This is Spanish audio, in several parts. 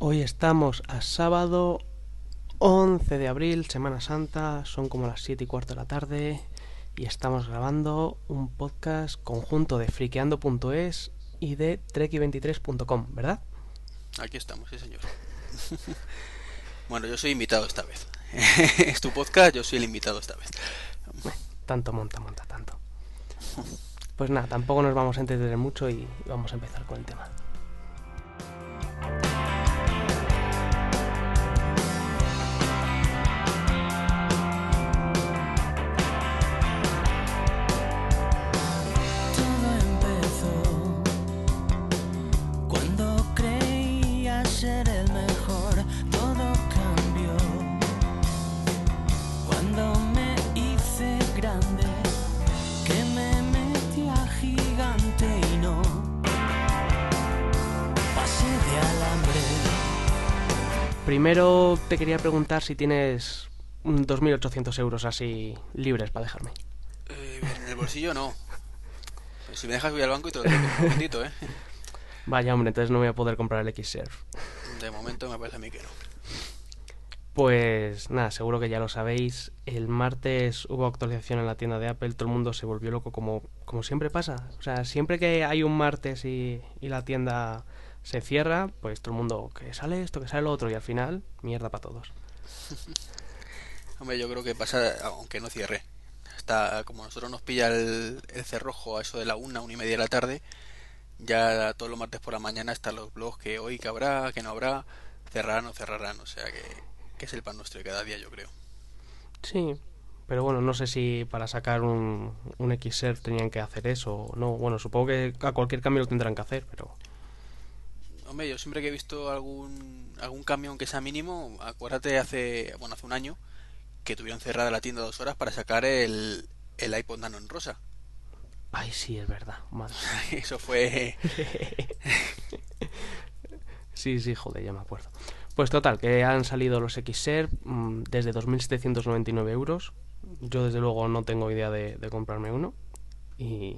Hoy estamos a sábado 11 de abril, Semana Santa, son como las 7 y cuarto de la tarde y estamos grabando un podcast conjunto de friqueando.es y de treki23.com, ¿verdad? Aquí estamos, sí señor. bueno, yo soy invitado esta vez. es tu podcast, yo soy el invitado esta vez. tanto monta, monta, tanto. Pues nada, tampoco nos vamos a entretener mucho y vamos a empezar con el tema. Primero te quería preguntar si tienes un 2.800 euros así libres para dejarme. Eh, en el bolsillo no. Si me dejas voy al banco y te lo doy un momentito, ¿eh? Vaya hombre, entonces no voy a poder comprar el X-Serve. De momento me parece a mí que no. Pues nada, seguro que ya lo sabéis. El martes hubo actualización en la tienda de Apple, todo el mundo se volvió loco como, como siempre pasa. O sea, siempre que hay un martes y, y la tienda se cierra, pues todo el mundo que sale esto, que sale lo otro y al final, mierda para todos. Hombre, yo creo que pasa, aunque no cierre. Está, como nosotros nos pilla el, el cerrojo a eso de la una, una y media de la tarde, ya todos los martes por la mañana están los blogs que hoy que habrá, que no habrá, cerrarán o cerrarán. O sea que, que es el pan nuestro de cada día, yo creo. Sí, pero bueno, no sé si para sacar un, un X-Serve tenían que hacer eso o no. Bueno, supongo que a cualquier cambio lo tendrán que hacer, pero... Hombre, yo siempre que he visto algún, algún cambio, aunque sea mínimo, acuérdate hace, bueno, hace un año que tuvieron cerrada la tienda dos horas para sacar el, el iPod Nano en rosa. Ay, sí, es verdad. Madre. Eso fue... Sí, sí, joder, ya me acuerdo. Pues total, que han salido los XSER mm, desde 2.799 euros. Yo desde luego no tengo idea de, de comprarme uno. Y,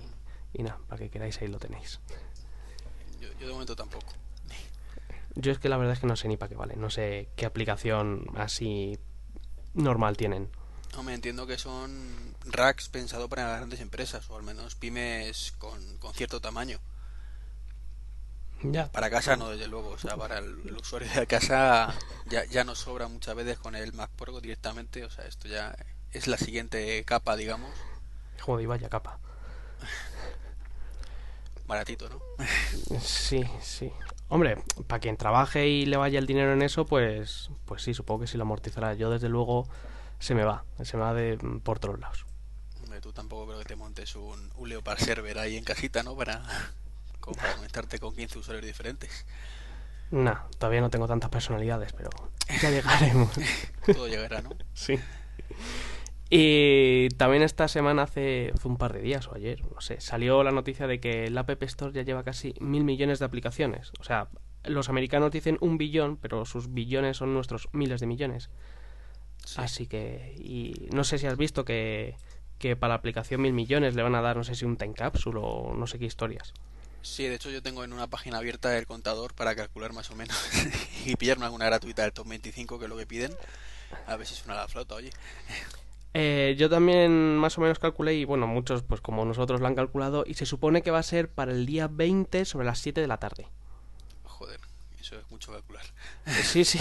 y nada, para que queráis ahí lo tenéis. Yo, yo de momento tampoco. Yo es que la verdad es que no sé ni para qué vale. No sé qué aplicación así normal tienen. Hombre, entiendo que son racks pensados para grandes empresas, o al menos pymes con, con cierto tamaño. Ya. Para casa no, desde luego. O sea, para el, el usuario de casa ya, ya nos sobra muchas veces con el Mac Pro directamente. O sea, esto ya es la siguiente capa, digamos. Joder, y vaya capa. Baratito, ¿no? Sí, sí. Hombre, para quien trabaje y le vaya el dinero en eso, pues, pues sí, supongo que sí lo amortizará. Yo desde luego se me va, se me va de por todos lados. Hombre, tú tampoco creo que te montes un, un Leopard server ahí en casita, ¿no? Para, como para conectarte con 15 usuarios diferentes. Nah, todavía no tengo tantas personalidades, pero ya llegaremos. Todo llegará, ¿no? sí. Y también esta semana, hace, hace un par de días o ayer, no sé, salió la noticia de que el App Store ya lleva casi mil millones de aplicaciones. O sea, los americanos dicen un billón, pero sus billones son nuestros miles de millones. Sí. Así que, y no sé si has visto que, que para la aplicación mil millones le van a dar, no sé si un time capsule o no sé qué historias. Sí, de hecho yo tengo en una página abierta el contador para calcular más o menos y pillarme alguna gratuita del top 25 que es lo que piden. A ver si suena la flauta, oye. Eh, yo también más o menos calculé y bueno, muchos pues como nosotros lo han calculado y se supone que va a ser para el día 20 sobre las 7 de la tarde. Joder, eso es mucho calcular. Sí, sí.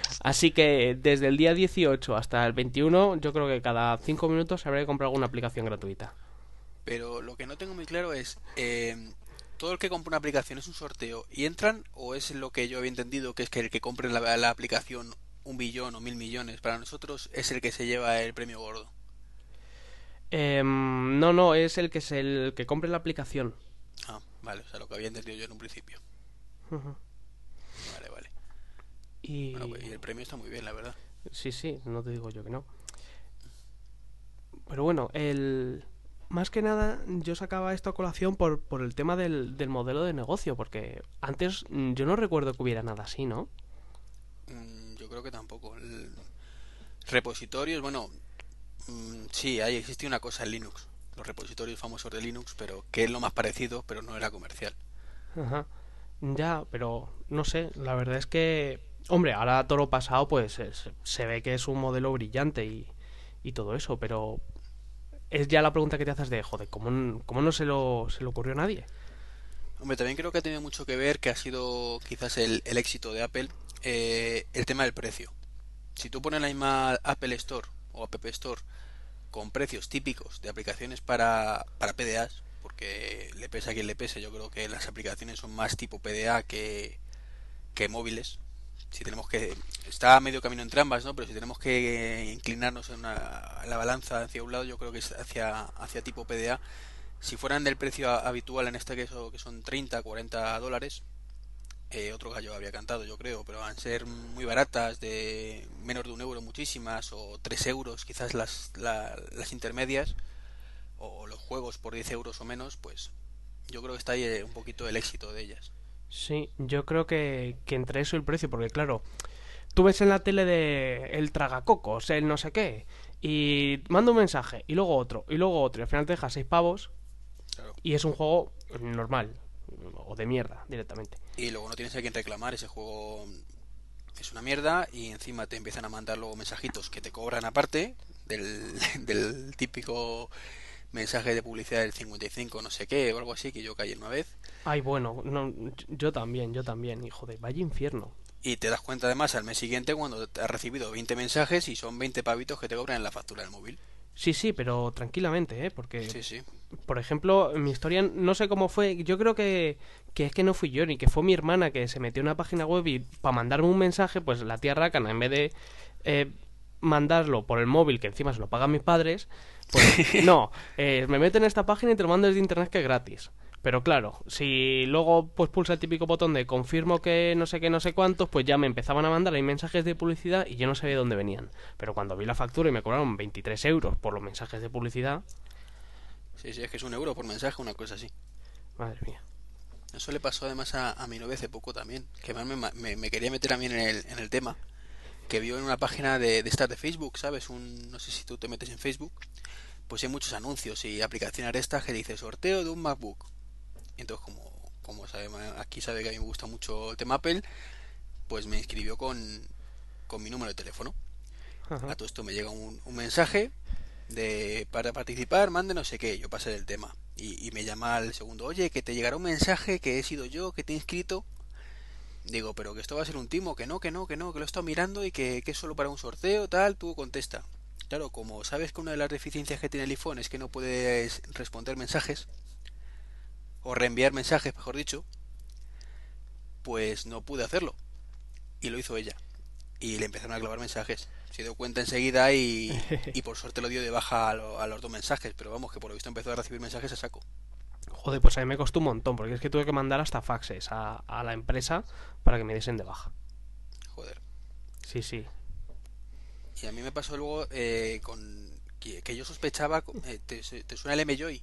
Así que desde el día 18 hasta el 21 yo creo que cada 5 minutos habrá que comprar alguna aplicación gratuita. Pero lo que no tengo muy claro es, eh, ¿todo el que compra una aplicación es un sorteo y entran o es lo que yo había entendido que es que el que compre la, la aplicación un billón o mil millones para nosotros es el que se lleva el premio gordo? Em, no, no, es el que es el que compre la aplicación. Ah, vale, o sea, lo que había entendido yo en un principio. Vale, vale. Y Bueno, pues, y el premio está muy bien, la verdad. sí, sí, no te digo yo que no. Pero bueno, el más que nada yo sacaba esto a colación por, por el tema del, del modelo de negocio, porque antes mm, yo no recuerdo que hubiera nada así, ¿no? Mm, creo que tampoco. El- Repositorios, bueno, mm, sí, ahí existe una cosa en Linux. Los repositorios famosos de Linux, pero que es lo más parecido, pero no era comercial. Ajá. Ya, pero no sé, la verdad es que, hombre, ahora todo lo pasado, pues es- se ve que es un modelo brillante y, y todo eso, pero es ya la pregunta que te haces de, joder, ¿cómo, cómo no se lo, se le ocurrió a nadie? Hombre, también creo que ha tenido mucho que ver que ha sido quizás el, el éxito de Apple eh, el tema del precio. Si tú pones la misma Apple Store o App Store con precios típicos de aplicaciones para, para PDAs, porque le pese a quien le pese, yo creo que las aplicaciones son más tipo PDA que, que móviles. Si tenemos que. Está a medio camino entre ambas, ¿no? Pero si tenemos que inclinarnos en una- la balanza hacia un lado, yo creo que es hacia, hacia tipo PDA. Si fueran del precio habitual, en este caso, que son 30, 40 dólares, eh, otro gallo habría cantado, yo creo, pero van a ser muy baratas, de menos de un euro muchísimas, o 3 euros, quizás las, la- las intermedias, o los juegos por 10 euros o menos, pues yo creo que está ahí eh, un poquito el éxito de ellas. Sí, yo creo que, que entre eso y el precio, porque claro, tú ves en la tele de el tragacocos, el no sé qué, y manda un mensaje, y luego otro, y luego otro, y al final te deja seis pavos, Claro. y es un juego normal, o de mierda, directamente. Y luego no tienes a quien reclamar, ese juego es una mierda y encima te empiezan a mandar luego mensajitos que te cobran aparte del, del típico mensaje de publicidad del 55 no sé qué o algo así que yo caí una vez Ay, bueno, no, yo también, yo también, hijo de vaya infierno. y te das cuenta además al mes siguiente cuando te has recibido 20 mensajes y son 20 pavitos que te cobran en la factura del móvil. Sí, sí, pero tranquilamente, ¿eh? Porque, Sí, sí. por ejemplo, mi historia no sé cómo fue. Yo creo que, que es que no fui yo, ni que fue mi hermana que se metió en una página web y para mandarme un mensaje, pues la tía Rácana, en vez de eh, mandarlo por el móvil, que encima se lo pagan mis padres, pues no, eh, me meto en esta página y te lo mando desde internet que es gratis. Pero claro, si luego pues pulsa el típico botón de confirmo que no sé qué, no sé cuántos, pues ya me empezaban a mandar ahí mensajes de publicidad y yo no sabía de dónde venían. Pero cuando vi la factura y me cobraron 23 euros por los mensajes de publicidad, Sí, sí, es que es un euro por mensaje, una cosa así. madre mía. Eso le pasó además a, a mi novia hace poco también, que me, me- me quería meter a mí en el, en el tema, que vio en una página de, de estas de Facebook, ¿sabes? Un, no sé si tú te metes en Facebook, pues hay muchos anuncios y aplicaciones de estas que dice sorteo de un MacBook. Entonces, como, como sabe, aquí sabe que a mí me gusta mucho el tema Apple, pues me inscribió con, con mi número de teléfono. Ajá. A todo esto me llega un, un mensaje de para participar, mande no sé qué, yo pasé el tema. Y, y me llama al segundo, oye, que te llegará un mensaje que he sido yo, que te he inscrito. Digo, pero que esto va a ser un timo, que no, que no, que no, que lo he estado mirando y que, que es solo para un sorteo, tal, tú contesta. Claro, como sabes que una de las deficiencias que tiene el iPhone es que no puedes responder mensajes, o reenviar mensajes, mejor dicho, pues no pude hacerlo. Y lo hizo ella. Y le empezaron a clavar mensajes. Se dio cuenta enseguida y, y por suerte lo dio de baja a, lo- a los dos mensajes. Pero vamos, que por lo visto empezó a recibir mensajes a saco. Joder, pues a mí me costó un montón, porque es que tuve que mandar hasta faxes a, a la empresa para que me diesen de baja. Joder. Sí, sí. Y a mí me pasó luego eh, con que, que yo sospechaba. eh, ¿te, te suena el MJoy?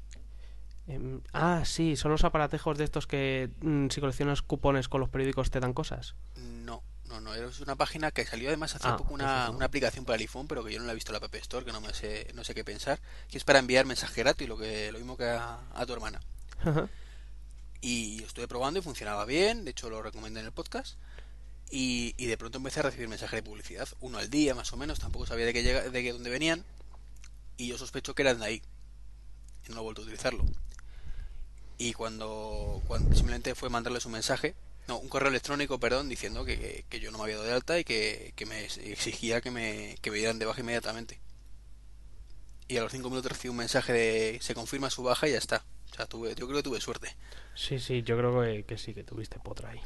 Em, ah, sí, son los aparatejos de estos que mm, si coleccionas cupones con los periódicos te dan cosas. No, no, no. Es una página que salió además hace Ah, poco una, no. una aplicación para el iPhone, pero que yo no la he visto en la App Store, que no me sé, no sé qué pensar. Que es para enviar mensaje gratis, lo que lo mismo que a, a tu hermana. Ajá. Y estuve probando y funcionaba bien, de hecho lo recomendé en el podcast. Y, y de pronto empecé a recibir mensajes de publicidad, uno al día más o menos, tampoco sabía de qué llega, de qué dónde venían. Y yo sospecho que eran de ahí. Y no he vuelto a utilizarlo. Y cuando, cuando simplemente fue mandarles un mensaje, no, un correo electrónico, perdón, diciendo que, que- que yo no me había dado de alta y que, que me exigía que me, que me dieran de baja inmediatamente. Y a los cinco minutos recibí un mensaje de se confirma su baja y ya está. O sea, tuve, yo creo que tuve suerte. Sí, sí, yo creo que, que sí, que tuviste potra ahí.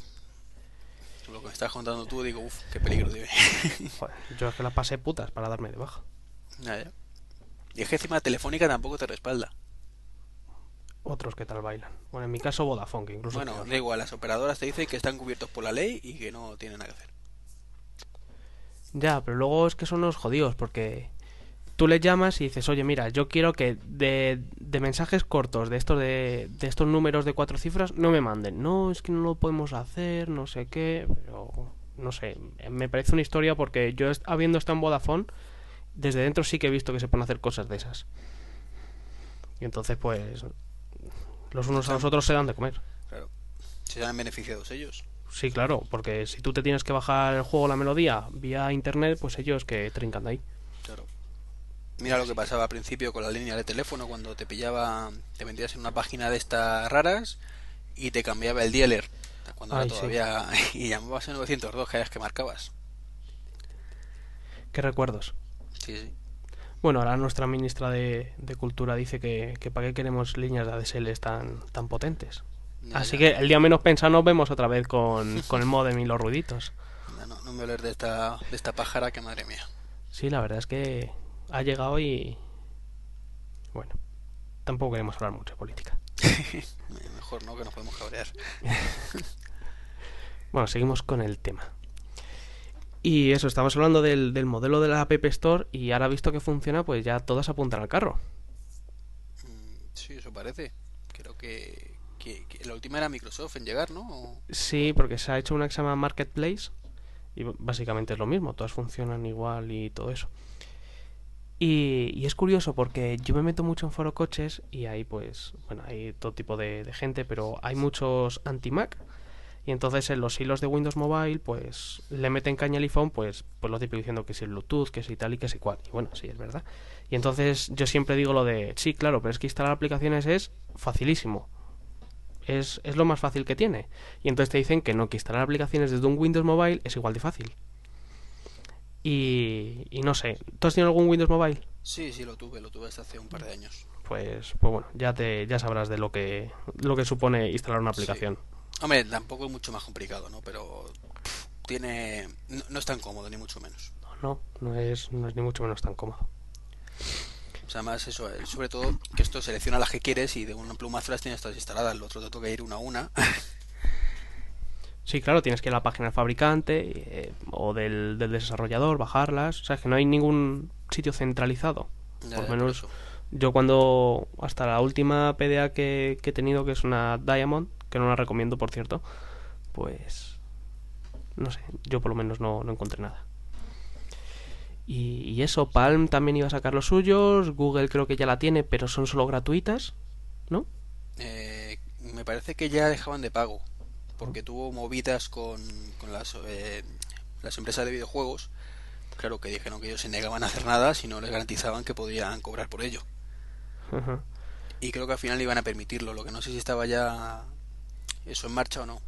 Lo que me estás contando tú, digo, uff, qué peligro tiene. Joder, yo es que las pasé putas para darme de baja. Ya, ya. Y es que encima Telefónica tampoco te respalda. Otros que tal bailan. Bueno, en mi caso Vodafone, que incluso Bueno, da igual, las operadoras te dicen que están cubiertos por la ley y que no tienen nada que hacer. Ya, pero luego es que son los jodidos, porque tú les llamas y dices, oye, mira, yo quiero que de, de mensajes cortos, de estos de, de estos números de cuatro cifras, no me manden. No, es que no lo podemos hacer, no sé qué, pero no sé, me parece una historia porque yo habiendo estado en Vodafone, desde dentro sí que he visto que se pueden hacer cosas de esas. Y entonces, pues, los unos a los otros se dan de comer. Claro. Se han beneficiado ellos. Sí, claro, porque si tú te tienes que bajar el juego, la melodía, vía internet, pues ellos que trincan de ahí. Claro. Mira lo que pasaba al principio con la línea de teléfono cuando te pillaba, te metías en una página de estas raras y te cambiaba el dialer. Cuando era sí. todavía. Y llamabas en 902, que eras que marcabas. ¿Qué recuerdos? Sí, sí. Bueno, ahora nuestra ministra de, de Cultura dice que, que para qué queremos líneas de ADSL tan, tan potentes. Así que el día menos pensado nos vemos otra vez con, con el modem y los ruiditos. No, no, no me hables de esta, de esta pájara que madre mía. Sí, la verdad es que ha llegado y... Bueno, tampoco queremos hablar mucho de política. Mejor no, que nos podemos cabrear. Bueno, seguimos con el tema. Y eso, estamos hablando del, del modelo de la App Store y ahora visto que funciona, pues ya todas apuntan al carro. Mm, Sí, eso parece. Creo que, que, que la última era Microsoft en llegar, ¿no? O- Sí, porque se ha hecho una que se llama Marketplace y básicamente es lo mismo, todas funcionan igual y todo eso. Y, y es curioso porque yo me meto mucho en foro coches y ahí pues, bueno, hay todo tipo de, de gente, pero hay muchos anti-Mac y entonces en los hilos de Windows Mobile pues le meten caña al iPhone pues, pues lo típico diciendo que si el Bluetooth, que si tal y que si cual. Y bueno, sí, es verdad. Y entonces yo siempre digo lo de, sí, claro, pero es que instalar aplicaciones es facilísimo. Es, es lo más fácil que tiene. Y entonces te dicen que no, que instalar aplicaciones desde un Windows Mobile es igual de fácil. Y, y no sé, ¿tú has tenido algún Windows Mobile? Sí, sí, lo tuve, lo tuve hasta hace un par de años. Pues, pues bueno, ya te ya sabrás de lo que lo que supone instalar una Sí. Hombre, tampoco es mucho más complicado, ¿no? Pero pff, tiene... No, no es tan cómodo, ni mucho menos. No, no, no es, no es ni mucho menos tan cómodo. O sea, más eso, eh, sobre todo que esto selecciona las que quieres y de un plumazo las tienes todas instaladas. Lo otro te toca ir una a una. Sí, claro, tienes que ir a la página del fabricante eh, o del, del desarrollador, bajarlas. O sea, que no hay ningún sitio centralizado. Ya, Por ya, menos. Yo cuando, hasta la última PDA que, que he tenido, que es una Diamond, que no la recomiendo por cierto, pues no sé, yo por lo menos no, no encontré nada. Y, y eso, Palm también iba a sacar los suyos, Google creo que ya la tiene, pero son solo gratuitas, ¿no? Eh, me parece que ya dejaban de pago. Porque tuvo movidas con, con las, eh, las empresas de videojuegos. Claro que dijeron que ellos se negaban a hacer nada si no les garantizaban que podían cobrar por ello. Ajá. Y creo que al final iban a permitirlo. Lo que no sé si estaba ya eso en marcha o no.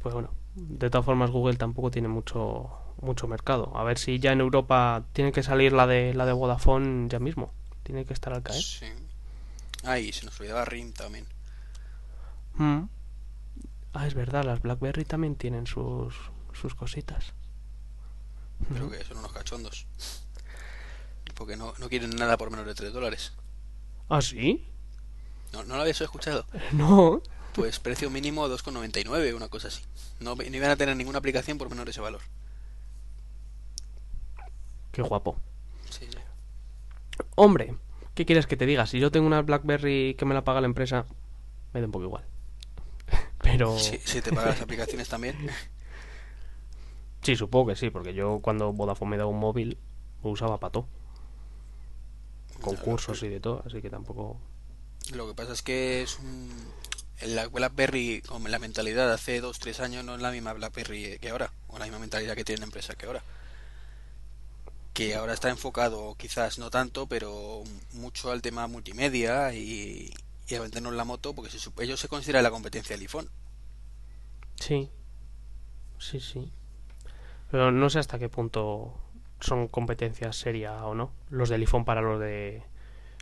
Pues bueno, de todas formas Google tampoco tiene mucho mucho mercado. A ver si ya en Europa tiene que salir la de la de Vodafone ya mismo. Tiene que estar al caer. Sí. Ah, y se nos olvidaba RIM también. Mm. Ah, es verdad, las BlackBerry también tienen sus, sus cositas. Creo que son unos cachondos. Porque no, no quieren nada por menos de 3 dólares. ¿Ah, sí? ¿No, ¿No lo habías escuchado? No. Pues precio mínimo 2,99, una cosa así. No, no iban a tener ninguna aplicación por menos de ese valor. Qué guapo. Sí, sí. Hombre, ¿qué quieres que te diga? Si yo tengo una BlackBerry que me la paga la empresa, me da un poco igual. Pero Si, si te pagas las aplicaciones también. sí, supongo que sí, porque yo cuando Vodafone me daba un móvil lo usaba para todo. Concursos y de todo, así que tampoco... Lo que pasa es que es un... La BlackBerry, con la mentalidad de hace 2-3 años, no es la misma BlackBerry que ahora. O la misma mentalidad que tiene la empresa que ahora. Que ahora está enfocado, quizás no tanto, pero mucho al tema multimedia y, a vendernos la moto, porque se, ellos se consideran la competencia del iPhone. Sí. Sí, sí. Pero no sé hasta qué punto son competencias serias o no. Los del iPhone para los de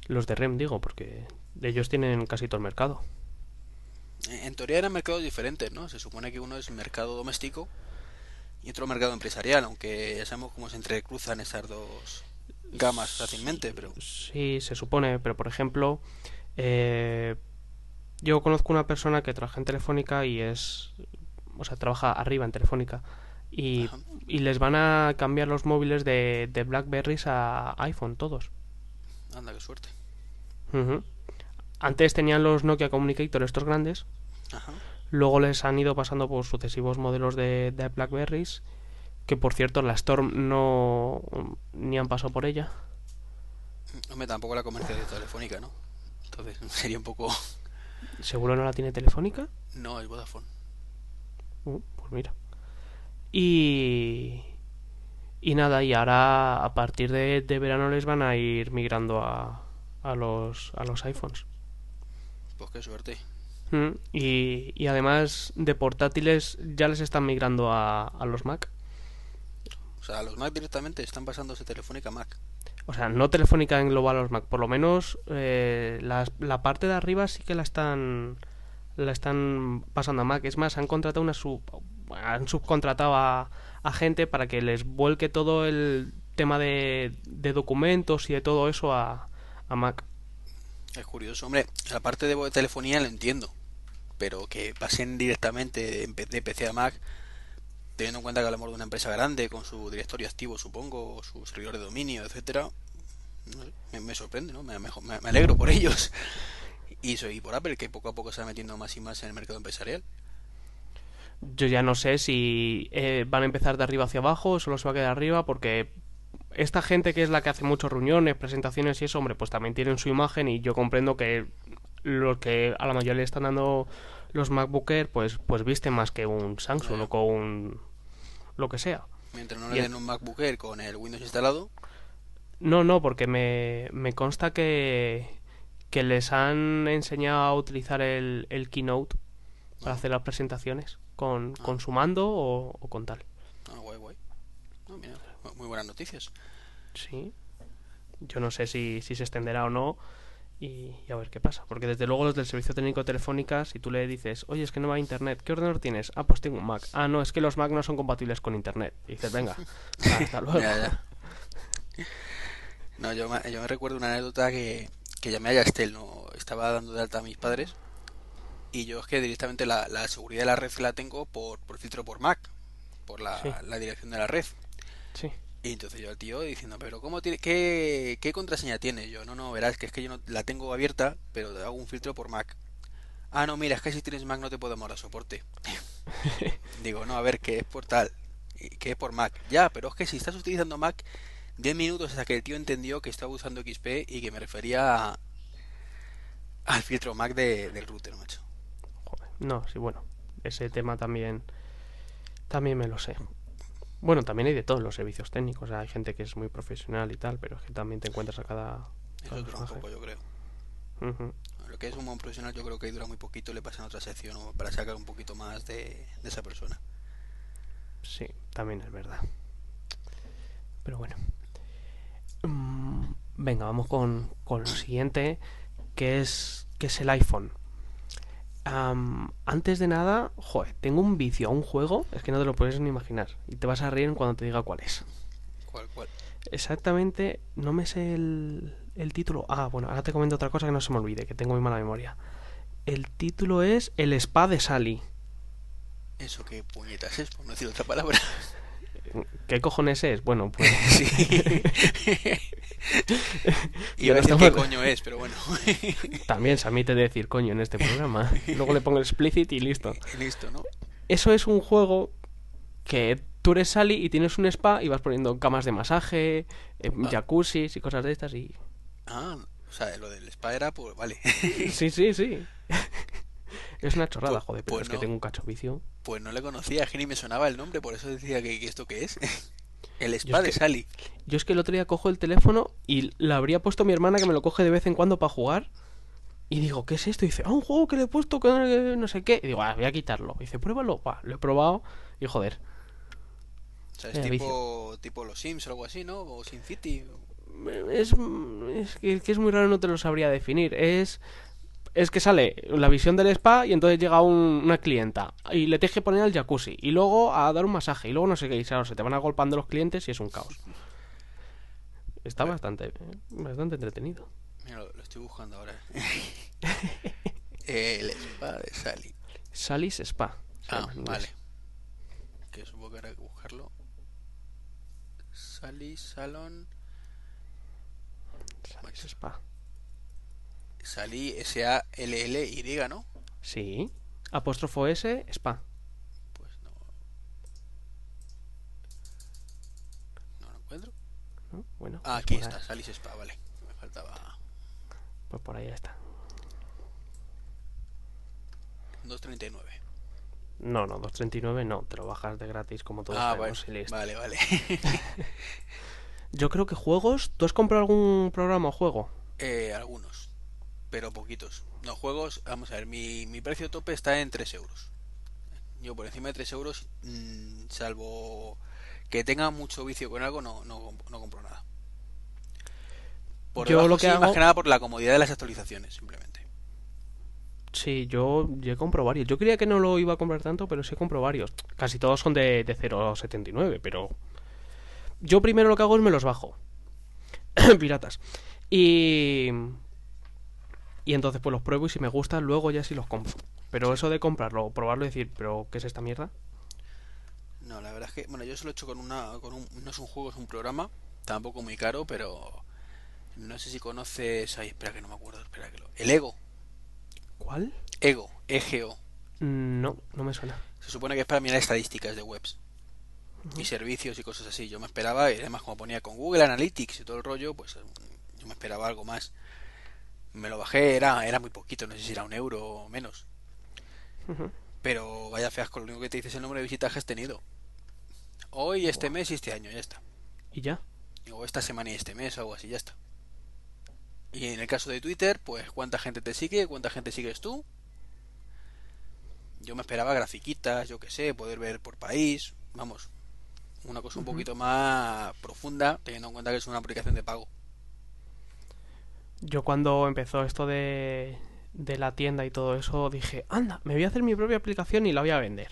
los de REM, digo, porque ellos tienen casi todo el mercado. En teoría eran mercados diferentes, ¿no? Se supone que uno es mercado doméstico y otro mercado empresarial, aunque ya sabemos cómo se entrecruzan esas dos gamas fácilmente, pero... Sí, se supone, pero por ejemplo, eh, yo conozco una persona que trabaja en Telefónica y es, o sea, trabaja arriba en Telefónica y, Ajá. y les van a cambiar los móviles de, de Blackberries a iPhone todos. Anda, qué suerte. Ujú. Antes tenían los Nokia Communicator estos grandes, Ajá. luego les han ido pasando por sucesivos modelos de, de Blackberries, que por cierto la Storm no ni han pasado por ella. Hombre, tampoco la comercial de Telefónica, ¿no? Entonces sería un poco... ¿Seguro no la tiene Telefónica? No, es Vodafone. Uh, pues mira. Y... Y nada, y ahora a partir de, de verano les van a ir migrando a, a, los, a los iPhones. Pues qué suerte. Mm, Y, y además de portátiles ya les están migrando a, a los Mac. O sea, los Mac directamente están pasándose Telefónica a Mac. O sea, no Telefónica en global a los Mac. Por lo menos eh, las- la parte de arriba sí que la están la están pasando a Mac. Es más, han contratado una sub, han subcontratado a, a gente para que les vuelque todo el tema de, de documentos y de todo eso a, a Mac. Es curioso. Hombre, la parte de telefonía lo entiendo. Pero que pasen directamente de PC a Mac, teniendo en cuenta que hablamos de una empresa grande con su directorio activo, supongo, o su servidor de dominio, etcétera no sé, me, sorprende, ¿no? Me alegro por ellos. Y soy por Apple, que poco a poco se va metiendo más y más en el mercado empresarial. Yo ya no sé si eh, van a empezar de arriba hacia abajo o solo se va a quedar arriba porque esta gente que es la que hace muchas reuniones, presentaciones y eso, hombre, pues también tienen su imagen y yo comprendo que los que a la mayoría le están dando los MacBook Air, pues, pues visten más que un Samsung o con un... lo que sea. Mientras no le den un MacBook Air con el Windows instalado, No, no, porque me, me consta que, que les han enseñado a utilizar el, el Keynote para Ah. hacer las presentaciones con, Ah. con su mando o, o con tal. ah, guay, guay. Ah, mira, muy buenas noticias. Sí. Yo no sé si, si se extenderá o no y, y a ver qué pasa. Porque desde luego los del servicio técnico telefónica, si tú le dices, oye, es que no va a internet, ¿qué ordenador tienes? Ah, pues tengo un Mac. Ah, no, es que los Mac no son compatibles con internet. Y dices, venga, hasta luego. Ya, ya. No, yo me, yo me recuerdo una anécdota que, que llamé a Yastel, ¿no? Estaba dando de alta a mis padres y yo es que directamente la, la seguridad de la red la tengo por, por filtro por Mac, por la, Sí. la dirección de la red. Sí. Y entonces yo al tío diciendo, pero ¿cómo tiene, qué, qué contraseña tiene? Yo, no, no, verás que es que yo no la tengo abierta, pero hago un filtro por Mac. Ah, no, mira, es que si tienes Mac no te podemos dar soporte. Digo, no, a ver, que es por tal, que es por Mac. Ya, pero es que si estás utilizando Mac, 10 minutos hasta que el tío entendió que estaba usando XP y que me refería a- al filtro Mac de- del router, macho. Joder. No, sí, bueno. Ese tema también, también me lo sé. Bueno, también hay de todos los servicios técnicos. Hay gente que es muy profesional y tal, pero es que también te encuentras a cada... Eso dura un poco, yo creo. Lo que es un buen profesional yo creo que dura muy poquito y le pasan otra sección ¿no? para sacar un poquito más de, de esa persona. Sí, también es verdad. Pero bueno. Mm, venga, vamos con, con lo siguiente, que es, que es el iPhone. Am, antes de nada, joder, tengo un vicio a un juego, es que no te lo puedes ni imaginar. Y te vas a reír cuando te diga cuál es. ¿Cuál, cuál? Exactamente, no me sé el, el título. Ah, bueno, ahora te comento otra cosa que no se me olvide, que tengo muy mala memoria. El título es El Spa de Sally. Eso qué puñetas es, por no decir otra palabra. ¿Qué cojones es? Bueno, pues Sí. A decir estamos- qué coño es, pero bueno. también se admite decir coño en este programa. Luego le pongo el explicit y listo. Listo, ¿no? Eso es un juego que tú eres Sally y tienes un spa y vas poniendo camas de masaje, eh, Ah. jacuzzis y cosas de estas y... Ah, o sea, lo del spa era, pues vale. Sí, sí, sí. Es una chorrada, Pues- joder, pero pues es que tengo un cacho vicio. Pues no le conocía, es que ni me sonaba el nombre, por eso decía que, que esto qué es. El es spa de que- Sally. Yo es que el otro día cojo el teléfono y le habría puesto mi hermana que me lo coge de vez en cuando para jugar. Y digo, ¿qué es esto? Y dice, ah, un juego que le he puesto que no sé qué. Y digo, ah, voy a quitarlo. Y dice, pruébalo. Lo he probado y joder. O sea, es tipo, tipo los Sims o algo así, ¿no? O Sin City. Es, es que, que es muy raro, no te lo sabría definir. Es, es que sale la visión del spa y entonces llega un- una clienta y le tienes que poner al jacuzzi y luego a dar un masaje y luego no sé qué. Y claro, se te van agolpando los clientes y es un caos. Está Bueno. bastante, bastante entretenido. Mira, lo, lo estoy buscando ahora. El spa de Sally. Sally's Spa. Ah, vale. Que supongo que habrá que buscarlo. Sally Salon. Sally's Spa. Sally S-A-L-L-Y, ¿no? Sí. Apóstrofo S, Spa. Pues no. No lo encuentro. ¿no? Bueno, Ah, aquí está, Sally's Spa, vale. Me faltaba. pues por ahí está. 2.39. No, no, 2.39 no, te lo bajas de gratis como todos Ah, y listo. vale, vale. Yo creo que juegos, ¿tú has comprado algún programa o juego? Eh, algunos, pero poquitos. No juegos, vamos a ver, mi, mi precio tope está en 3 euros. Yo por encima de 3 euros, mm, salvo que tenga mucho vicio con algo, no, no, no compro nada. Por Yo debajo lo que sí, hago- más que nada por la comodidad de las actualizaciones, simplemente. Sí, yo, yo compro varios. Yo creía que no lo iba a comprar tanto, pero sí compro varios. Casi todos son de, de 0,79, pero... Yo primero lo que hago es me los bajo. Piratas. Y... Y entonces pues los pruebo y si me gustan, luego ya sí los compro. Pero eso de comprarlo, probarlo y decir, ¿pero qué es esta mierda? No, la verdad es que, bueno, yo se lo he hecho con una, con un, no es un juego, es un programa, tampoco muy caro, pero no sé si conoces, ay, espera que no me acuerdo, espera que lo, el Ego, ¿Cuál? Ego, EGO, Mm, No, no me suena. se supone que es para mirar estadísticas de webs y servicios y cosas así. Yo me esperaba, y además como ponía con Google Analytics y todo el rollo, pues yo me esperaba algo más. Me lo bajé, era, era muy poquito, no sé si era un euro o menos. Pero vaya fiasco, lo único que te dice es el número de visitas que has tenido. Hoy, este mes y este año, ya está. ¿Y ya? o esta semana y este mes o algo así, ya está. Y en el caso de Twitter, pues cuánta gente te sigue, cuánta gente sigues tú. Yo me esperaba grafiquitas, yo qué sé, poder ver por país, vamos, una cosa un poquito más profunda, teniendo en cuenta que es una aplicación de pago. Yo cuando empezó esto de, de la tienda y todo eso, dije, anda, me voy a hacer mi propia aplicación y la voy a vender.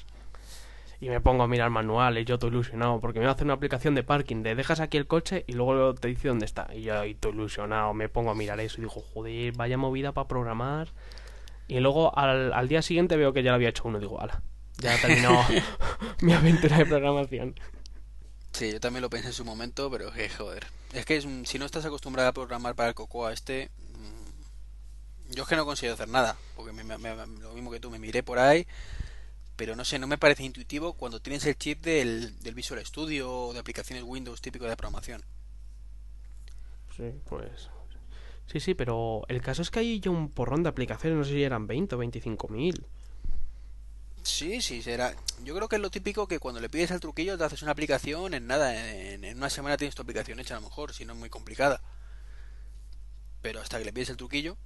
Y me pongo a mirar manuales, yo estoy ilusionado, porque me voy a hacer una aplicación de parking, de dejas aquí el coche y luego te dice dónde está. Y yo ahí estoy ilusionado, me pongo a mirar eso y digo, joder, vaya movida para programar. Y luego al, al día siguiente veo que ya lo había hecho uno, digo, ala, ya he terminado mi aventura de programación. Sí, yo también lo pensé en su momento, pero que joder. Es que si no estás acostumbrado a programar para el Cocoa este, mm, yo es que no consigo hacer nada, porque me- lo mismo que tú, me miré por ahí, pero no sé, no me parece intuitivo cuando tienes el chip del, del Visual Studio o de aplicaciones Windows típico de programación. Sí, pues... Sí, sí, pero el caso es que hay ya un porrón de aplicaciones, no sé si eran 20 o 25 mil. Sí, sí, será. Yo creo que es lo típico que cuando le pides al truquillo te haces una aplicación en nada, en, en una semana tienes tu aplicación hecha a lo mejor, si no es muy complicada. Pero hasta que le pides el truquillo,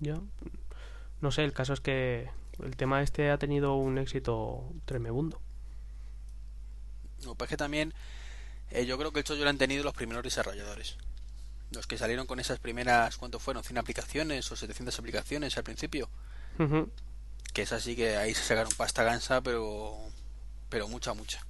Ya. No sé, el caso es que el tema este ha tenido un éxito tremebundo. No, pues que también eh, yo creo que el chollo lo han tenido los primeros desarrolladores. Los que salieron con esas primeras, ¿cuánto fueron? ¿100 aplicaciones o 700 aplicaciones al principio? Que es así que ahí se sacaron pasta gansa, pero pero mucha, mucha.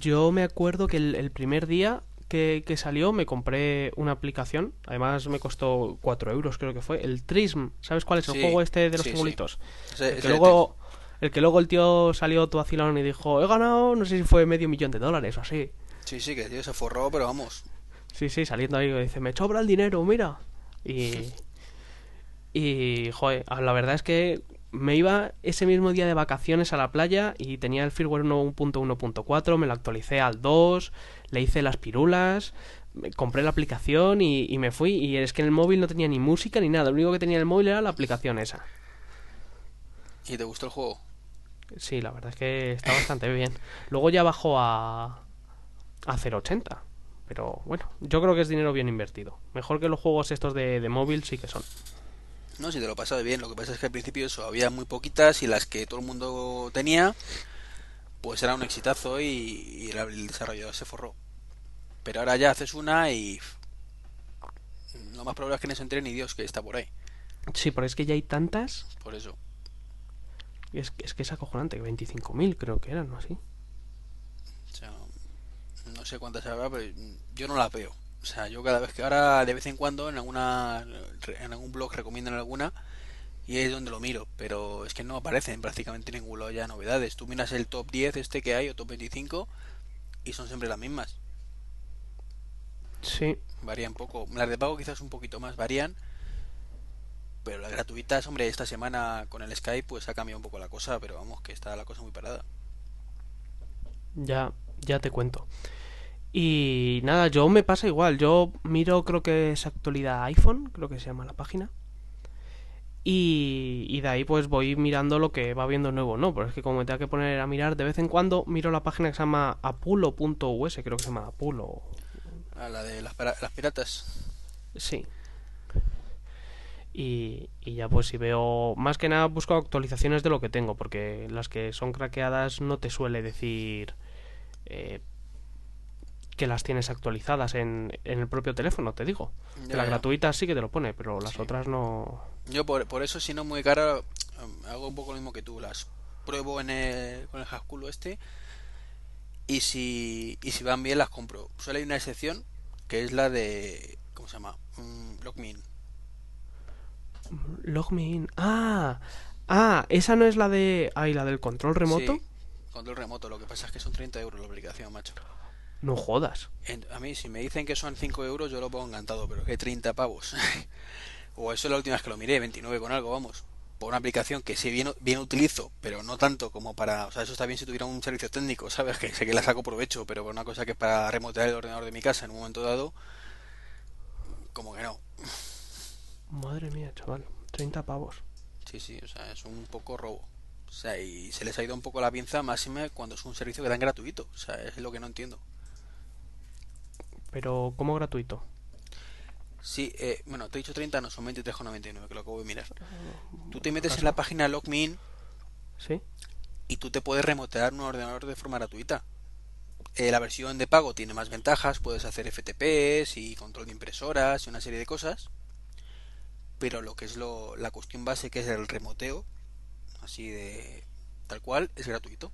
Yo me acuerdo que el, el primer día que, que salió me compré una aplicación. Además me costó 4 euros, creo que fue. El Trism. ¿Sabes cuál es el Sí, juego este de los sí, triangulitos? El que luego... El que luego el tío salió tu y dijo, he ganado, no sé si fue medio millón de dólares o así. Sí, sí, que el tío se forró, pero vamos. Sí, sí, saliendo ahí, dice, me sobra el dinero, mira. Y, y, joder, la verdad es que me iba ese mismo día de vacaciones a la playa y tenía el firmware 1.1.4, me lo actualicé al 2, le hice las pirulas, compré la aplicación y, y me fui. Y es que en el móvil no tenía ni música ni nada, lo único que tenía en el móvil era la aplicación esa. ¿Y te gustó el juego? Sí, la verdad es que está bastante bien. Luego ya bajó a, a 0.80. Pero bueno, yo creo que es dinero bien invertido. Mejor que los juegos estos de, de móvil sí que son. No, si te lo pasas bien. Lo que pasa es que al principio eso había muy poquitas y las que todo el mundo tenía, pues era un exitazo y, y el, desarrollador se forró. Pero ahora ya haces una y lo más probable es que no se entere ni Dios que está por ahí. Sí, pero es que ya hay tantas. Por eso. y Es, es que es acojonante. 25.000 creo que eran, ¿no? Así. O sea, no sé cuántas habrá, pero yo no las veo. O sea, yo cada vez que ahora de vez en cuando en alguna en algún blog recomiendan alguna y es donde lo miro, pero es que no aparecen prácticamente en ningún lado ya novedades. Tú miras el top 10 este que hay o top 25 y son siempre las mismas. Sí. Varían poco. Las de pago quizás un poquito más varían. Pero las gratuitas, hombre, esta semana con el Skype pues ha cambiado un poco la cosa, pero vamos, que está la cosa muy parada. Ya, ya te cuento. Y nada, yo me pasa igual. Yo miro, creo que es actualidad iPhone, creo que se llama la página. Y, y de ahí pues voy mirando lo que va viendo nuevo, ¿no? Pero es que como me tengo que poner a mirar de vez en cuando, miro la página que se llama apulo.us, creo que se llama Apulo. A la de las piratas. Sí. Y, y ya pues si veo, más que nada busco actualizaciones de lo que tengo, porque las que son craqueadas no te suele decir eh, que las tienes actualizadas en, en el propio teléfono, te digo. Ya, la ya. gratuita sí que te lo pone, pero las Sí. otras no... Yo por, por eso, si no muy cara, em, hago un poco lo mismo que tú. Las pruebo en el, con el hasculo este. Y si, y si van bien, las compro. Solo hay una excepción, que es la de... ¿Cómo se llama? Mm, Lockmin. Log me in. Ah, ah, esa no es la de... Ay, la del control remoto. Sí, control remoto. Lo que pasa es que son 30 euros la aplicación, macho. No jodas. A mí, si me dicen que son 5 euros, yo lo pongo encantado, pero que 30 pavos. o eso es la última vez que lo miré, 29 con algo, vamos. Por una aplicación que sí bien, bien utilizo, pero no tanto como para. O sea, eso está bien si tuviera un servicio técnico, ¿sabes? Que sé que la saco provecho, pero por una cosa que es para remotear el ordenador de mi casa en un momento dado, como que no. Madre mía, chaval. 30 pavos. Sí, sí, o sea, es un poco robo. O sea, y se les ha ido un poco la pinza máxima cuando es un servicio que dan gratuito. O sea, es lo que no entiendo. Pero, ¿cómo gratuito? Sí, eh, bueno, te he dicho 30, no, son 23,99, que lo acabo de mirar. Tú te metes en la página LogMeIn ¿Sí? y tú te puedes remotear un ordenador de forma gratuita. Eh, la versión de pago tiene más ventajas, puedes hacer FTPs y control de impresoras y una serie de cosas. Pero lo que es lo, la cuestión base, que es el remoteo, así de tal cual, es gratuito.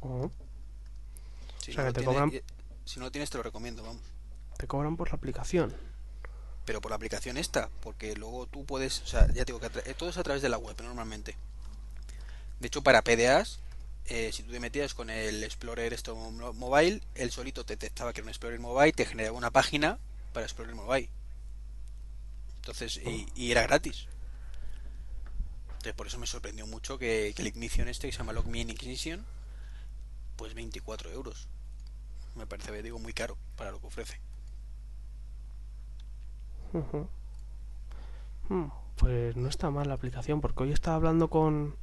Oh, Si O sea, no que lo te tienes- cobran- si no lo tienes, te lo recomiendo, vamos. te cobran por la aplicación. pero por la aplicación esta, porque luego tú puedes, o sea, ya te digo que eh, todo es a través de la web normalmente. De hecho, para PDAs, eh, si tú te metías con el Explorer esto mo- mobile, él solito te detectaba que era un Explorer mobile, te generaba una página para Explorer mobile. Entonces, y, y era gratis. Entonces, por eso me sorprendió mucho que, que el Ignition este, que se llama LogMeIn Ignition, pues 24 euros. Me parece, digo, muy caro para lo que ofrece. Hmm, Pues no está mal la aplicación, porque hoy estaba hablando con,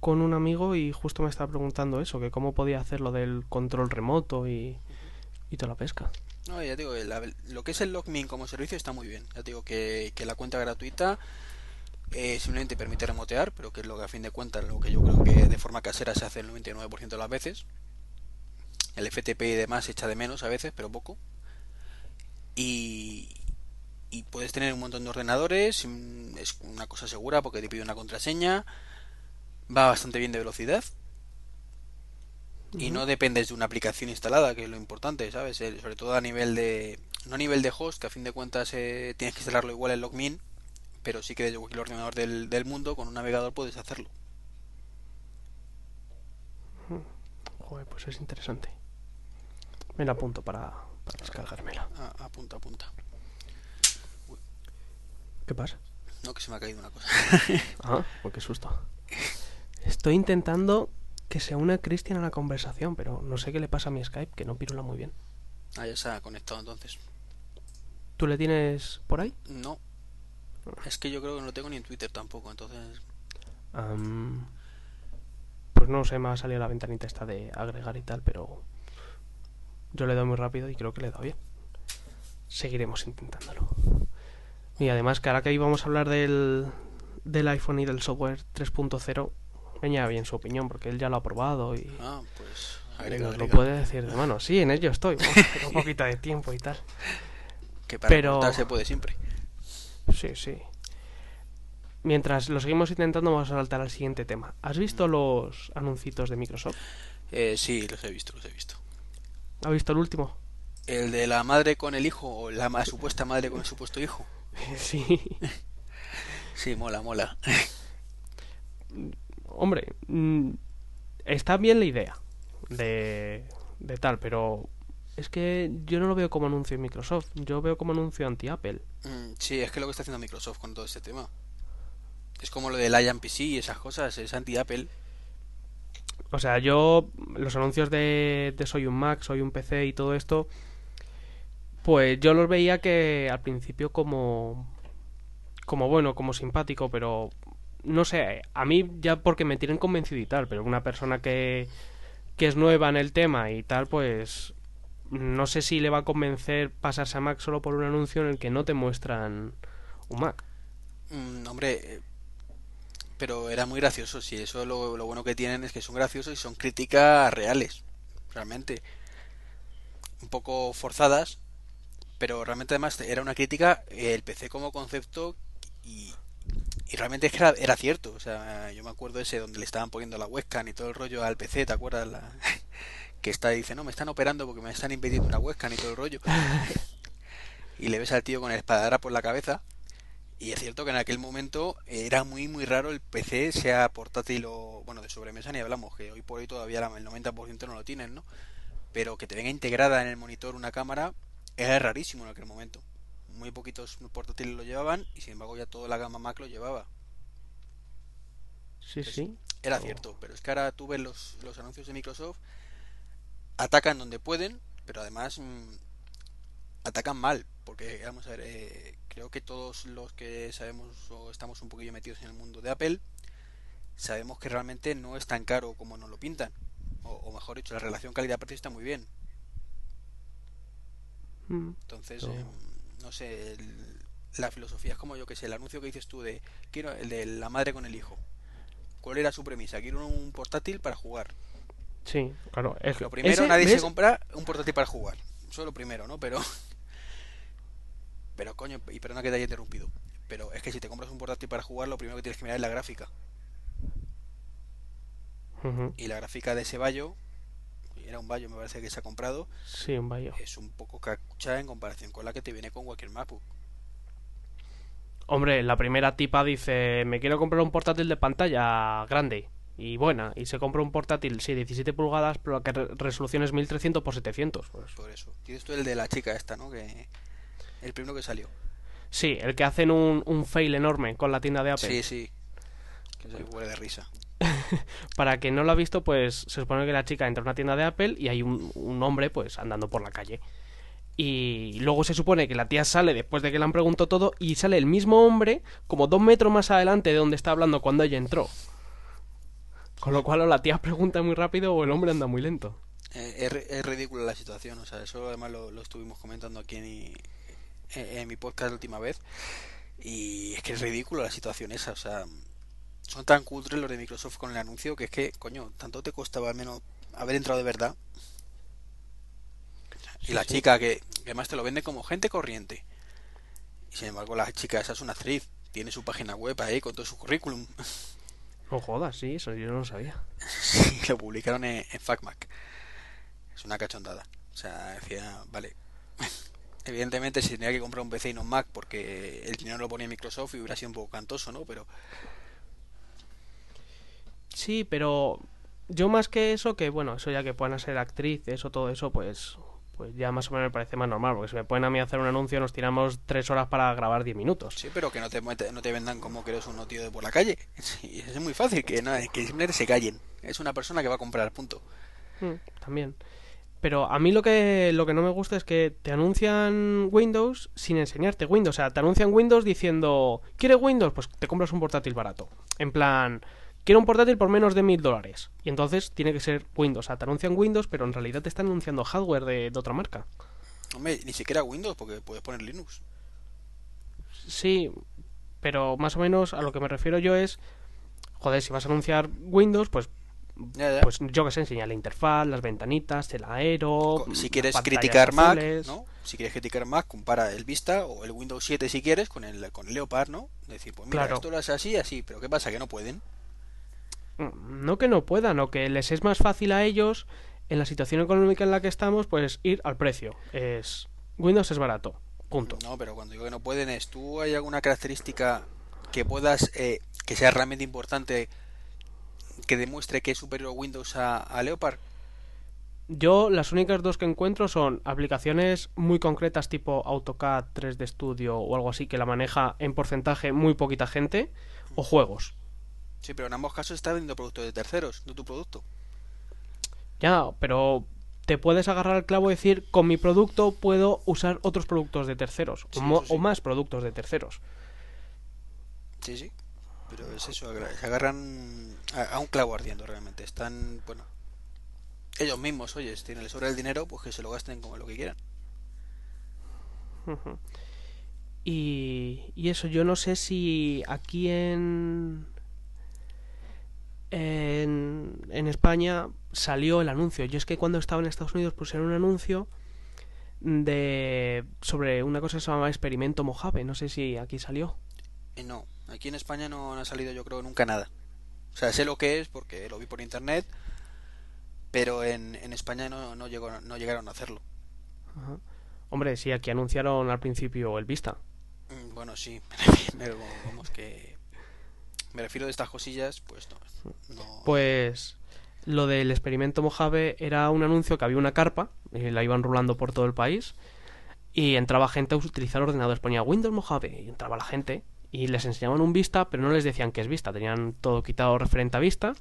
con un amigo y justo me estaba preguntando eso, que cómo podía hacer lo del control remoto y, y toda la pesca. No, ya digo, la- lo que es el LogMeIn como servicio está muy bien. Ya digo que, que la cuenta gratuita eh, simplemente permite remotear, pero que es lo que a fin de cuentas, lo que yo creo que de forma casera se hace el 99% de las veces. El FTP y demás se echa de menos a veces, pero poco. Y, y puedes tener un montón de ordenadores, es una cosa segura porque te pide una contraseña, va bastante bien de velocidad y no dependes de una aplicación instalada, que es lo importante, ¿sabes? Sobre todo a nivel de... No a nivel de host, que a fin de cuentas eh, tienes que instalarlo igual en Logmin, pero sí que desde cualquier ordenador del, del mundo con un navegador puedes hacerlo. Joder, pues es interesante. Me la apunto para, para descargármela. A, a punta a punta. ¿Qué pasa? No, que se me ha caído una cosa. Ah, pues qué susto. Estoy intentando que se una Cristian a la conversación, pero no sé qué le pasa a mi Skype, que no pirula muy bien. Ah, ya se ha conectado entonces. ¿Tú le tienes por ahí? No. Es que yo creo que no lo tengo ni en Twitter tampoco, entonces... Pues no sé, me ha salido la ventanita esta de agregar y tal, pero yo le doy muy rápido y creo que le da bien. Seguiremos intentándolo. Y además que ahora que íbamos a hablar del, del iPhone y del software 3.0, venía bien su opinión, porque él ya lo ha probado y, Ah, pues... Agrega, nos lo puede decir de mano. Sí, en ello estoy. Bueno, tengo un poquito de tiempo y tal. Que para pero- se puede siempre. Sí, sí. Mientras lo seguimos intentando, vamos a saltar al siguiente tema. ¿Has visto los anuncios de Microsoft? Eh, sí, los he visto, los he visto. ¿Has visto el último? El de la madre con el hijo, o la supuesta madre con el supuesto hijo. Sí. Sí, mola, mola. Hombre, mm, está bien la idea de, de tal, pero es que yo no lo veo como anuncio de Microsoft. Yo veo como anuncio anti-Apple. Mm, Sí, es que lo que está haciendo Microsoft con todo este tema. Es como lo del Lion PC y esas cosas, es anti-Apple. O sea, yo los anuncios de, soy un Mac, soy un PC y todo esto, pues yo los veía que al principio como como bueno, como simpático, pero no sé, a mí ya porque me tienen convencido y tal, pero una persona que, que es nueva en el tema y tal, pues no sé si le va a convencer pasarse a Mac solo por un anuncio en el que no te muestran un Mac. Mm, hombre, eh, pero era muy gracioso. Si eso lo, lo bueno que tienen es que son graciosos y son críticas reales, realmente. Un poco forzadas, pero realmente además era una crítica eh, el PC como concepto y, y realmente es que era, era cierto. O sea, yo me acuerdo ese donde le estaban poniendo la webcam y todo el rollo al PC, ¿te acuerdas? La... que está dice, no, me están operando porque me están impidiendo una webcam y todo el rollo. y le ves al tío con el espadara por la cabeza. Y es cierto que en aquel momento era muy muy raro el PC, sea portátil o, bueno, de sobremesa ni hablamos, que hoy por hoy todavía el 90% no lo tienen, ¿no? Pero que te venga integrada en el monitor una cámara era rarísimo en aquel momento. Muy poquitos portátiles lo llevaban y sin embargo ya toda la gama Mac lo llevaba. Sí, sí. Era Oh. cierto, pero es que ahora tú ves los, los anuncios de Microsoft, atacan donde pueden, pero además mm, atacan mal, porque vamos a ver, eh, creo que todos los que sabemos o estamos un poquillo metidos en el mundo de Apple, sabemos que realmente no es tan caro como nos lo pintan, o, o mejor dicho, la relación calidad-precio está muy bien. Mm. Entonces, No. eh, no sé, el- la filosofía es como yo que sé, el anuncio que dices tú de quiero el de la madre con el hijo. ¿Cuál era su premisa? Quiero un portátil para jugar. Sí, claro. Es, Lo primero, ese, nadie ¿ves? se compra un portátil para jugar. Eso es lo primero, ¿no? Pero. Pero coño, y perdona que te haya interrumpido. Pero es que si te compras un portátil para jugar, lo primero que tienes que mirar es la gráfica. Y la gráfica de ese Bayo, era un Bayo, me parece que se ha comprado, Sí, un vallo. es un poco cacucha en comparación con la que te viene con cualquier MacBook. Hombre, la primera tipa dice, me quiero comprar un portátil de pantalla grande y buena. Y se compra un portátil, sí, 17 pulgadas, pero la que re- resolución es 1300 por 700. Pues. Por eso. Tienes tú el de la chica esta, ¿no? Que. El primero que salió. Sí, el que hacen un, un fail enorme con la tienda de Apple. Sí, sí. Que se huele de risa. Para quien no lo ha visto, pues se supone que la chica entra a una tienda de Apple y hay un, un hombre pues andando por la calle. Y luego se supone que la tía sale después de que le han preguntado todo y sale el mismo hombre como dos metros más adelante de donde está hablando cuando ella entró. Con lo cual o la tía pregunta muy rápido o el hombre anda muy lento. Eh, es, es ridícula la situación, o sea, eso además lo, lo estuvimos comentando aquí en, en, mi podcast la última vez. Y es que es ridícula la situación esa, o sea, son tan cutres los de Microsoft con el anuncio que es que, coño, tanto te costaba al menos haber entrado de verdad. Y Sí, la sí. chica que, que además te lo vende como gente corriente. Y sin embargo, la chica esa es una actriz, tiene su página web ahí con todo su currículum. No jodas, sí, eso yo no lo sabía. Sí, lo publicaron en, en FacMac. Es una cachondada. O sea, decía, vale. Evidentemente se tenía que comprar un PC y no un Mac porque el dinero lo ponía Microsoft y hubiera sido un poco cantoso, ¿no? Pero Sí, pero yo más que eso, que bueno, eso ya que puedan ser actriz, eso, todo eso, pues pues ya más o menos me parece más normal, porque si me pueden a mí hacer un anuncio nos tiramos tres horas para grabar diez minutos. sí, pero que no te, no te vendan como que eres un tío de por la calle. Sí, es muy fácil, que, no, que simplemente se callen. Es una persona que va a comprar, punto. Mm, también. Pero a mí lo que, lo que no me gusta es que te anuncian Windows sin enseñarte Windows. O sea, te anuncian Windows diciendo, ¿quieres Windows? Pues te compras un portátil barato. En plan, quiero un portátil por menos de mil dólares. Y entonces tiene que ser Windows. O sea, te anuncian Windows, pero en realidad te están anunciando hardware de, de otra marca. Hombre, ni siquiera Windows porque puedes poner Linux. Sí, pero más o menos a lo que me refiero yo es, joder, si vas a anunciar Windows, pues, Pues yo que sé, enseñar la interfaz, las ventanitas, el aero. Si las quieres criticar Mac, azules. ¿no? Si quieres criticar Mac, compara el Vista o el Windows 7 si quieres con el, con el Leopard, ¿no? Decir, pues mira, Claro. esto lo hace así, así, pero ¿qué pasa? Que no pueden. Mm, No que no puedan, o que les es más fácil a ellos, en la situación económica en la que estamos, pues ir al precio. Es Windows es barato, punto. No, pero cuando digo que no pueden es, ¿tú hay alguna característica que puedas, eh, que sea realmente importante, que demuestre que es superior Windows a, a Leopard? Yo las únicas dos que encuentro son aplicaciones muy concretas tipo AutoCAD 3D Studio o algo así que la maneja en porcentaje muy poquita gente, o juegos. Sí, pero en ambos casos está vendiendo productos de terceros, no tu producto. Ya, pero te puedes agarrar al clavo y decir, con mi producto puedo usar otros productos de terceros, Sí, o, sí. o más productos de terceros. Sí, sí. Pero es eso, se agarran a, a un clavo ardiendo realmente. Están, bueno, ellos mismos, oye, si tienen les sobra el dinero, pues que se lo gasten como lo que quieran. Y, y eso, yo no sé si aquí en, en, en España salió el anuncio. Yo es que cuando estaba en Estados Unidos pusieron un anuncio de sobre una cosa que se llamaba Experimento Mojave. No sé si aquí salió. Y no, aquí en España no, no ha salido yo creo nunca nada. O sea, sé lo que es porque lo vi por internet, pero en, en España no, no, llegó, no llegaron a hacerlo. Ajá. Hombre, sí, aquí anunciaron al principio el Vista. Mm, Bueno, sí, pero vamos que... Me refiero de estas cosillas, pues no. no Pues lo del experimento Mojave era un anuncio que había una carpa, y la iban rulando por todo el país, y entraba gente a utilizar ordenadores, ponía Windows Mojave, y entraba la gente, y les enseñaban un Vista, pero no les decían que es Vista, tenían todo quitado referente a Vista,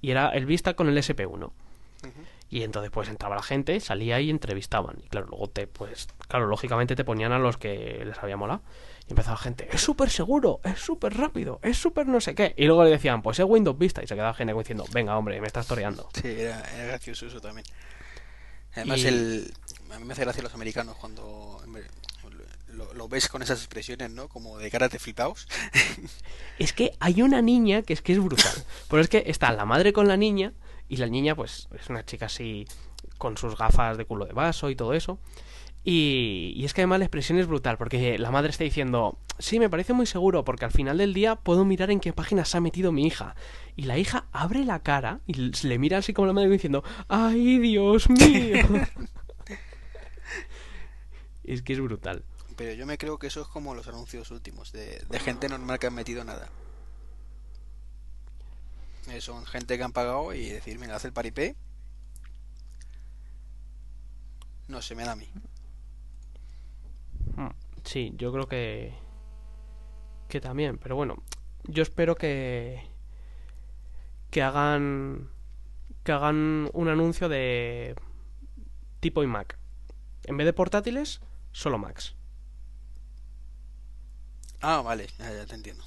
y era el Vista con el SP1. Ujú. Y entonces pues entraba la gente, salía y entrevistaban. Y claro, luego te, pues, claro, lógicamente te ponían a los que les había molado. Y empezaba la gente, es súper seguro, es súper rápido, es súper no sé qué. Y luego le decían, pues es Windows Vista. Y se quedaba gente diciendo, venga hombre, me estás toreando. Sí, era, era gracioso eso también. Además, Y- el, a mí me hace gracia los americanos cuando lo, ves con esas expresiones, ¿no? Como de cara de flipaos. Es que hay una niña que es que es brutal. Pero es que está la madre con la niña y la niña pues es una chica así con sus gafas de culo de vaso y todo eso. Y, y es que además la expresión es brutal porque la madre está diciendo, sí, me parece muy seguro porque al final del día puedo mirar en qué página se ha metido mi hija. Y la hija abre la cara y le mira así como la madre diciendo, ay, Dios mío. es que es brutal. Pero yo me creo que eso es como los anuncios últimos, de, de gente normal que han metido nada. Eh, son gente que han pagado y decir, venga, haz el paripé. No se me da a mí. Mm, Sí, yo creo que que también, pero bueno, yo espero que que hagan que hagan un anuncio de tipo iMac. En vez de portátiles, solo Macs. Ah, vale, ya, ya te entiendo.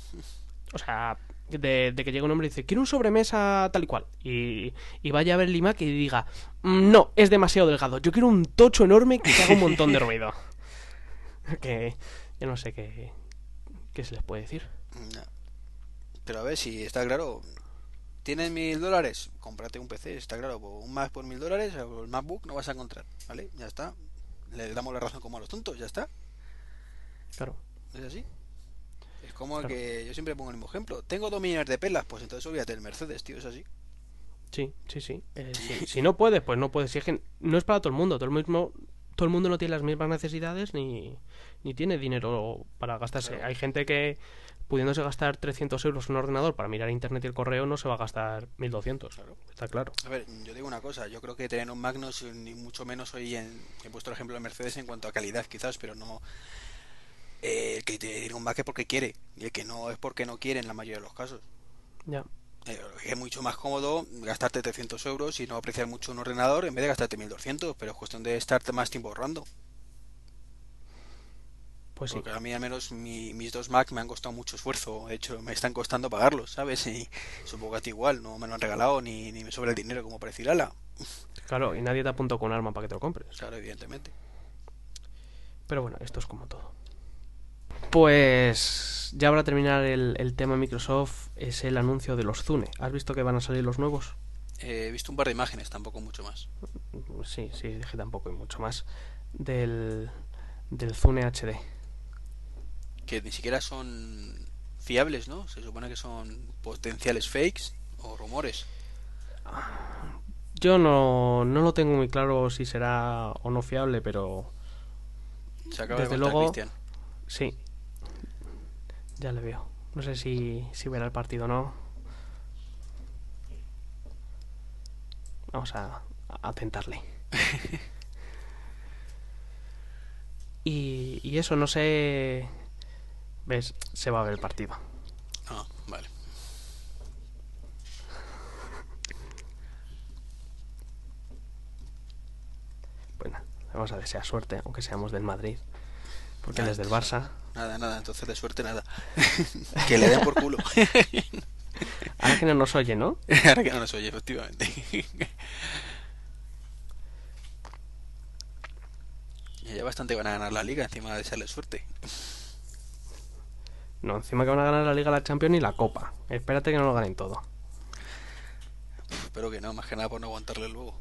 O sea, de, de que llegue un hombre y dice, quiero un sobremesa tal y cual. Y, y vaya a ver el iMac y diga, "Mm, no, es demasiado delgado. Yo quiero un tocho enorme que haga un montón de ruido. que yo no sé qué, qué se les puede decir. Ya. Pero a ver, si está claro, tienes mil dólares, cómprate un PC, está claro, por un Mac por mil dólares, el MacBook no vas a encontrar, ¿vale? Ya está. Le damos la razón como a los tontos, ya está. Claro. ¿Es así? Como Claro. que yo siempre pongo el mismo ejemplo. Tengo dos millones de pelas, pues entonces olvídate del Mercedes, tío, es así. Sí, sí, sí. Eh, si, si no puedes, pues no puedes. Si es que no es para todo el mundo. Todo el, mismo, todo el mundo no tiene las mismas necesidades ni, ni tiene dinero para gastarse. Claro. Hay gente que, pudiéndose gastar 300 euros en un ordenador para mirar internet y el correo, no se va a gastar 1200. Claro. Está claro. A ver, yo digo una cosa, yo creo que tener un es ni mucho menos hoy en... He puesto el ejemplo de Mercedes en cuanto a calidad quizás, pero no... eh, el que tiene un Mac es porque quiere, y el que no es porque no quiere en la mayoría de los casos. Ya. Eh, es mucho más cómodo gastarte 300 euros y no apreciar mucho un ordenador en vez de gastarte 1200, pero es cuestión de estar más tiempo ahorrando. Pues sí. Porque a mí al menos mi- mis dos Mac me han costado mucho esfuerzo, de hecho me están costando pagarlos, ¿sabes? Y supongo que a ti igual, no me lo han regalado ni, ni me sobra el dinero como para decir, ala. Claro, y nadie te apuntó con un arma para que te lo compres. Claro, evidentemente. Pero bueno, esto es como todo. Pues ya para terminar el, el tema Microsoft es el anuncio de los Zune. ¿Has visto que van a salir los nuevos? Eh, he visto un par de imágenes, tampoco mucho más. Sí, sí, dije tampoco y mucho más. Del, del Zune HD. Que ni siquiera son fiables, ¿no? Se supone que son potenciales fakes o rumores. Yo no, no lo tengo muy claro si será o no fiable, pero Se acaba Desde de luego- Cristian. sí. Ya le veo. No sé si, si verá el partido o no. Vamos a, a tentarle. y, y eso, no sé... ¿Ves? Se va a ver el partido. Ah, vale. Bueno, vamos a desear suerte, aunque seamos del Madrid. Porque desde el Barça. Nada, nada, entonces de suerte nada. que le den por culo. Ahora que no nos oye, ¿no? Ahora que no nos oye, efectivamente. y ya bastante van a ganar la liga encima de echarle suerte. No, encima que van a ganar la Liga, la Champions y la Copa. Espérate que no lo ganen todo. Espero que no, más que nada por no aguantarle luego.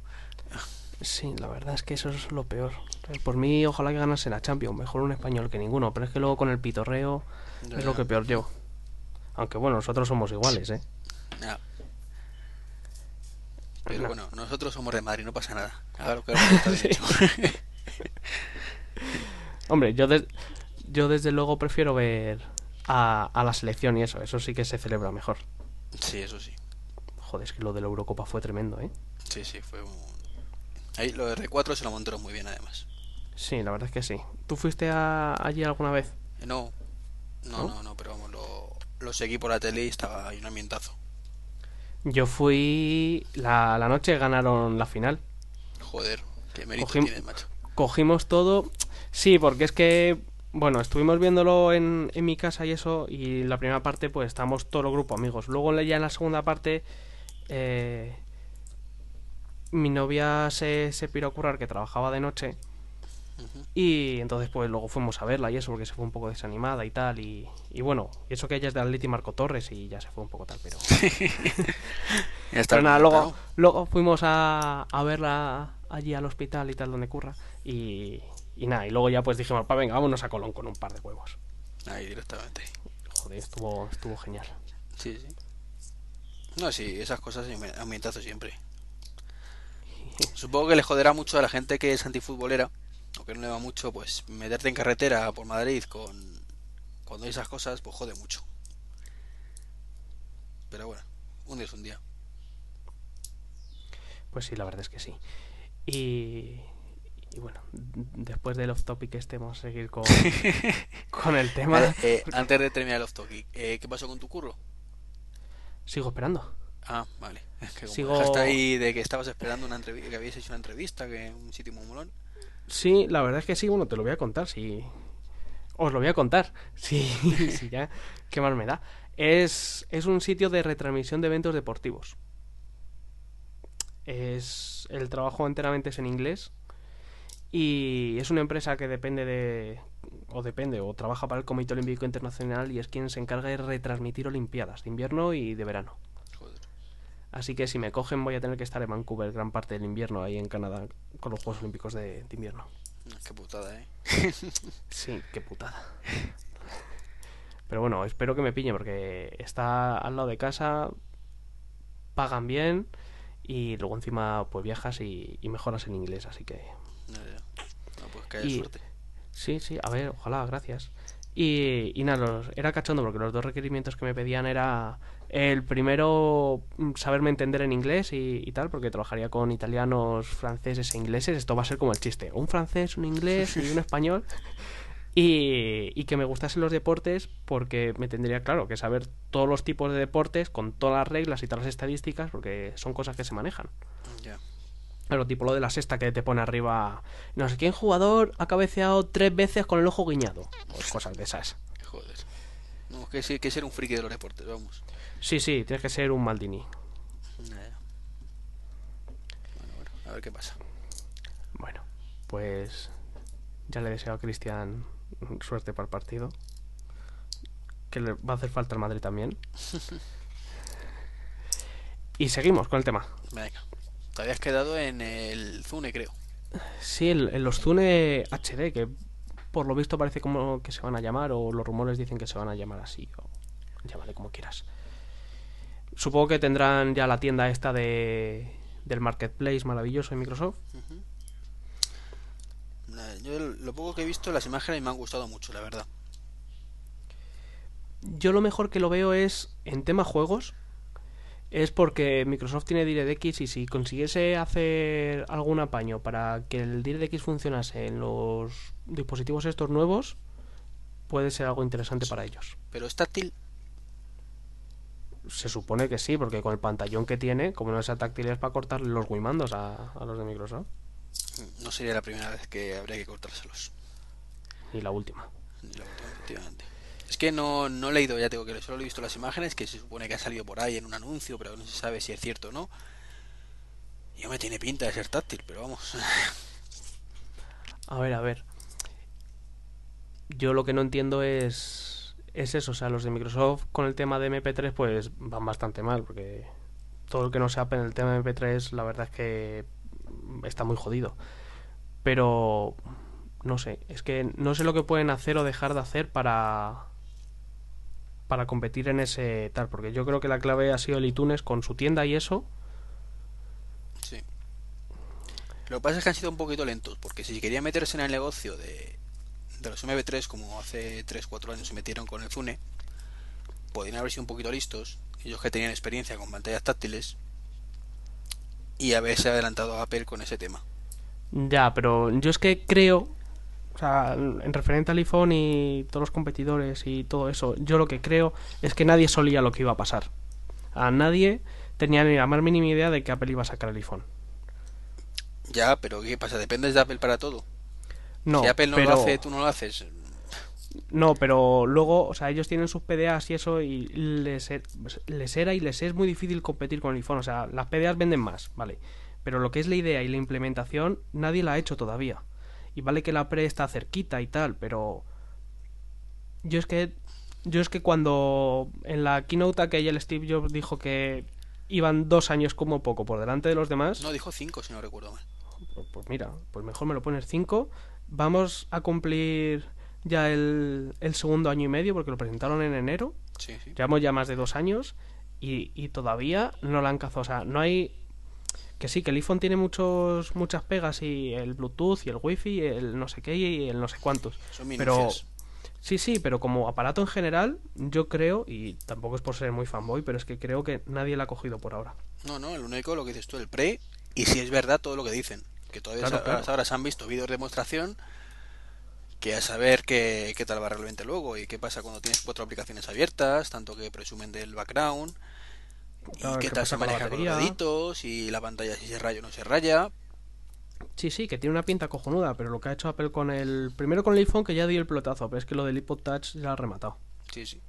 Sí, la verdad es que eso es lo peor. Por mí, ojalá que ganase la Champions. Mejor un español que ninguno. Pero es que luego con el pitorreo es lo que peor llevo. Aunque bueno, nosotros somos iguales, ¿eh? Ya. Pero No. bueno, nosotros somos de Madrid, no pasa nada. Haga lo que Sí. Hombre, yo, des- yo desde luego prefiero ver a, a la selección y eso. Eso sí que se celebra mejor. sí, eso sí. Joder, es que lo de la Eurocopa fue tremendo, ¿eh? Sí, sí, fue un... Ahí lo de R4 se lo montaron muy bien además. Sí, la verdad es que sí. ¿Tú fuiste a- allí alguna vez? Eh, No, no, ¿No? no, no, pero vamos, lo, lo seguí por la tele y estaba ahí un ambientazo. Yo fui la, la noche ganaron la final. Joder, qué mérito Cogim- tienes, macho. Cogimos todo. Sí, porque es que, bueno, estuvimos viéndolo en, en mi casa y eso. Y la primera parte, pues estábamos todo el grupo amigos. Luego, ya en la segunda parte, eh, mi novia se, se piró a currar que trabajaba de noche. Y entonces, pues luego fuimos a verla y eso, porque se fue un poco desanimada y tal. Y, y bueno, y eso que ella es de Atleti Marco Torres y ya se fue un poco tal, pero. Ya está Pero nada, luego, luego fuimos a, a verla allí al hospital y tal, donde curra. Y, y nada, y luego ya pues dijimos, pa, venga, vámonos a Colón con un par de huevos. Ahí directamente. Joder, estuvo, estuvo genial. Sí, sí. No, sí, esas cosas ambi- ambientazo siempre. Supongo que le joderá mucho a la gente que es antifutbolera, o que no le va mucho, pues meterte en carretera por Madrid con cuando hay esas cosas, pues jode mucho. Pero bueno, un día es un día. Pues sí, la verdad es que sí. Y, y bueno, después del off topic este vamos a seguir con, con el tema. Vale, eh, antes de terminar el off topic, eh, ¿qué pasó con tu curro? Sigo esperando. Ah, vale. Es que como Sigo- dejaste ahí de que estabas esperando una entrevista, que habíais hecho una entrevista, que un sitio muy molón. Sí, la verdad es que sí, bueno, te lo voy a contar, sí. Os lo voy a contar, sí, sí, ya, qué mal me da. Es, es un sitio de retransmisión de eventos deportivos. Es, el trabajo enteramente es en inglés y es una empresa que depende de, o depende, o trabaja para el Comité Olímpico Internacional y es quien se encarga de retransmitir Olimpiadas de invierno y de verano. Así que si me cogen voy a tener que estar en Vancouver gran parte del invierno ahí en Canadá con los Juegos Olímpicos de- de invierno. Qué putada, eh. Sí, qué putada. Pero bueno, espero que me pillen porque está al lado de casa, pagan bien y luego encima pues viajas y, y mejoras en inglés, así que. No, pues que haya Y- suerte. sí, sí, a ver, ojalá, gracias. Y, y nada, los- era cachondo porque los dos requerimientos que me pedían era el primero mm, saberme entender en inglés y, y tal, porque trabajaría con italianos, franceses e ingleses, esto va a ser como el chiste, un francés, un inglés y un español. Y, y que me gustasen los deportes porque me tendría, claro, que saber todos los tipos de deportes con todas las reglas y todas las estadísticas porque son cosas que se manejan. Claro, tipo lo de la sexta que te pone arriba. No sé quién jugador ha cabeceado tres veces con el ojo guiñado. Pues cosas de esas. Joder. No, que que ser un friki de los deportes, vamos. Sí, sí, tienes que ser un Maldini. Bueno, bueno, a ver qué pasa. Bueno, pues ya le deseo a Cristian suerte para el partido. Que le va a hacer falta al Madrid también. Y seguimos con el tema. Venga. Te habías quedado en el Zune, creo. Sí, el, el los Zune HD, que por lo visto parece como que se van a llamar, o los rumores dicen que se van a llamar así, o llámale como quieras. Supongo que tendrán ya la tienda esta de del marketplace maravilloso de Microsoft. Yo lo poco que he visto, las imágenes me han gustado mucho, la verdad. Yo lo mejor que lo veo es en tema juegos. Es porque Microsoft tiene DirectX y si consiguiese hacer algún apaño para que el DirectX funcionase en los dispositivos estos nuevos, puede ser algo interesante para ellos. Pero es táctil. Se supone que sí, porque con el pantallón que tiene, como no sea táctil, es para cortarle los Wimandos a, a los de Microsoft. No sería la primera vez que habría que cortárselos. y la última. La última, efectivamente. Es que no, no he leído, ya tengo que solo he visto las imágenes, que se supone que ha salido por ahí en un anuncio, pero no se sabe si es cierto o no. Yo me tiene pinta de ser táctil, pero vamos. A ver, a ver. Yo lo que no entiendo es es eso, o sea, los de Microsoft con el tema de MP3 pues van bastante mal, porque todo el que no sepa en el tema de MP3 la verdad es que está muy jodido. Pero no sé, es que no sé lo que pueden hacer o dejar de hacer para para competir en ese tal, porque yo creo que la clave ha sido el iTunes con su tienda y eso. Sí. Lo que pasa es que han sido un poquito lentos, porque si querían meterse en el negocio de, de los MP3, como hace 3-4 años se metieron con el Zune, podrían haber sido un poquito listos, ellos que tenían experiencia con pantallas táctiles, y haberse adelantado a Apple con ese tema. Ya, pero yo es que creo, o sea, en referente al iPhone y todos los competidores y todo eso, yo lo que creo es que nadie solía lo que iba a pasar. A nadie tenía ni la más mínima idea de que Apple iba a sacar el iPhone. Ya, pero ¿qué pasa? ¿Dependes de Apple para todo? No, si Apple no pero, lo hace, tú no lo haces. No, pero luego, o sea, ellos tienen sus PDAs y eso y les, e- les era y les es muy difícil competir con el iPhone. O sea, las PDAs venden más, ¿vale? Pero lo que es la idea y la implementación, nadie la ha hecho todavía. Y vale que la pre está cerquita y tal, pero yo es que yo es que cuando en la keynote aquella el Steve Jobs dijo que iban dos años como poco por delante de los demás, No, dijo 5 si no recuerdo mal. pues, pues mira, pues mejor me lo pones 5. Vamos a cumplir ya el, el segundo año y medio porque lo presentaron en enero. Sí, sí. Llevamos ya más de dos años y, y todavía no la han cazado. O sea, no hay. Que sí, que el iPhone tiene muchos muchas pegas y el Bluetooth y el Wi-Fi y el no sé qué y el no sé cuántos. Son Pero sí, sí, pero como aparato en general, yo creo, y tampoco es por ser muy fanboy, pero es que creo que nadie la ha cogido por ahora. No, no, el único lo que dices tú, el pre, y si es verdad todo lo que dicen. Que todavía Claro, ahora se han visto vídeos de demostración que a saber qué, qué tal va realmente luego y qué pasa cuando tienes cuatro aplicaciones abiertas, tanto que presumen del background, Claro, y qué qué tal se maneja con los deditos, y la pantalla si se raya o no se raya. Sí, sí, que tiene una pinta cojonuda, pero lo que ha hecho Apple con el. Primero con el iPhone, que ya dio el pelotazo, pero es que lo del iPod Touch ya lo ha rematado. Sí, sí.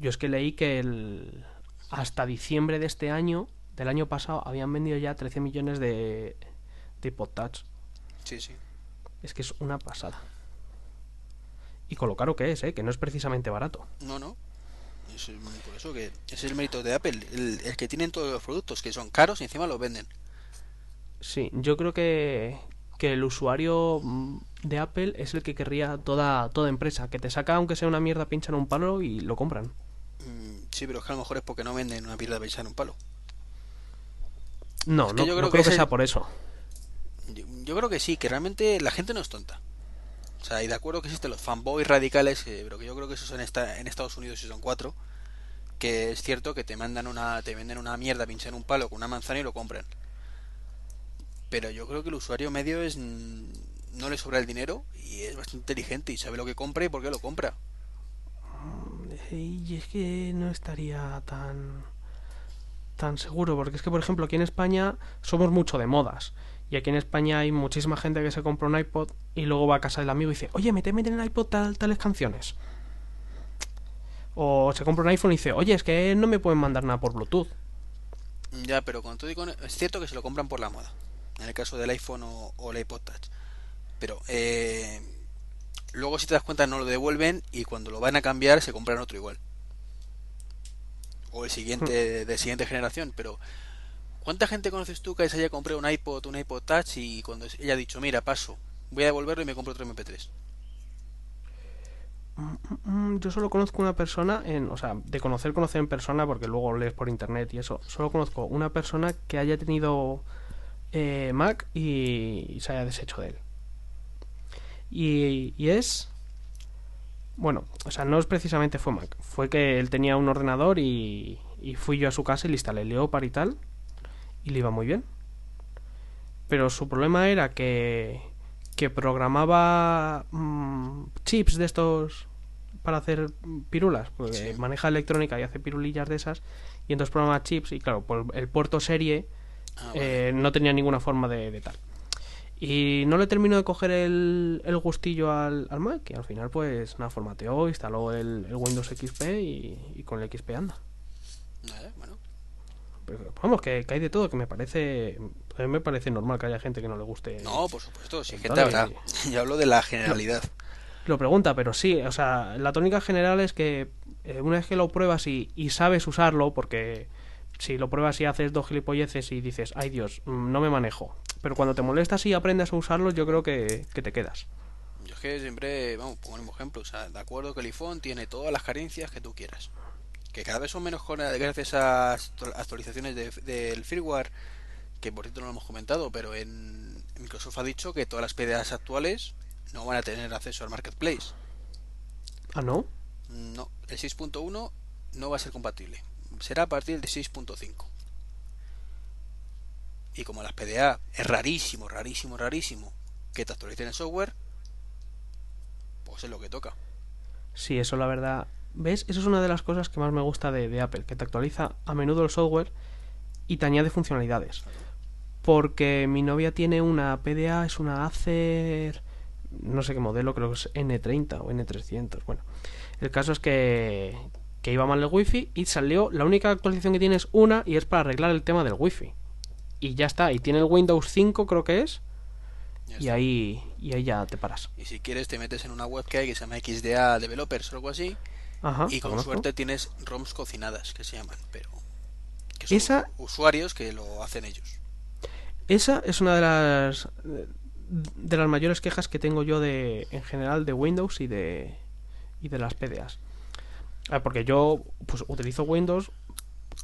Yo es que leí que el hasta diciembre de este año, del año pasado, habían vendido ya 13 millones de, de iPod Touch. Sí, sí. Es que es una pasada. Y con lo caro que es, ¿eh? que no es precisamente barato. No, no. Es el- por eso que es el mérito de Apple, el, el que tienen todos los productos, que son caros y encima los venden. Sí, yo creo que, que el usuario mm, de Apple es el que querría toda, toda empresa. Que te saca, aunque sea una mierda, pinchan un palo y lo compran. Mm, Sí, pero es que a lo mejor es porque no venden una pensar en un palo. No, Es que no, yo no creo creo que que, es el- sea por eso. Yo, creo que sí, que realmente la gente no es tonta. O sea, y de acuerdo que existen los fanboys radicales, eh, pero que yo creo que esos en, esta, en Estados Unidos sí son cuatro. Que es cierto que te mandan una, te venden una mierda pinchar un palo con una manzana y lo compran. Pero yo creo que el usuario medio es no le sobra el dinero y es bastante inteligente y sabe lo que compra y por qué lo compra. Y es que no estaría tan tan seguro, porque es que por ejemplo aquí en España somos mucho de modas. Y aquí en España hay muchísima gente que se compra un iPod y luego va a casa del amigo y dice, oye, méteme en el iPod tal, tales canciones. O se compra un iPhone y dice, oye, es que no me pueden mandar nada por Bluetooth. Ya, pero con todo y con es cierto que se lo compran por la moda. En el caso del iPhone o, o el iPod Touch. Pero eh, luego si te das cuenta no lo devuelven y cuando lo van a cambiar se compran otro igual. O el siguiente de siguiente generación, pero ¿cuánta gente conoces tú que se haya comprado un iPod, un iPod Touch y cuando ella ha dicho, mira, paso, voy a devolverlo y me compro otro MP3? Mm, Yo solo conozco una persona, en, o sea, de conocer, conocer en persona, porque luego lees por internet y eso. Solo conozco una persona que haya tenido eh, Mac y, se haya deshecho de él. Y, es. Bueno, o sea, no es precisamente fue Mac. Fue que él tenía un ordenador y, y fui yo a su casa y le instalé Leopard y tal. Y le iba muy bien. Pero su problema era que, que programaba mm, chips de estos para hacer pirulas, porque Sí. maneja electrónica y hace pirulillas de esas, y entonces programa chips y claro, el puerto serie Ah, vale. eh, no tenía ninguna forma de, de tal. Y no le terminó de coger el, el gustillo al, al Mac y al final pues nada, formateó, instaló el, el Windows XP y, y con el XP anda. Pero, vamos, que, que hay de todo, que me parece a mí me parece normal que haya gente que no le guste. No, por supuesto, si gente habrá. Yo hablo de la generalidad. Lo pregunta, pero sí, o sea, la tónica general es que eh, una vez que lo pruebas y, y sabes usarlo, porque si lo pruebas y haces dos gilipolleces y dices, ay Dios, mm, no me manejo. Pero cuando te molestas y aprendes a usarlo, yo creo que, que te quedas. Yo es que siempre, vamos, pongo el mismo ejemplo. O sea, de acuerdo que el iPhone tiene todas las carencias que tú quieras. Que cada vez son menos con- gracias a actu- actualizaciones de- del firmware, que por cierto no lo hemos comentado, pero en Microsoft ha dicho que todas las PDAs actuales no van a tener acceso al marketplace. Ah, ¿no? No, el 6.1 no va a ser compatible. Será a partir del 6.5. Y como las PDA es rarísimo, rarísimo, rarísimo que te actualicen el software, pues es lo que toca. Sí, eso la verdad. ¿Ves? Eso es una de las cosas que más me gusta de, de Apple, que te actualiza a menudo el software y te añade funcionalidades. Porque mi novia tiene una PDA, es una Acer, no sé qué modelo, creo que es N30 o N300. Bueno, el caso es que, que iba mal el wifi y salió, la única actualización que tiene es una y es para arreglar el tema del wifi. Y ya está, y tiene el Windows 5 creo que es, y ahí, y ahí ya te paras. Y si quieres te metes en una web que hay que se llama XDA Developers o algo así, Ajá, y con suerte tienes ROMs cocinadas, que se llaman, pero que son Esa- usuarios que lo hacen ellos. Esa es una de las de las mayores quejas que tengo yo de en general de Windows y de y de las PDAs. Ah, porque yo pues utilizo Windows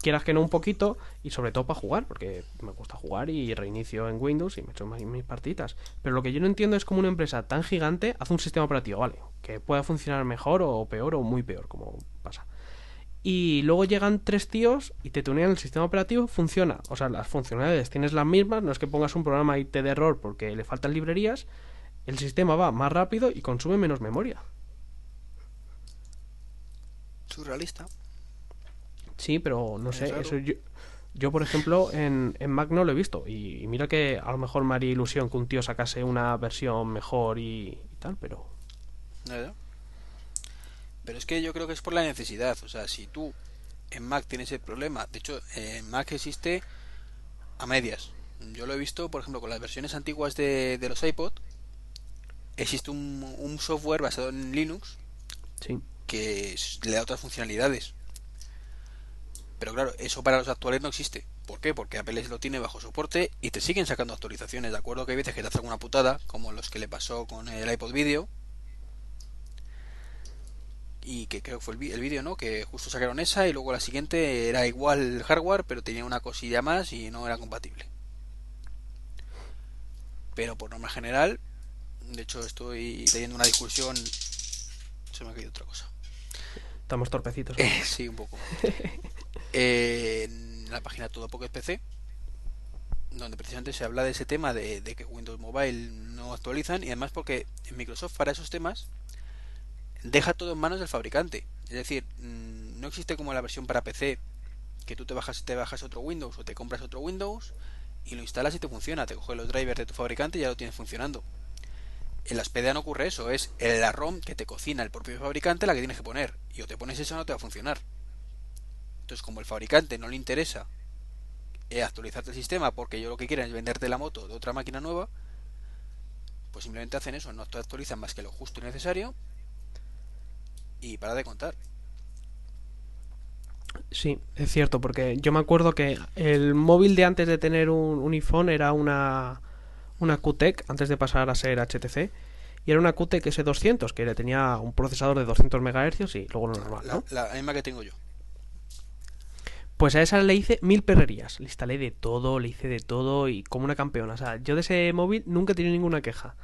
quieras que no un poquito y sobre todo para jugar, porque me gusta jugar y reinicio en Windows y me echo mis, partiditas. Pero lo que yo no entiendo es cómo una empresa tan gigante hace un sistema operativo, vale, que pueda funcionar mejor o peor o muy peor, como pasa. Y luego llegan tres tíos y te tunean el sistema operativo, funciona. O sea, las funcionalidades tienes las mismas, no es que pongas un programa IT de error porque le faltan librerías, el sistema va más rápido y consume menos memoria. Surrealista. Sí, pero no sé, eso yo, yo por ejemplo en, en Mac no lo he visto. Y, y mira que a lo mejor me haría ilusión que un tío sacase una versión mejor y, y tal, pero... Pero es que yo creo que es por la necesidad. O sea, si tú en Mac tienes el problema, de hecho, en Mac existe a medias. Yo lo he visto, por ejemplo, con las versiones antiguas de, de los iPod. Existe un, un software basado en Linux Sí. que le da otras funcionalidades. Pero claro, eso para los actuales no existe. ¿Por qué? Porque Apple lo tiene bajo soporte y te siguen sacando actualizaciones. De acuerdo que hay veces que te hacen una putada, como los que le pasó con el iPod Video. Y que creo que fue el, vídeo, ¿no? Que justo sacaron esa y luego la siguiente era igual el hardware, pero tenía una cosilla más y no era compatible. Pero por norma general, de hecho estoy leyendo una discusión... Se me ha caído otra cosa. Estamos torpecitos. Eh, sí, un poco. En la página Todo Pocket PC, donde precisamente se habla de ese tema de, que Windows Mobile no actualizan y además porque en Microsoft para esos temas deja todo en manos del fabricante. Es decir, mm, no existe como la versión para PC que tú te bajas te bajas otro Windows o te compras otro Windows y lo instalas y te funciona. Te coges los drivers de tu fabricante y ya lo tienes funcionando. En las PDA no ocurre eso, es la ROM que te cocina el propio fabricante la que tienes que poner. Y o te pones esa o no te va a funcionar. Entonces, como el fabricante no le interesa eh, actualizarte el sistema porque yo lo que quieren es venderte la moto de otra máquina nueva, pues simplemente hacen eso, no te actualizan más que lo justo y necesario y para de contar. Sí, es cierto, porque yo me acuerdo que el móvil de antes de tener un, un iPhone era una, una QTEC, antes de pasar a ser HTC, y era una QTEC S200, que le tenía un procesador de 200 MHz y luego lo normal, La, ¿no? la misma que tengo yo. Pues a esa le hice mil perrerías, le instalé de todo, le hice de todo y como una campeona. O sea, yo de ese móvil nunca he tenido ninguna queja.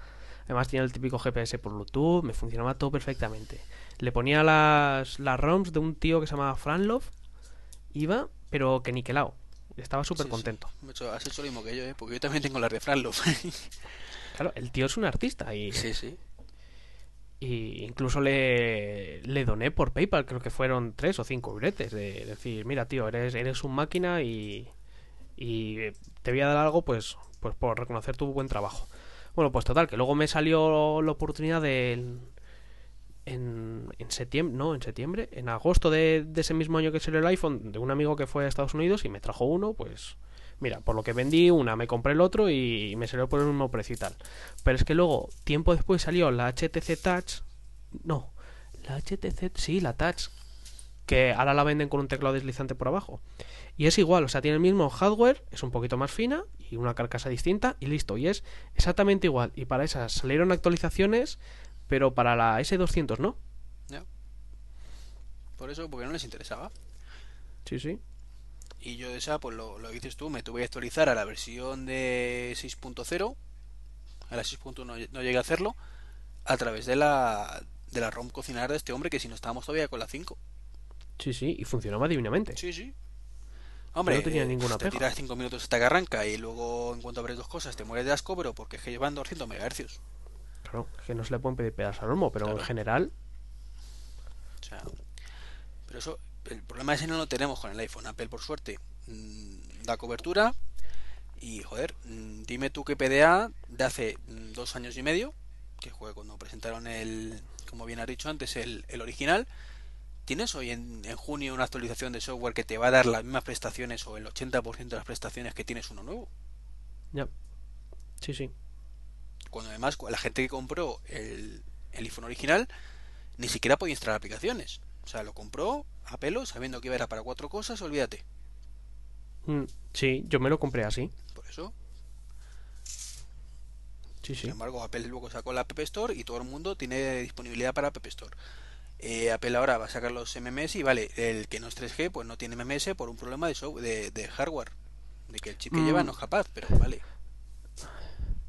Además tenía el típico GPS por Bluetooth, me funcionaba todo perfectamente. Le ponía las, las ROMs de un tío que se llamaba Franlov, iba, pero que niquelado. Estaba súper Sí, sí. contento. He hecho- has hecho lo mismo que yo, ¿eh? porque yo también tengo la de Franlo. Claro, el tío es un artista y, sí, sí. Y incluso le, le doné por PayPal, creo que fueron tres o cinco billetes. De decir, mira tío, eres, eres un máquina y, y te voy a dar algo pues, pues por reconocer tu buen trabajo. Bueno, pues total, que luego me salió la oportunidad de en, en septiembre, no, en septiembre, en agosto de, de ese mismo año que salió el iPhone, de un amigo que fue a Estados Unidos y me trajo uno, pues mira, por lo que vendí una, me compré el otro y me salió por el mismo precio y tal. Pero es que luego, tiempo después salió la HTC Touch, no, la HTC, sí, la Touch, que ahora la venden con un teclado deslizante por abajo. Y es igual, o sea, tiene el mismo hardware, es un poquito más fina y una carcasa distinta y listo, y es exactamente igual. Y para esas salieron actualizaciones pero para la S200 no. Ya. Por eso, porque no les interesaba. Sí, sí. Y yo de esa, pues lo, lo dices tú, me tuve que actualizar a la versión de 6.0. A la 6.1 no, no llegué a hacerlo. A través de la, de la ROM cocinar de este hombre, que si no estábamos todavía con la 5. Sí, sí, y funcionaba divinamente. Sí, sí. Hombre, no tenía eh, ninguna te tiras 5 minutos hasta que arranca y luego en cuanto abres dos cosas te mueres de asco, pero porque es que llevan 200 MHz. Claro, que no se le pueden pedir pedas al olmo, pero Claro. en general, O sea, pero eso, el problema ese no lo tenemos con el iPhone. Apple, por suerte, mm, da cobertura. Y joder, mm, dime tú qué PDA de hace mm, dos años y medio, que fue cuando presentaron el, como bien has dicho antes, el, el original. ¿Tienes hoy en, en junio una actualización de software que te va a dar las mismas prestaciones o el 80% de las prestaciones que tienes uno nuevo? ya. Sí, sí. Cuando además la gente que compró el, el iPhone original ni siquiera podía instalar aplicaciones. O sea, lo compró a pelo sabiendo que era para cuatro cosas, olvídate. Mm, sí, yo me lo compré así. Por eso, Sí, sí. sin embargo, Apple luego sacó la App Store y todo el mundo tiene disponibilidad para App Store. Eh, Apple ahora va a sacar los MMS y vale, el que no es 3G pues no tiene MMS por un problema de, software, de, de hardware. De que el chip que Mm. lleva no es capaz, pero vale.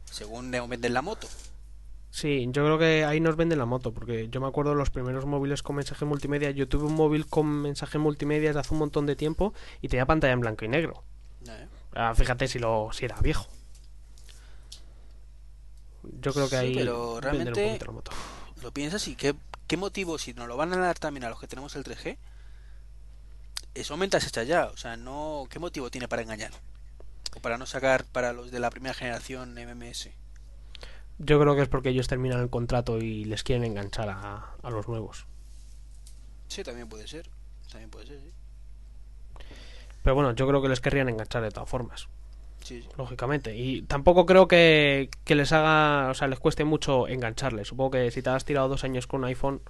Según venden la moto. Sí, yo creo que ahí nos venden la moto, porque yo me acuerdo de los primeros móviles con mensaje multimedia. Yo tuve un móvil con mensaje multimedia desde hace un montón de tiempo y tenía pantalla en blanco y negro. ¿eh? Ah, fíjate si lo si era viejo. Yo creo que Sí, ahí pero realmente- un poquito la moto. lo piensas y qué, qué motivo, si nos lo van a dar también a los que tenemos el 3G, eso ventas hechas ya, o sea, no, ¿qué motivo tiene para engañar? O para no sacar para los de la primera generación MMS. Yo creo que es porque ellos terminan el contrato y les quieren enganchar a, a los nuevos. Sí, también puede ser, también puede ser, sí. Pero bueno, yo creo que les querrían enganchar de todas formas, Sí, sí. lógicamente. Y tampoco creo que, que les haga, o sea, les cueste mucho engancharles. Supongo que si te has tirado dos años con un iPhone,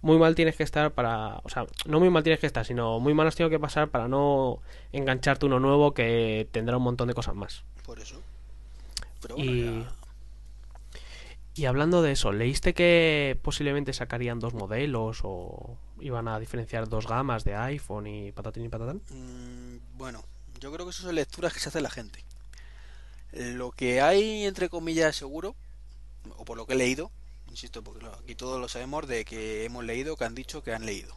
muy mal tienes que estar para, o sea, no muy mal tienes que estar, sino muy mal has tenido que pasar para no engancharte uno nuevo que tendrá un montón de cosas más. por eso. Pero bueno, Y, ya- y hablando de eso, ¿leíste que posiblemente sacarían dos modelos o iban a diferenciar dos gamas de iPhone y patatín y patatán? Mm, bueno, yo creo que eso son lecturas que se hace la gente. Lo que hay, entre comillas, seguro, o por lo que he leído, insisto, porque aquí todos lo sabemos de que hemos leído, que han dicho, que han leído.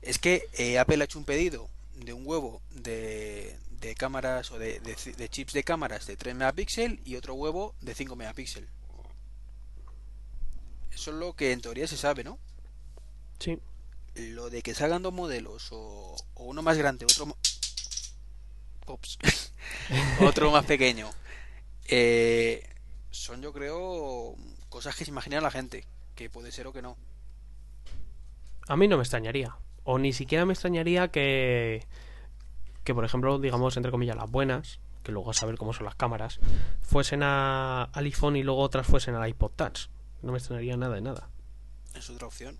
Es que eh, Apple ha hecho un pedido de un huevo de, de cámaras o de, de chips de cámaras de 3 megapíxeles y otro huevo de 5 megapíxeles. Eso es lo que en teoría se sabe, ¿no? Sí, Lo de que salgan dos modelos o, o uno más grande, otro Ops. otro más pequeño, eh, son yo creo cosas que se imagina la gente, que puede ser o que no. a mí no me extrañaría. O ni siquiera me extrañaría que, que por ejemplo, digamos, entre comillas, las buenas, que luego a saber cómo son las cámaras, fuesen a, al iPhone y luego otras fuesen al iPod Touch. No me extrañaría nada de nada. Es otra opción.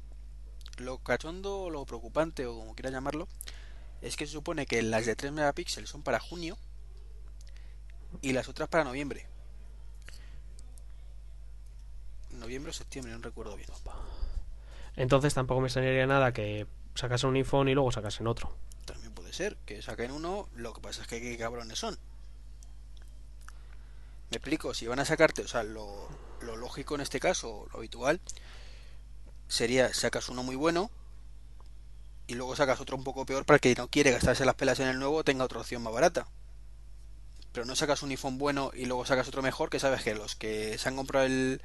Lo cachondo o lo preocupante, o como quieras llamarlo, es que se supone que las de 3 megapíxeles son para junio y las otras para noviembre. Noviembre o septiembre, no recuerdo bien. Entonces tampoco me extrañaría nada que sacasen un iPhone y luego sacasen otro. También puede ser que saquen uno, lo que pasa es que qué cabrones son. Me explico, si van a sacarte, o sea, lo, lo lógico en este caso, lo habitual, sería sacas uno muy bueno y luego sacas otro un poco peor para que no quiere gastarse las pelas en el nuevo tenga otra opción más barata. Pero no sacas un iPhone bueno y luego sacas otro mejor, que sabes que los que se han comprado el...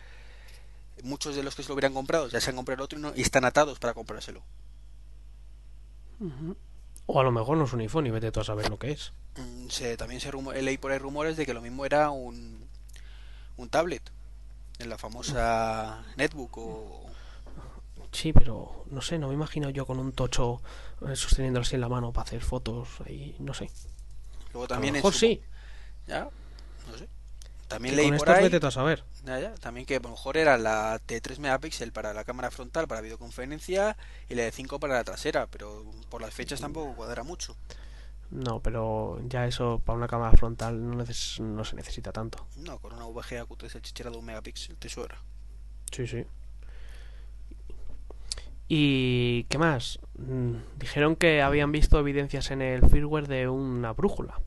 Muchos de los que se lo hubieran comprado ya se han comprado el otro y, no- y están atados para comprárselo. O a lo mejor no es un iPhone y vete tú a saber lo que es. Mm, se, también se rumo- leí por ahí rumores de que lo mismo era un, un tablet, en la famosa netbook o... Sí, pero no sé, no me imagino yo con un tocho eh, sosteniéndolo así en la mano para hacer fotos ahí, no sé. Luego A también lo en mejor su- sí. Ya, no sé. También que leí con por ahí... a saber. Ya, ya, También que a lo mejor era la de 3 megapíxeles para la cámara frontal para videoconferencia y la de 5 para la trasera, pero por las fechas tampoco cuadra mucho. No, pero ya eso para una cámara frontal no, neces- no se necesita tanto. No, con una VGA Q3 chichera de un megapíxel te sobra. Sí, sí. ¿Y qué más? Mm, Dijeron que habían visto evidencias en el firmware de una brújula.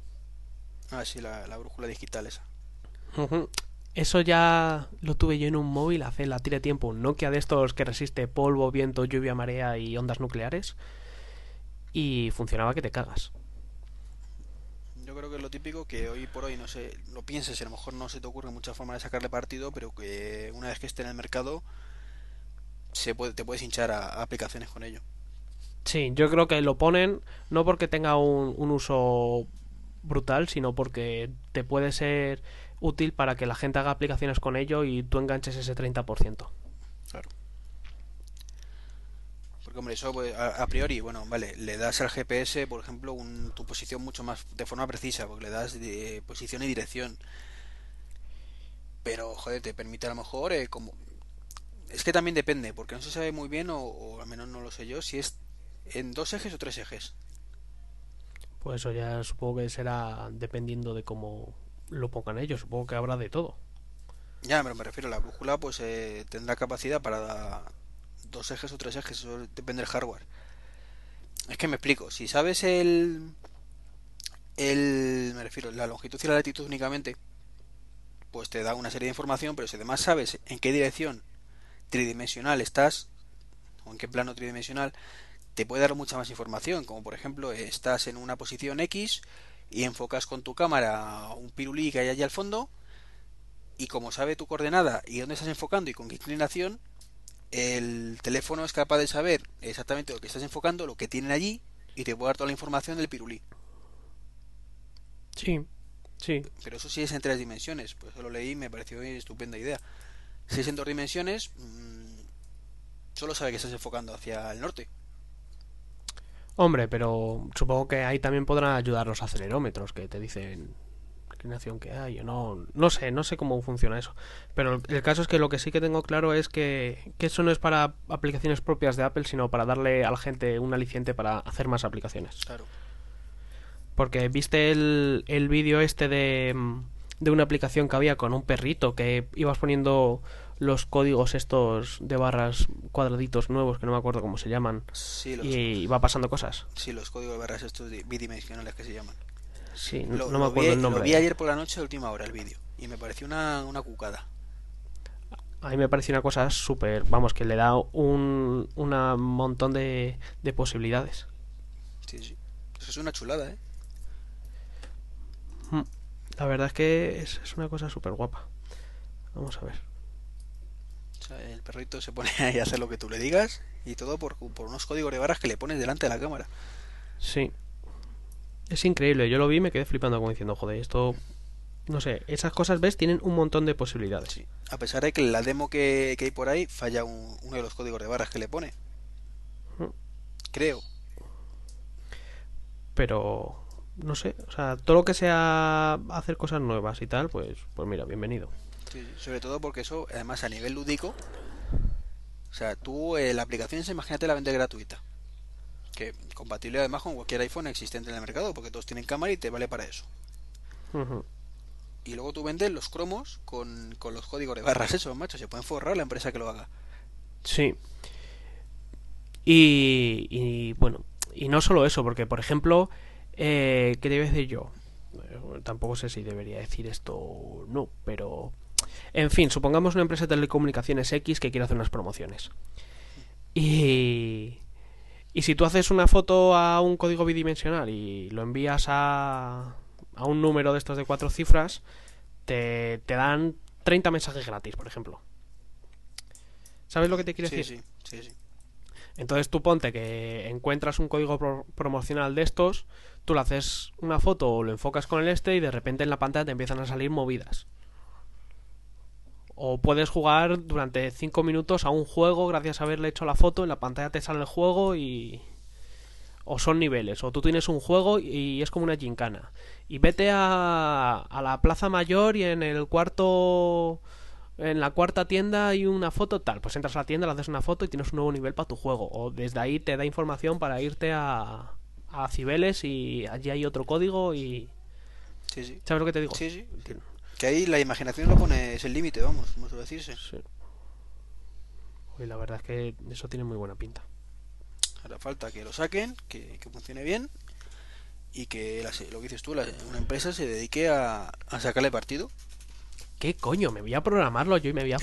Ah, sí, la, la brújula digital esa. Eso ya lo tuve yo en un móvil hace la tira de tiempo, un Nokia de estos que resiste polvo, viento, lluvia, marea y ondas nucleares. Y funcionaba que te cagas. Creo que es lo típico que hoy por hoy no sé, lo pienses, a lo mejor no se te ocurre muchas formas de sacarle partido, pero que una vez que esté en el mercado se puede, te puedes hinchar a, a aplicaciones con ello. Sí, yo creo que lo ponen no porque tenga un, un uso brutal, sino porque te puede ser útil para que la gente haga aplicaciones con ello y tú enganches ese 30%. Claro. Hombre, eso pues, a, a priori, bueno, vale, le das al GPS, por ejemplo, un- tu posición mucho más de forma precisa, porque le das de posición y dirección. Pero, joder, te permite a lo mejor eh, como... Es que también depende, porque no se sabe muy bien, o, o al menos no lo sé yo, si es en dos ejes o tres ejes. Pues eso ya supongo que será dependiendo de cómo lo pongan ellos. Supongo que habrá de todo. Ya, pero me refiero, la brújula pues eh, tendrá capacidad para dos ejes o tres ejes, eso depende del hardware. Es que me explico, si sabes el... el me refiero, la longitud y la latitud únicamente, pues te da una serie de información, pero si además sabes en qué dirección tridimensional estás, o en qué plano tridimensional, te puede dar mucha más información, como por ejemplo, estás en una posición X y enfocas con tu cámara un pirulí que hay allí al fondo, y como sabe tu coordenada y dónde estás enfocando y con qué inclinación, el teléfono es capaz de saber exactamente lo que estás enfocando, lo que tienen allí y te puede dar toda la información del pirulí. Sí, sí. Pero eso sí es en tres dimensiones, pues eso lo leí y me pareció estupenda idea. Si es en dos dimensiones, mmm, solo sabe que estás enfocando hacia el norte. Hombre, pero supongo que ahí también podrán ayudar los acelerómetros que te dicen la inclinación que hay o no. No sé, no sé cómo funciona eso. Pero el caso es que lo que sí que tengo claro es que, que eso no es para aplicaciones propias de Apple, sino para darle a la gente un aliciente para hacer más aplicaciones. Claro. Porque viste el, el vídeo este de, de una aplicación que había con un perrito que ibas poniendo los códigos estos de barras cuadraditos nuevos que no me acuerdo cómo se llaman Sí, los, y va pasando cosas. sí, los códigos de barras estos di- bidimensionales que se llaman. Sí, no, Lo, no me acuerdo vi, el nombre. Lo vi ayer por la noche, a última hora, el vídeo. Y me pareció una, una cucada. A mí me parece una cosa súper, vamos, que le da un una montón de, de posibilidades. Sí, sí. Eso es una chulada, ¿eh? Mm. La verdad es que es, es una cosa súper guapa. Vamos a ver. O sea, el perrito se pone ahí a hacer lo que tú le digas y todo por, por unos códigos de barras que le pones delante de la cámara. Sí. Es increíble, yo lo vi y me quedé flipando como diciendo, joder, esto... No sé, esas cosas, ¿ves? Tienen un montón de posibilidades. Sí. A pesar de que la demo que, que hay por ahí falla un- uno de los códigos de barras que le pone. Creo. Pero... No sé, o sea, todo lo que sea hacer cosas nuevas y tal, pues, pues mira, bienvenido. Sí, sobre todo porque eso, además a nivel lúdico, o sea, tú eh, la aplicación, imagínate la vender gratuita. Que compatible además con cualquier iPhone existente en el mercado, porque todos tienen cámara y te vale para eso. Y luego tú vendes los cromos con, con los códigos de barras, eso, macho, se pueden forrar la empresa que lo haga. Sí. Y, y, bueno, y no solo eso, porque por ejemplo, eh, ¿qué debe decir yo? Eh, tampoco sé si debería decir esto o no, pero... En fin, supongamos una empresa de telecomunicaciones X que quiere hacer unas promociones. Y... Y si tú haces una foto a un código bidimensional y lo envías a, a un número de estos de cuatro cifras, te, te dan 30 mensajes gratis, por ejemplo. ¿Sabes lo que te quiero Sí, decir? sí, sí, sí. Entonces tú ponte que encuentras un código pro- promocional de estos, tú le haces una foto o lo enfocas con el este y de repente en la pantalla te empiezan a salir movidas. O puedes jugar durante 5 minutos a un juego gracias a haberle hecho la foto, en la pantalla te sale el juego y... O son niveles, o tú tienes un juego y es como una gincana. Y vete a, a la plaza mayor y en el cuarto... En la cuarta tienda hay una foto tal, pues entras a la tienda, le haces una foto y tienes un nuevo nivel para tu juego. O desde ahí te da información para irte a, a Cibeles y allí hay otro código y... Sí, sí. ¿Sabes lo que te digo? Sí, sí. Que ahí la imaginación lo pone, es el límite, vamos, como suele decirse. Sí. Uy, la verdad es que eso tiene muy buena pinta. Ahora falta que lo saquen, que, que funcione bien y que la- lo que dices tú, la- una empresa se dedique a, a sacarle partido. ¿Qué coño? Me voy a programarlo yo y me voy a.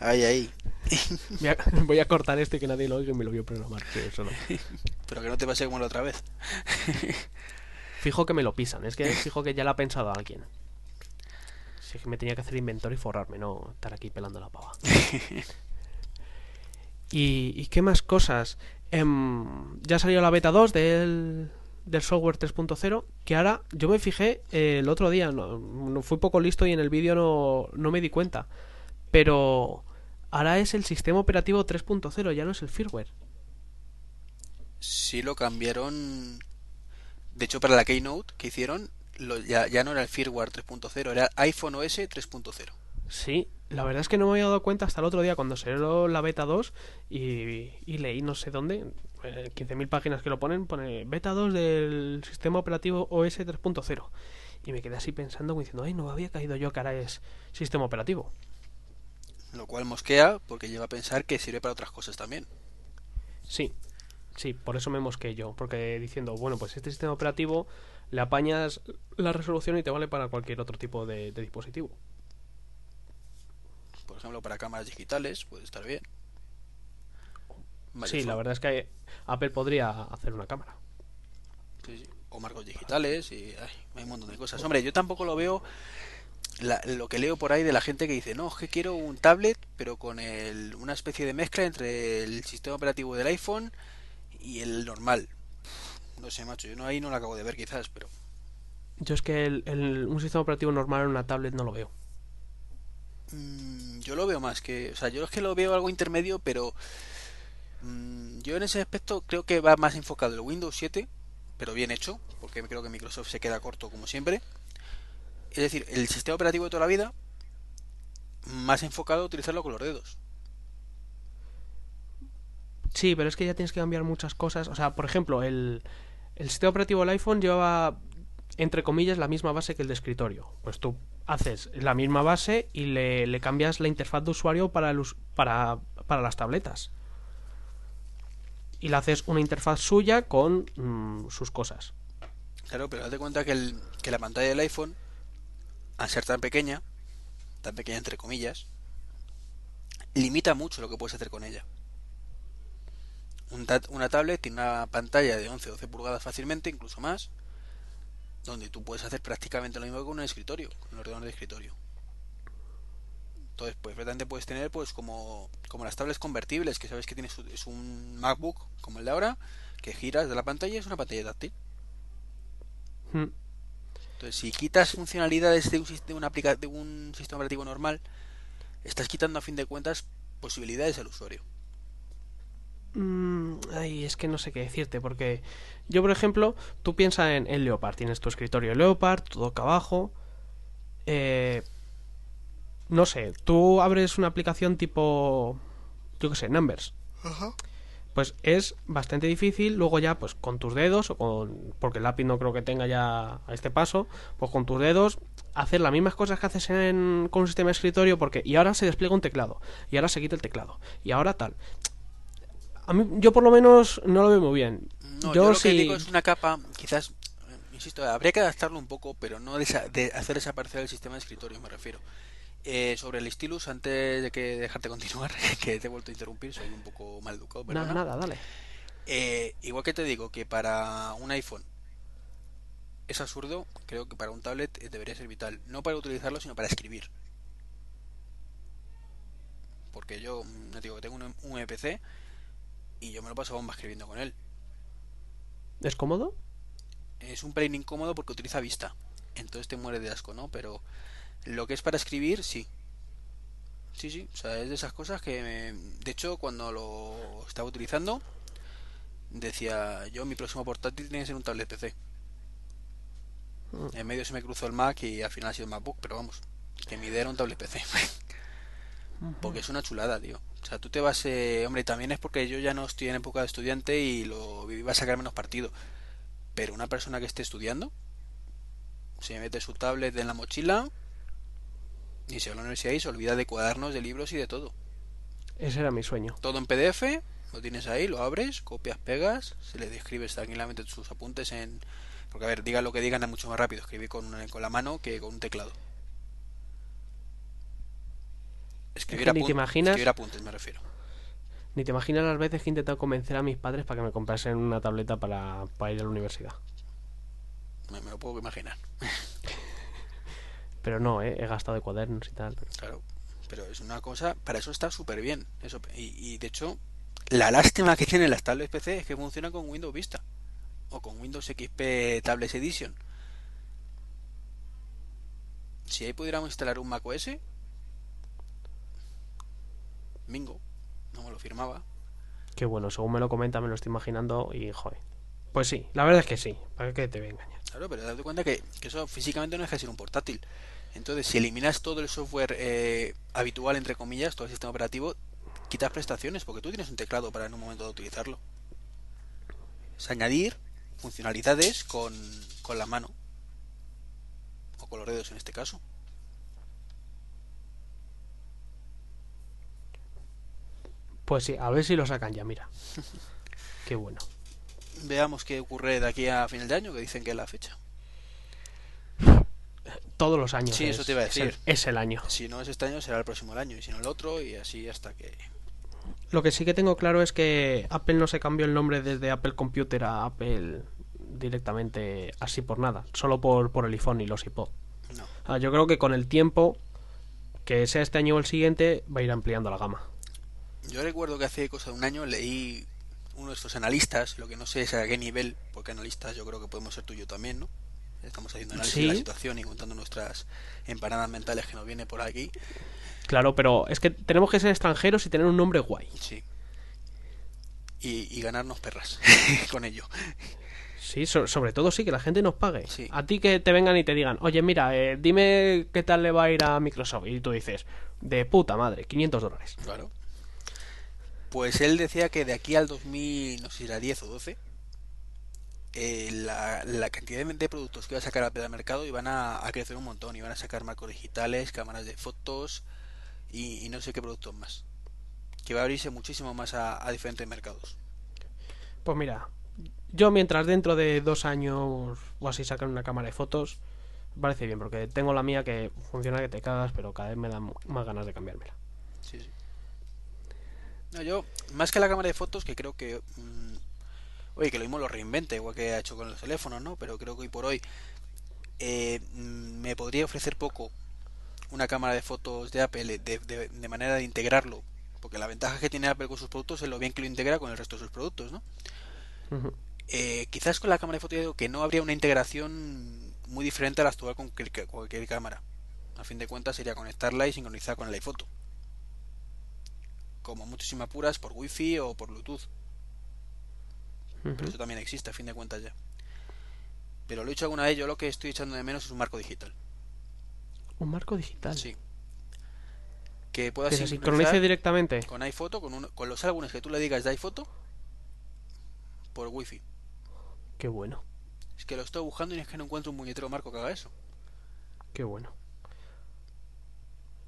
Ahí, ahí. Voy a, voy a cortar este que nadie lo oiga y me lo voy a programar. Sí, eso no. Pero que no te pase como la otra vez. Fijo que me lo pisan. Es que fijo que ya lo ha pensado alguien. Si es que me tenía que hacer inventor y forrarme, no estar aquí pelando la pava. ¿Y, y qué más cosas? Em, ya salió la beta 2 del, del software 3.0 que ahora yo me fijé eh, el otro día, no, no- fui poco listo y en el vídeo no, no me di cuenta, pero ahora es el sistema operativo 3.0, ya no es el firmware. Sí lo cambiaron. De hecho, para la Keynote que hicieron, lo- ya, ya no era el firmware 3.0, era iPhone OS 3.0. Sí, la verdad es que no me había dado cuenta hasta el otro día cuando salió la beta 2 y, y leí no sé dónde, eh, 15.000 páginas que lo ponen, pone beta 2 del sistema operativo OS 3.0. Y me quedé así pensando, diciendo, ay, no había caído yo que ahora es sistema operativo. Lo cual mosquea porque lleva a pensar que sirve para otras cosas también. Sí, sí, por eso me mosqué yo, porque diciendo, bueno, pues este sistema operativo le apañas la resolución y te vale para cualquier otro tipo de, de dispositivo. Por ejemplo, para cámaras digitales puede estar bien. Vale, sí, fue- la verdad es que Apple podría hacer una cámara. Sí, sí. O marcos digitales y ay, hay un montón de cosas. Hombre, yo tampoco lo veo la- lo que leo por ahí de la gente que dice, no, es que quiero un tablet, pero con el, una especie de mezcla entre el sistema operativo del iPhone y el normal. No sé, macho, yo no, ahí no lo acabo de ver quizás, pero Yo es que el- el- un sistema operativo normal en una tablet no lo veo. mm, yo lo veo más que, o sea, yo es que lo veo algo intermedio, pero mm, yo en ese aspecto creo que va más enfocado el Windows 7, pero bien hecho, porque creo que Microsoft se queda corto como siempre. Es decir, el sistema operativo de toda la vida, más enfocado a utilizarlo con los dedos. Sí, pero es que ya tienes que cambiar muchas cosas. O sea, por ejemplo, el, el sistema operativo del iPhone lleva, entre comillas, la misma base que el de escritorio. Pues tú haces la misma base y le, cambias la interfaz de usuario para, el para, las tabletas. Y le haces una interfaz suya con mm, sus cosas. Claro, pero date cuenta que, que la pantalla del iPhone, al ser tan pequeña, tan pequeña entre comillas, limita mucho lo que puedes hacer con ella. Un ta- una tablet tiene una pantalla de 11 o 12 pulgadas fácilmente, incluso más, donde tú puedes hacer prácticamente lo mismo que con un escritorio, con un ordenador de escritorio. Entonces, pues perfectamente puedes tener pues como, como las tablets convertibles, que sabes que tienes es un MacBook como el de ahora, que giras de la pantalla y es una pantalla táctil. Mm. Entonces, si quitas funcionalidades de un, de un sistema operativo normal, estás quitando a fin de cuentas posibilidades al usuario. Mm, ay, es que no sé qué decirte, porque yo, por ejemplo, tú piensas en, en Leopard, tienes tu escritorio Leopard, tu dock abajo. eh, no sé, tú abres una aplicación tipo, yo qué sé, Numbers. Pues es bastante difícil, luego ya, pues con tus dedos, o con, porque el lápiz no creo que tenga ya a este paso, pues con tus dedos hacer las mismas cosas que haces en, con un sistema de escritorio, porque y ahora se despliega un teclado, y ahora se quita el teclado, y ahora tal. A mí, yo por lo menos no lo veo muy bien. No, yo yo, lo sí- que digo es una capa, quizás, eh, insisto, habría que adaptarlo un poco, pero no desa- de hacer desaparecer el sistema de escritorio, me refiero. Eh, sobre el stylus, antes de que dejarte continuar, que te he vuelto a interrumpir, soy un poco mal educado, Nada, perdona. nada, dale. Eh, igual que te digo que para un iPhone es absurdo, creo que para un tablet eh, debería ser vital. No para utilizarlo, sino para escribir. Porque yo, mm, ya te digo que tengo un, un MPC y yo me lo paso bomba escribiendo con él. ¿Es cómodo? Es un pelín incómodo porque utiliza vista. Entonces te muere de asco, ¿no? Pero lo que es para escribir, sí. Sí, sí, o sea, es de esas cosas que, me- de hecho, cuando lo estaba utilizando, decía yo, mi próximo portátil tiene que ser un tablet PC. En medio se me cruzó el Mac y al final ha sido el MacBook, pero vamos, que mi idea era un tablet PC. Porque es una chulada, tío. O sea, tú te vas, eh, hombre, también es porque yo ya no estoy en época de estudiante y lo iba a sacar menos partido. Pero una persona que esté estudiando, se mete su tablet en la mochila y se va a la universidad y se olvida de cuadernos, de libros y de todo. Ese era mi sueño. Todo en PDF, lo tienes ahí, lo abres, copias, pegas, se le describes tranquilamente sus apuntes en... Porque a ver, diga lo que digan, es mucho más rápido escribir con, una- con la mano que con un teclado. Escribir, Es que ni te imaginas- escribir apuntes, me refiero. Ni te imaginas las veces que he intentado convencer a mis padres para que me comprasen una tableta para, para ir a la universidad. Me, me lo puedo imaginar. Pero no, ¿eh? he gastado de cuadernos y tal. pero- Claro, pero es una cosa, para eso está súper bien. Eso, y, y de hecho, la lástima que tienen las tablets PC es que funciona con Windows Vista o con Windows XP Tablets Edition. Si ahí pudiéramos instalar un macOS, Mingo, no me lo firmaba. Qué bueno, según me lo comenta me lo estoy imaginando y joder. Pues sí, la verdad es que sí. ¿Para qué te voy a engañar? Claro, pero date cuenta que, que eso físicamente no deja de ser un portátil. Entonces, si eliminas todo el software eh, habitual, entre comillas, todo el sistema operativo, quitas prestaciones, porque tú tienes un teclado para en un momento de utilizarlo. Es añadir funcionalidades con, con la mano. O con los dedos en este caso. Pues sí, a ver si lo sacan ya, mira. Qué bueno. Veamos qué ocurre de aquí a final de año, que dicen que es la fecha. Todos los años. Sí, es- eso te iba a es el- decir. Es el año. Si no es este año, será el próximo año, y si no el otro, y así hasta que... Lo que sí que tengo claro es que Apple no se cambió el nombre desde Apple Computer a Apple directamente así por nada, solo por, por el iPhone y los iPod. No. Ah, yo creo que con el tiempo, que sea este año o el siguiente, va a ir ampliando la gama. Yo recuerdo que hace cosa de un año leí uno de estos analistas, lo que no sé es a qué nivel, porque analistas yo creo que podemos ser tú y yo también, ¿no? Estamos haciendo análisis Sí. de la situación y contando nuestras empanadas mentales que nos viene por aquí. Claro, pero es que tenemos que ser extranjeros y tener un nombre guay. Sí. Y, y ganarnos perras con ello. Sí, so- sobre todo sí, que la gente nos pague. Sí. A ti que te vengan y te digan, oye, mira, eh, dime qué tal le va a ir a Microsoft. Y tú dices, de puta madre, 500 dólares. Claro. Pues él decía que de aquí al 2000, no sé si era 10 o 12, eh, la, la cantidad de, productos que iba a sacar al mercado iban a, a crecer un montón. Iban a sacar marcos digitales, cámaras de fotos y, y no sé qué productos más. Que va a abrirse muchísimo más a, a diferentes mercados. Pues mira, yo mientras dentro de dos años o así sacan una cámara de fotos, parece bien, porque tengo la mía que funciona que te cagas, pero cada vez me dan más ganas de cambiármela. Sí, sí. No, yo, más que la cámara de fotos, que creo que. mm, oye, que lo mismo lo reinvente, igual que ha hecho con los teléfonos, ¿no? Pero creo que hoy por hoy eh, mm, me podría ofrecer poco una cámara de fotos de Apple de, de- de manera de integrarlo. Porque la ventaja que tiene Apple con sus productos es lo bien que lo integra con el resto de sus productos, ¿no? Eh, quizás con la cámara de fotos digo que no habría una integración muy diferente a la actual con cualquier, cualquier cámara. A fin de cuentas sería conectarla y sincronizar con el iPhoto. Como mucho si me apuras por wifi o por bluetooth. Pero eso también existe a fin de cuentas ya. Pero lo he dicho alguna vez, yo lo que estoy echando de menos es un marco digital. Un marco digital. Sí. Que pueda Que se sincronizar sincronice directamente. con iPhoto, con, uno- con los álbumes que tú le digas de iPhoto, por wifi. Qué bueno, Es que lo estoy buscando y es que no encuentro un muñetero marco que haga eso. qué bueno.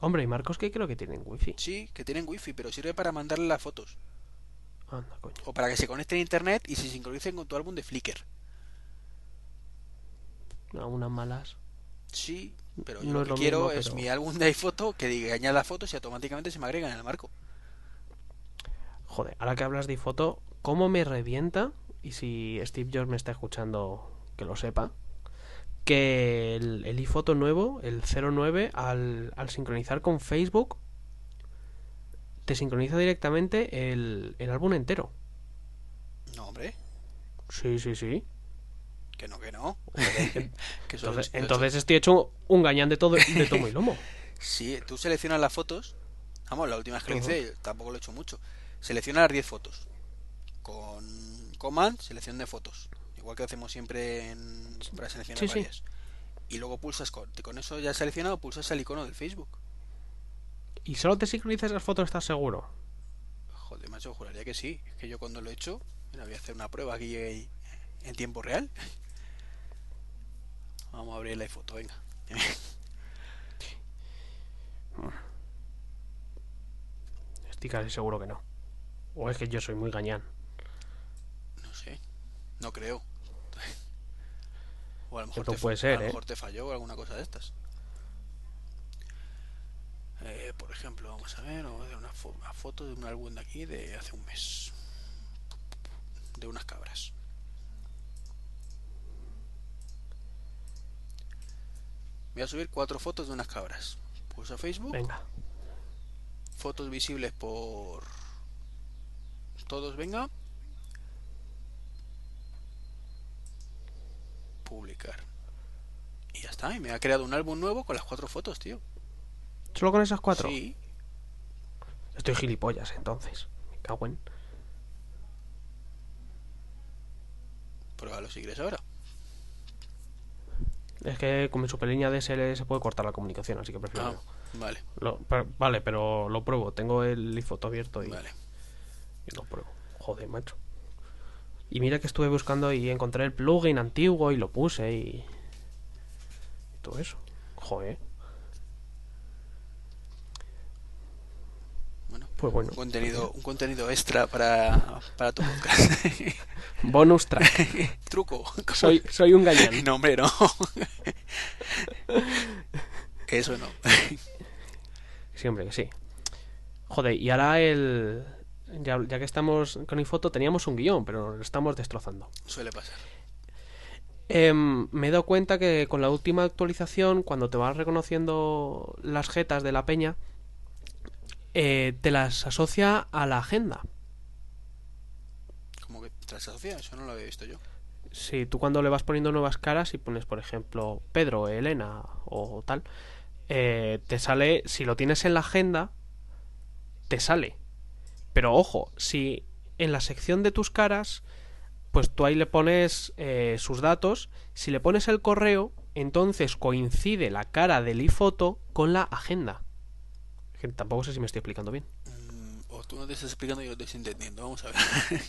Hombre, hay marcos que creo que tienen wifi. Sí, que tienen wifi, pero sirve para mandarle las fotos. Anda, coño. O para que se conecten a internet y se sincronicen con tu álbum de Flickr. A unas malas. Sí, pero yo No lo que lo quiero mismo, es pero- mi álbum de iPhoto que diga añada fotos y automáticamente se me agregan en el marco. Joder, ahora que hablas de iPhoto, ¿cómo me revienta? Y si Steve Jobs me está escuchando, que lo sepa. Que el, el iPhoto nuevo, el 09, al, al sincronizar con Facebook, te sincroniza directamente el, el álbum entero. No, hombre, Sí, sí, sí. que no, que no. Que Entonces, entonces estoy hecho un gañán de todo, de tomo y lomo. Sí, tú seleccionas las fotos, Vamos, la última vez que lo hice, tampoco lo he hecho mucho. Seleccionar 10 fotos. Con command, selección de fotos. Igual que hacemos siempre en, para seleccionar Sí, sí. varias. Y luego pulsas con, con eso ya seleccionado, pulsas el icono del Facebook. ¿Y solo te sincronizas esas fotos, estás seguro? Joder, macho, juraría que sí. Es que yo cuando lo he hecho, mira, voy a hacer una prueba aquí en tiempo real. Vamos a abrir la foto, venga. Estoy casi seguro que no. O es que yo soy muy gañán. No sé, no creo. O a lo mejor, te, puede a ¿eh? te falló o alguna cosa de estas. Eh, por ejemplo, vamos a ver, vamos a ver una, fo- una foto de un álbum de aquí de hace un mes. De unas cabras. Voy a subir cuatro fotos de unas cabras. Pulso Facebook. Venga. Fotos visibles por todos, venga. Publicar. Y ya está, y me ha creado un álbum nuevo con las cuatro fotos, tío. ¿Solo con esas cuatro? Sí, Estoy gilipollas, entonces. Me cago en... pruébalo si quieres ahora. Es que con mi superlínea DSL se puede cortar la comunicación, así que prefiero Ah, no. vale, Lo- per- vale, pero lo pruebo. Tengo el iPhoto abierto y, vale. y lo pruebo. Joder, macho. Y mira que estuve buscando y encontré el plugin antiguo y lo puse y... y todo eso. Joder. Bueno, Pues bueno. un contenido, un contenido extra para, para tu podcast. Bonus track. Truco. soy, soy un gañán. No, hombre, no. Eso no. Siempre que sí. Joder, y ahora el... Ya, ya que estamos con iPhoto, teníamos un guion, pero lo estamos destrozando. Suele pasar. Em, me he dado cuenta que con la última actualización, cuando te vas reconociendo las jetas de la peña, eh, te las asocia a la agenda. Como que tras asocia, eso no lo había visto yo. Si tú cuando le vas poniendo nuevas caras y pones, por ejemplo, Pedro, Elena o tal, eh, te sale, si lo tienes en la agenda, te sale. Pero ojo, si en la sección de tus caras, pues tú ahí le pones eh, sus datos, si le pones el correo, entonces coincide la cara del iPhoto con la agenda. Que tampoco sé si me estoy explicando bien. Mm, o tú no te estás explicando y yo lo estoy entendiendo. Vamos a ver.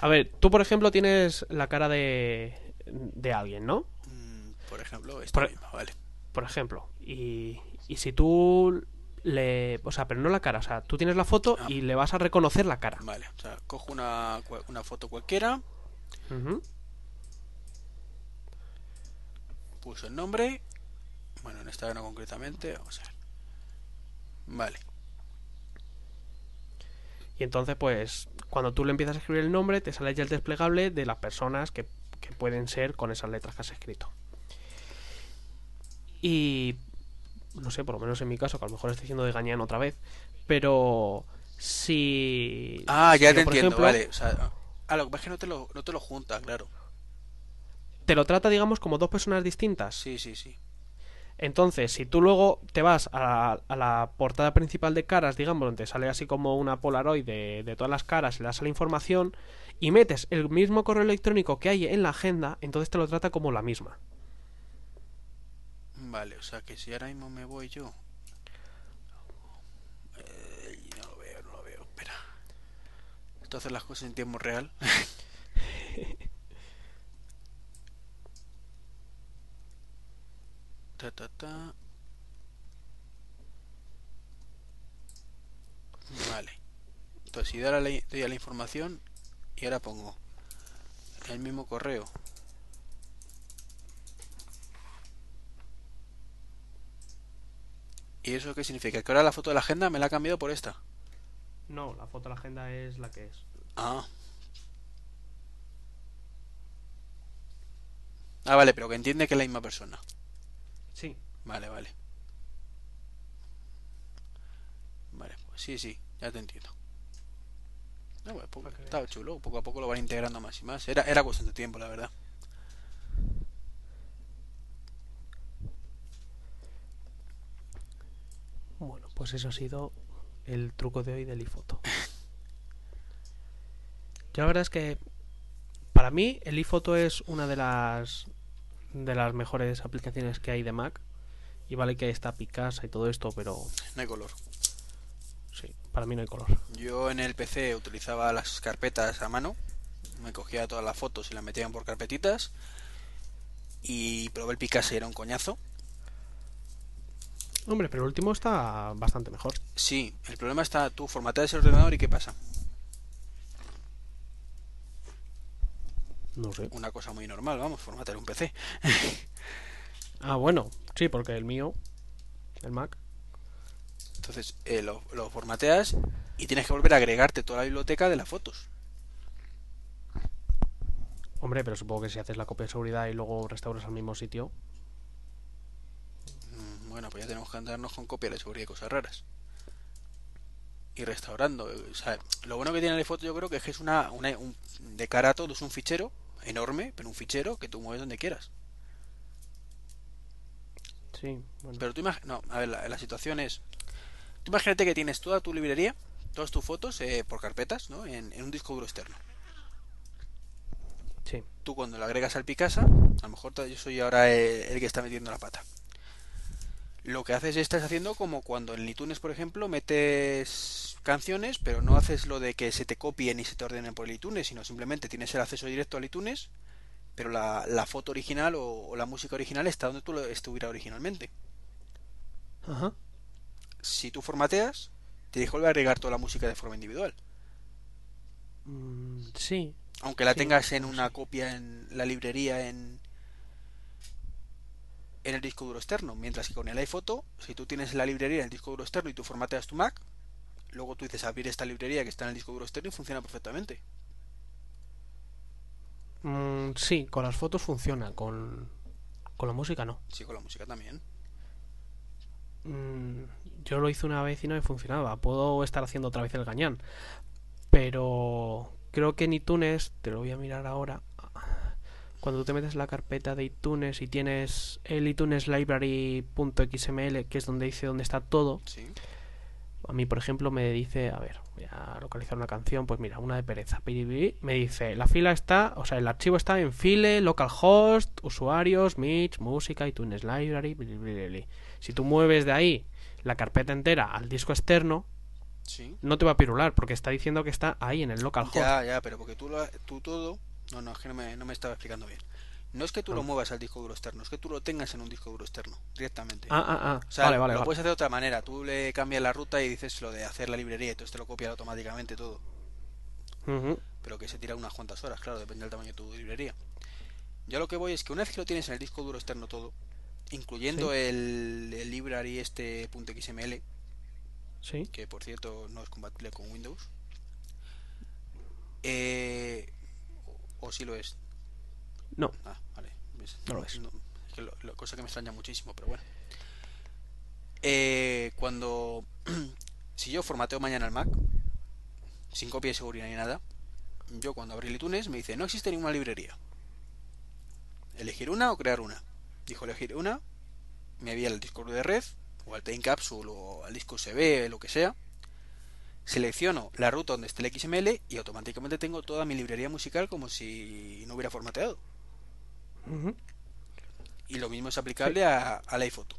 A ver, tú por ejemplo tienes la cara de, de alguien, ¿no? Mm, Por ejemplo, esta Por- misma, vale. por ejemplo. Y, y si tú le... O sea, pero no la cara, o sea, tú tienes la foto Ah. y le vas a reconocer la cara. Vale, o sea, cojo una, una foto cualquiera, Ujú. pulso el nombre. Bueno, en esta no concretamente, vamos a ver. Vale, Y entonces, pues, cuando tú le empiezas a escribir el nombre, te sale ya el desplegable de las personas que, que pueden ser con esas letras que has escrito. Y... No sé, por lo menos en mi caso, que a lo mejor estoy diciendo de gañán otra vez, pero... Si... Ah, ya te entiendo, ejemplo, vale. O sea, ah, lo que pasa es que no te lo, no te lo junta, claro. Te lo trata, digamos, como dos personas distintas. Sí, sí, sí. Entonces, si tú luego te vas a la, a la portada principal de caras, digamos, donde sale así como una Polaroid de, de todas las caras, le das a la información y metes el mismo correo electrónico que hay en la agenda, entonces te lo trata como la misma. Vale, o sea que si ahora mismo me voy yo. Eh, no lo veo, no lo veo, espera. Esto hacer las cosas en tiempo real. ta, ta, ta. Vale. Entonces, si ahora le doy a la información y ahora pongo el mismo correo ¿Y eso qué significa? Que ahora la foto de la agenda me la ha cambiado por esta. No, la foto de la agenda es la que es. Ah. Ah, vale, pero que entiende que es la misma persona. Sí. Vale, vale. Vale, pues sí, sí, ya te entiendo. No, pues, veas. chulo, poco a poco lo van integrando más y más. Era, era cuestión de tiempo, la verdad. Bueno, pues eso ha sido el truco de hoy del iPhoto. Yo la verdad es que para mí el iPhoto es una de las de las mejores aplicaciones que hay de Mac. Y vale que está Picasa y todo esto, pero No hay color. sí, para mí no hay color. Yo en el PC utilizaba las carpetas a mano, me cogía todas las fotos y las metía por carpetitas y probé el Picasa y era un coñazo. Hombre, pero el último está bastante mejor. Sí, el problema está, tú formateas el ordenador y ¿qué pasa? No sé. Una cosa muy normal, vamos, formatear un PC. Ah, bueno, sí, porque el mío, el Mac, Entonces eh, lo, lo formateas y tienes que volver a agregarte toda la biblioteca de las fotos. hombre, pero supongo que si haces la copia de seguridad y luego restauras al mismo sitio, Bueno, pues ya tenemos que andarnos con copia de seguridad y cosas raras. Y restaurando. eh, o sea, lo bueno que tiene la foto yo creo que es que es una, una- un- de cara a todo es un fichero enorme, pero un fichero que tú mueves donde quieras. sí, bueno. Pero tú imag- no, a ver, la, la situación es, tú imagínate que tienes toda tu librería, todas tus fotos eh, por carpetas, ¿no? En, en un disco duro externo. Sí, Tú cuando lo agregas al Picasa, a lo mejor yo soy ahora el, el que está metiendo la pata. Lo que haces es estás haciendo como cuando en iTunes, por ejemplo, metes canciones, pero no haces lo de que se te copien y se te ordenen por el iTunes, sino simplemente tienes el acceso directo al iTunes, pero la, la foto original o, o la música original está donde tú estuviera originalmente. ajá. Si tú formateas, tienes que volver a agregar toda la música de forma individual. Mm, sí, Aunque la Sí, tengas en una copia en la librería en en el disco duro externo, mientras que con el iPhoto, si tú tienes la librería en el disco duro externo y tú formateas tu Mac, luego tú dices abrir esta librería que está en el disco duro externo y funciona perfectamente. Mm, sí, con las fotos funciona, con, con la música no. Sí, con la música también. Mm, yo lo hice una vez y no me funcionaba. Puedo estar haciendo otra vez el gañán. Pero creo que en iTunes, te lo voy a mirar ahora. Cuando tú te metes la carpeta de iTunes y tienes el iTunes Library.xml, que es donde dice dónde está todo, Sí. a mí, por ejemplo, me dice, a ver, voy a localizar una canción, pues mira, una de pereza. Me dice, la fila está, o sea, el archivo está en file, localhost, usuarios, Mitch, música, iTunes Library. Si tú mueves de ahí la carpeta entera al disco externo, Sí. no te va a pirular, porque está diciendo que está ahí en el localhost. Ya, ya, pero porque tú, lo, tú todo... No, no, es que no me, no me estaba explicando bien. No es que tú lo Ah. muevas al disco duro externo, es que tú lo tengas en un disco duro externo, directamente. Ah, ah, ah. O sea, vale, vale, lo vale. puedes hacer de otra manera. Tú le cambias la ruta y dices lo de hacer la librería y entonces te lo copia automáticamente todo. Ujú. Pero que se tira unas cuantas horas, claro, depende del tamaño de tu librería. Yo lo que voy es que una vez que lo tienes en el disco duro externo todo, incluyendo Sí. el, el library este .xml, Sí. que por cierto no es compatible con Windows, eh, o, sí lo es. No. Ah, vale. No lo es. es que lo- lo- cosa que me extraña muchísimo, pero bueno. Eh, cuando. si yo formateo mañana el Mac, sin copia de seguridad ni nada, yo cuando abrí el iTunes me dice: No existe ninguna librería. ¿Elegir una o crear una? Dijo elegir una, me había el disco de red, o al Time Capsule, o al disco USB, lo que sea. Selecciono la ruta donde esté el XML y automáticamente tengo toda mi librería musical como si no hubiera formateado. Y lo mismo es aplicable a, a la iPhoto.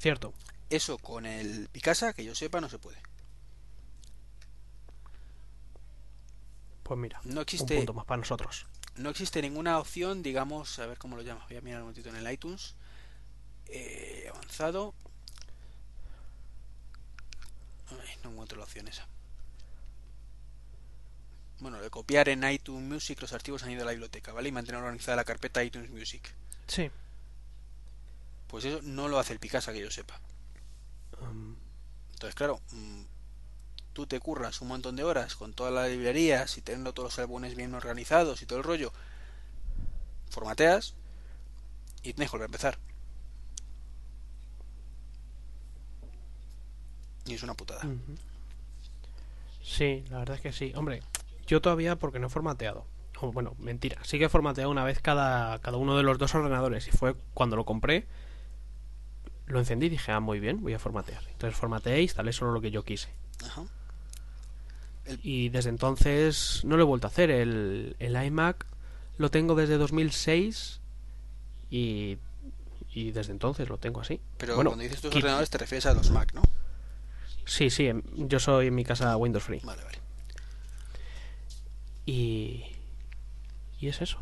Cierto. Eso con el Picasa, que yo sepa, no se puede. Pues mira, No un existe, punto más para nosotros. no existe ninguna opción, digamos, a ver cómo lo llama. Voy a mirar un momentito en el iTunes. Eh, avanzado. Ay, no encuentro la opción esa. Bueno, de copiar en iTunes Music los archivos han ido a la biblioteca, ¿vale? Y mantener organizada la carpeta iTunes Music. Sí. Pues eso no lo hace el Picasa, que yo sepa. Um, Entonces, claro, mm, tú te curras un montón de horas con todas las librerías y teniendo todos los álbumes bien organizados y todo el rollo, formateas y tienes que volver a empezar. Y es una putada. Sí, la verdad es que sí. Hombre, yo todavía porque no he formateado. Bueno, mentira. Sí que he formateado una vez cada, cada uno de los dos ordenadores. Y fue cuando lo compré. lo encendí y dije, ah, muy bien, voy a formatear. Entonces formateé e instalé solo lo que yo quise. Ajá. Y desde entonces no lo he vuelto a hacer. El, el iMac lo tengo desde 2006 y, y desde entonces lo tengo así. Pero Bueno, cuando dices tus ordenadores te refieres a los Mac, ¿no? Sí, sí, em- yo soy en mi casa Windows Free. Vale, vale. Y, y es eso.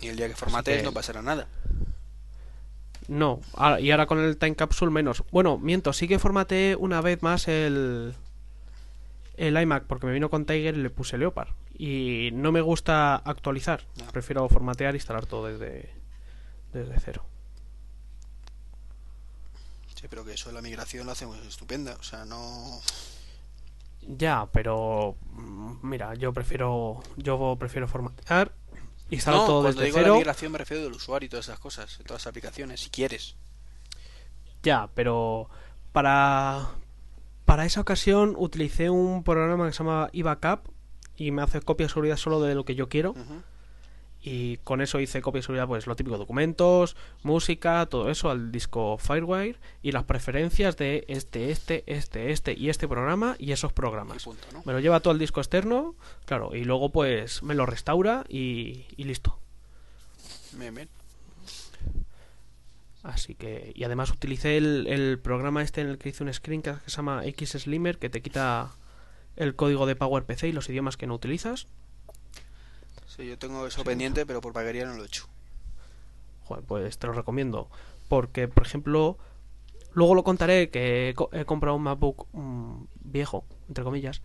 Y el día que formatees que- no pasará nada. No, y ahora con el Time Capsule menos. Bueno, miento, sí que formateé una vez más el, el iMac porque me vino con Tiger y le puse Leopard. Y no me gusta actualizar. No. Prefiero formatear e instalar todo desde, desde cero. Sí, pero que eso la migración lo hacemos estupenda. O sea, no. Ya, pero mm, mira, yo prefiero yo prefiero formatear, instalar no, todo cuando desde digo la cero. migración me refiero del usuario y todas esas cosas, de todas las aplicaciones, si quieres. Ya, pero para para esa ocasión utilicé un programa que se llama eBackup y me hace copia de seguridad solo de lo que yo quiero Ujú. Y con eso hice copia de seguridad pues lo típico documentos, música, todo eso al disco Firewire y las preferencias de este, este, este, este y este programa y esos Y programas. punto, ¿no? Me lo lleva todo al disco externo, claro, y luego pues me lo restaura y, y listo. Bien, bien. Así que, y además utilicé el, el programa este en el que hice un screencast que se llama X Slimmer, que te quita el código de PowerPC y los idiomas que no utilizas. Sí, yo tengo eso pendiente, pero por paguería no lo he hecho. Joder, pues te lo recomiendo. Porque, por ejemplo, luego lo contaré que he, co- he comprado un MacBook mm, viejo, entre comillas,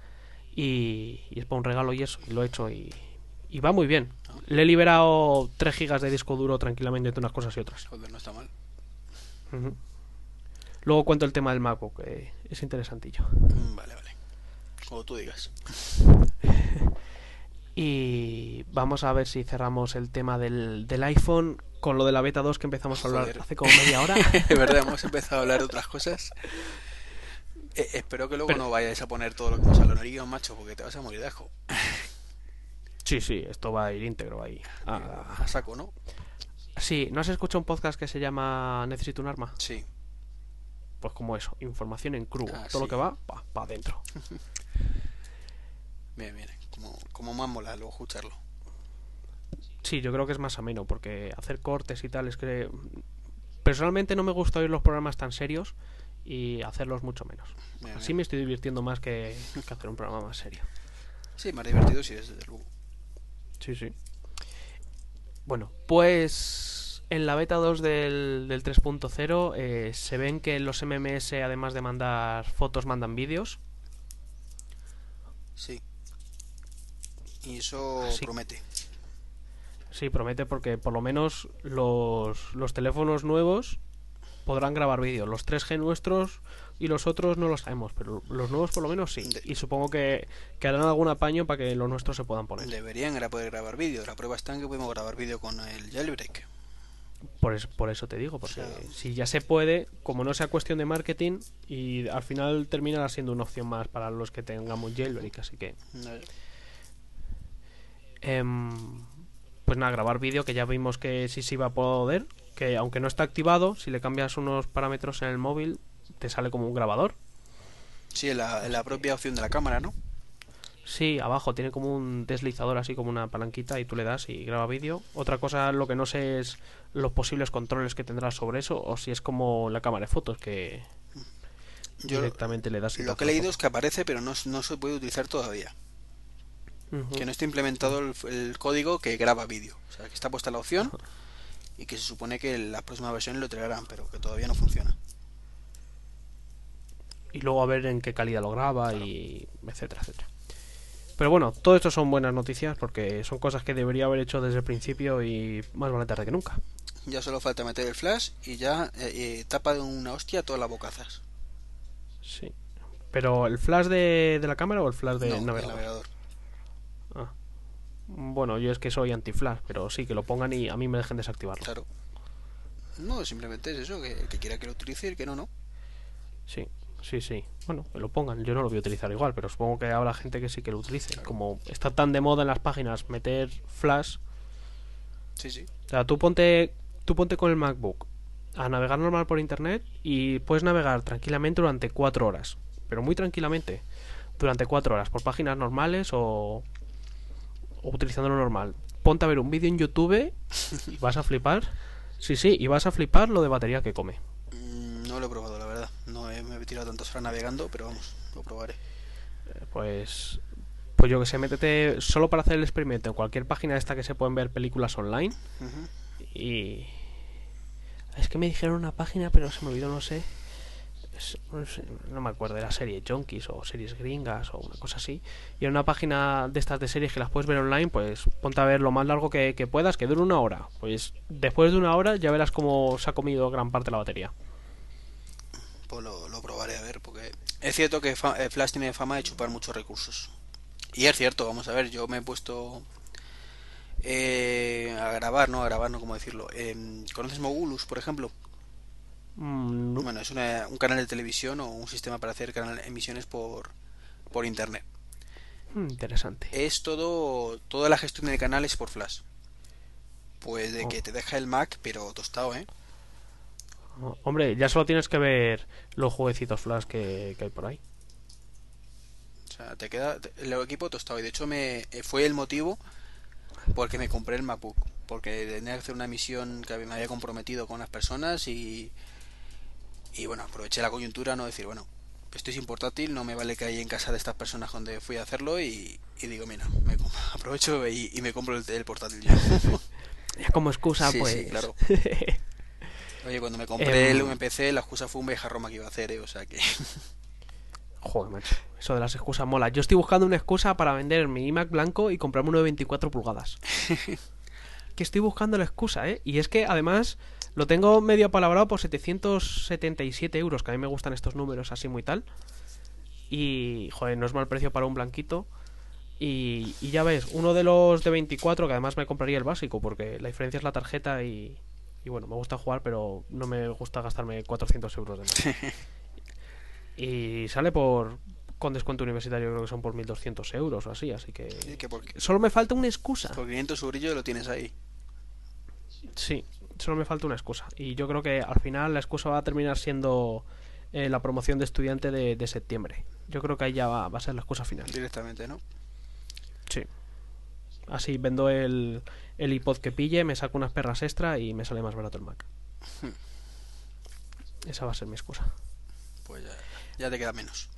y, y es para un regalo y eso, y lo he hecho y, y va muy bien. Le he liberado 3 gigas de disco duro tranquilamente entre unas cosas y otras. Joder, no está mal. Luego cuento el tema del MacBook, que es interesantillo. Mm, Vale, vale. Como tú digas. Y vamos a ver si cerramos el tema del, del iPhone con lo de la beta 2 que empezamos a hablar Joder. hace como media hora. Es verdad, hemos empezado a hablar de otras cosas. Eh, espero que luego Pero- no vayáis a poner todo lo que nos macho, porque te vas a morir de asco. Sí, sí, esto va a ir íntegro ahí. Ah, A saco, ¿no? sí, ¿no has escuchado un podcast que se llama Necesito un arma? Sí. Pues como eso, información en crudo. Ah, Todo lo que va, pa, pa adentro. Bien, bien. Como, como más mola luego escucharlo. Sí, yo creo que es más ameno, porque hacer cortes y tal es que... Personalmente no me gusta oír los programas tan serios y hacerlos mucho menos. Bien, Así bien. me estoy divirtiendo más que, que hacer un programa más serio. Sí, más divertido sí es, desde luego. Sí, sí. Bueno, pues en la beta 2 del, del 3.0 eh, se ven que los MMS, además de mandar fotos, mandan vídeos. Sí. Y eso Así- promete. Sí, promete porque por lo menos los, los teléfonos nuevos podrán grabar vídeo. Los 3G nuestros y los otros no lo sabemos, pero los nuevos por lo menos sí. De- Y supongo que, que harán algún apaño para que los nuestros se puedan poner. Deberían era poder grabar vídeo. La prueba está en que podemos grabar vídeo con el jailbreak. Por, es- por eso te digo, porque O sea- si ya se puede, como no sea cuestión de marketing, y al final terminará siendo una opción más para los que tengamos jailbreak, así que... No, em, pues nada, grabar vídeo, que ya vimos que sí se iba a poder, que aunque no está activado, si le cambias unos parámetros en el móvil, te sale como un grabador. Sí, en la, en la propia opción de la cámara, ¿no? Sí, abajo tiene como un deslizador así como una palanquita y tú le das y graba vídeo. Otra cosa, lo que no sé es los posibles controles que tendrás sobre eso o si es como la cámara de fotos que Yo directamente le das y lo que he leído es que aparece, pero no, no se puede utilizar todavía. Que no está implementado el, el código que graba vídeo. O sea, que está puesta la opción y que se supone que la próxima versión lo traerán, pero que todavía no funciona. y luego a ver en qué calidad lo graba y etcétera, etcétera. Pero bueno, todo esto son buenas noticias porque son cosas que debería haber hecho desde el principio y más vale tarde que nunca. Ya solo falta meter el flash y ya eh, eh, tapa de una hostia todas las bocazas. Sí. Pero el flash de, de la cámara o el flash del no, el navegador. Bueno, yo es que soy anti-flash, pero sí que lo pongan y a mí me dejen desactivarlo. Claro. No, simplemente es eso, que el que quiera que lo utilice y el que no, no. Sí, sí, sí. Bueno, que lo pongan. Yo no lo voy a utilizar igual, pero supongo que habrá gente que sí que lo utilice. Como está tan de moda en las páginas meter flash. Sí, sí. O sea, tú ponte, tú ponte con el MacBook a navegar normal por internet y puedes navegar tranquilamente durante cuatro horas, pero muy tranquilamente, durante cuatro horas, por páginas normales o utilizando lo normal. Ponte a ver un vídeo en YouTube y vas a flipar. Sí, sí, y vas a flipar lo de batería que come. Mm, No lo he probado, la verdad. No he- me he tirado tantas horas navegando, pero vamos, lo probaré. Eh, Pues, pues yo que sé, métete solo para hacer el experimento en cualquier página esta que se pueden ver películas online y es que me dijeron una página pero se me olvidó no sé No, me acuerdo era serie Junkies o series gringas o una cosa así y era una página de estas de series que las puedes ver online pues ponte a ver lo más largo que, puedas que dure una hora pues después de una hora ya verás cómo se ha comido gran parte de la batería Pues lo, probaré a ver, porque es cierto que eh, Flash tiene fama de chupar muchos recursos. Y es cierto, vamos a ver, yo me he puesto eh, a grabar, no, a grabar, no, ¿cómo decirlo? Em, ¿Conoces Mogulus, por ejemplo? Mm, no. Bueno, es una- un canal de televisión o un sistema para hacer canal, emisiones por, por internet. Mm, interesante Es todo, toda la gestión del canal es por Flash. Pues de Oh. que te deja el Mac, pero tostado, ¿eh? Oh, hombre ya solo tienes que ver los jueguecitos flash que, que hay por ahí O sea, te queda el equipo tostado. Y de hecho me eh, fue el motivo porque me compré el MacBook. Porque tenía que hacer una misión que me había comprometido con unas personas y... Y bueno, aproveché la coyuntura, no decir, bueno, estoy sin portátil, no me vale que hay en casa de estas personas donde fui a hacerlo y, y digo, mira, me aprovecho y, y me compro el, el portátil yo. ya como excusa Sí, pues sí, claro. Oye, cuando me compré Em. el UMPC, la excusa fue un viaje a Roma que iba a hacer, ¿eh? o sea que... Joder, macho. Eso de las excusas mola. Yo estoy buscando una excusa para vender mi iMac blanco y comprarme uno de 24 pulgadas. que estoy buscando la excusa, ¿eh? Y es que además lo tengo medio apalabrado por 777 euros, que a mí me gustan estos números así muy tal. Y, joder, no es mal precio para un blanquito. Y, y ya ves, uno de los de 24, que además me compraría el básico, porque la diferencia es la tarjeta y, y bueno, me gusta jugar, pero no me gusta gastarme 400 euros de más. y sale por, con descuento universitario, creo que son por 1200 euros o así, así que... Que por, Solo me falta una excusa. por 500 eurillos lo tienes ahí. Sí, solo me falta una excusa. Y yo creo que al final la excusa va a terminar siendo eh, la promoción de estudiante de, de septiembre. Yo creo que ahí ya va, va a ser la excusa final. Directamente, ¿no? Sí. Así vendo el, el iPod que pille, me saco unas perras extra y me sale más barato el Mac. Esa va a ser mi excusa. Pues ya, ya te queda menos.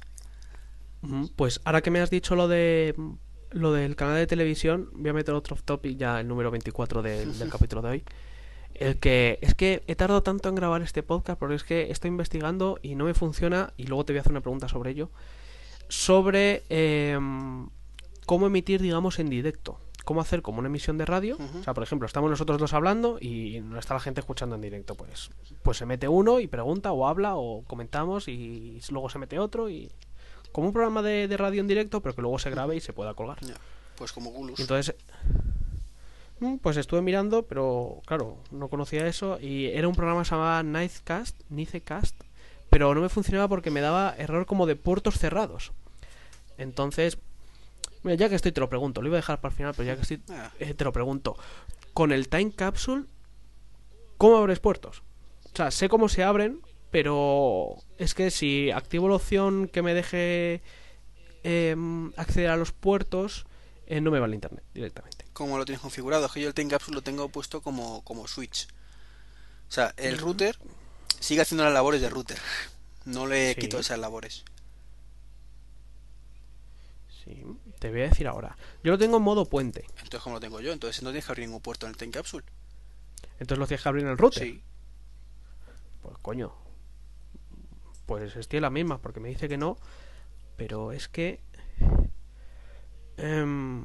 Pues ahora que me has dicho lo de lo del canal de televisión, voy a meter otro topic ya el número 24 del, del capítulo de hoy. El que es que he tardado tanto en grabar este podcast porque es que estoy investigando y no me funciona y luego te voy a hacer una pregunta sobre ello. Sobre em, cómo emitir, digamos, en directo. Cómo hacer como una emisión de radio. O sea, por ejemplo, estamos nosotros dos hablando y no está la gente escuchando en directo. Pues, pues se mete uno y pregunta o habla o comentamos y luego se mete otro y como un programa de, de radio en directo, pero que luego se grabe y se pueda colgar. Pues como Gulus. Entonces, pues estuve mirando, pero claro, no conocía eso y era un programa que se llamaba Nightcast, Nicecast, pero no me funcionaba porque me daba error como de puertos cerrados. Entonces, mira, ya que estoy te lo pregunto, lo iba a dejar para el final, pero ya que estoy Ah, eh, te lo pregunto. Con el Time Capsule, ¿cómo abres puertos? O sea, sé cómo se abren, pero es que si activo la opción que me deje em, acceder a los puertos, eh, no me va el internet directamente. ¿Cómo lo tienes configurado? Es que yo el Time Capsule lo tengo puesto como, como switch. O sea, el router sigue haciendo las labores de router. No le Sí. quito esas labores. Sí, te voy a decir ahora. Yo lo tengo en modo puente. Entonces, ¿cómo lo tengo yo? Entonces no tienes que abrir ningún puerto en el Time Capsule. Entonces lo tienes que abrir en el router. Sí. Pues coño. Pues estoy en la misma, porque me dice que no. Pero es que. em,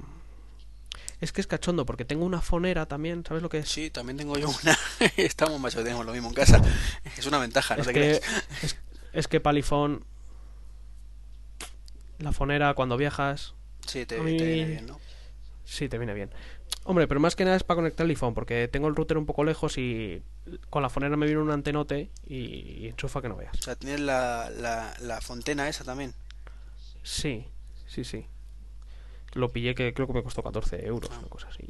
es que es cachondo, porque tengo una fonera también, ¿sabes lo que es? Sí, también tengo yo una. Estamos más o menos tenemos lo mismo en casa. Es una ventaja, no es, te que, creas. es, es que Palifón. La fonera cuando viajas. Sí, te, viene bien, ¿no? Sí, te viene bien. Hombre, pero más que nada es para conectar el iPhone, porque tengo el router un poco lejos y con la fonera me viene un antenote y, y enchufa que no veas. O sea, tienes la, la, la fontena esa también. Sí, sí, sí. Lo pillé que creo que me costó 14 euros, una cosa así.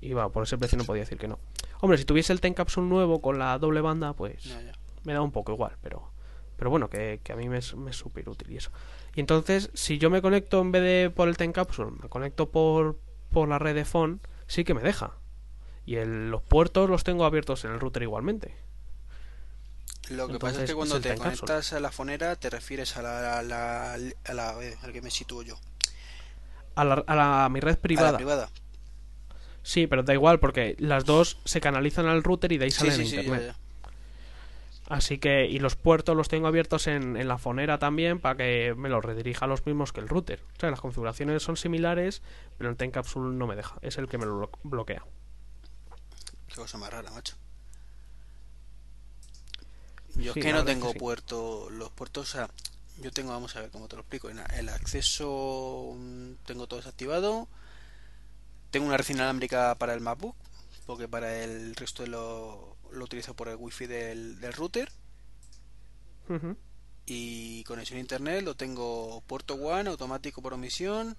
Y va, por ese precio no podía decir que no. Hombre, si tuviese el Capsule nuevo con la doble banda, pues me da un poco igual, pero pero bueno, que, que a mí me es, me súper útil y eso. Y entonces, si yo me conecto en vez de por el Capsule, me conecto por, por la red de phone, sí que me deja. Y el- los puertos los tengo abiertos en el router igualmente. Lo que Entonces, pasa es que cuando te conectas a la fonera te refieres a la, a la, a la- eh, al que me sitúo yo. A, la, a, la- a mi red A privada. la privada. Sí, pero da igual porque las dos se canalizan al router y de ahí salen sí, a sí, ya, internet. ya. Así que, y los puertos los tengo abiertos en, en la fonera también para que me los redirija a los mismos que el router. O sea, las configuraciones son similares, pero el Capsule no me deja. Es el que me lo blo- bloquea. Qué cosa más rara, macho. Yo es que no tengo que sí. puerto, los puertos, o sea, yo tengo, vamos a ver cómo te lo explico. El acceso mm, tengo todo desactivado. Tengo una red inalámbrica para el MacBook, porque para el resto lo, lo utilizo por el wifi del, del router. Y conexión a internet lo tengo puerto One, automático por omisión,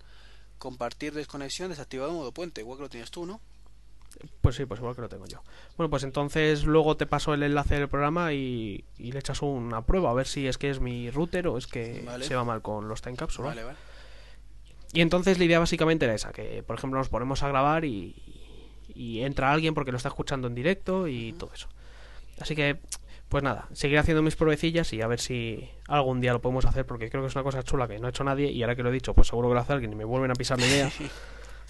compartir desconexión, desactivado modo puente, igual que lo tienes tú, ¿no? Pues sí, pues igual que lo tengo yo. Bueno, pues entonces luego te paso el enlace del programa y, y le echas una prueba a ver si es que es mi router o es que Vale. se va mal con los Time Capsule. Vale, vale. Y entonces la idea básicamente era esa, que por ejemplo nos ponemos a grabar y, y entra alguien porque lo está escuchando en directo y todo eso. Así que, pues nada, seguiré haciendo mis pruebecillas y a ver si algún día lo podemos hacer porque creo que es una cosa chula que no ha hecho nadie y ahora que lo he dicho, pues seguro que lo hace alguien y me vuelven a pisar la idea.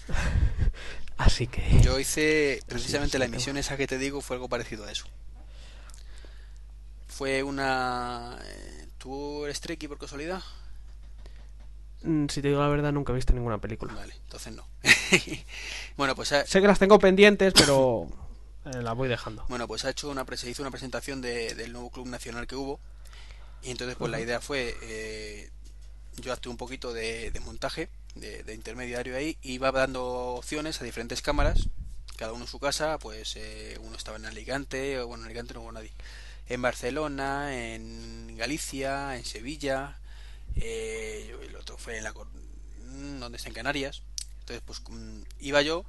Así que... Yo hice precisamente sí, la emisión esa que te digo fue algo parecido a eso. Fue una... eh, ¿Tú eres Treki por casualidad? Mm, Si te digo la verdad, nunca he visto ninguna película. Vale, entonces no. bueno, pues ha, Sé que las tengo pendientes, pero eh, las voy dejando. bueno, pues ha hecho una pre- se hizo una presentación de- del nuevo club nacional que hubo y entonces pues la idea fue eh, yo actué un poquito de, de montaje, de, de intermediario ahí y iba dando opciones a diferentes cámaras, cada uno en su casa, pues eh, uno estaba en Alicante, o bueno, en Alicante no hubo nadie, en Barcelona, en Galicia, en Sevilla, eh, el otro fue en la mm, donde está en Canarias, entonces pues mm, iba yo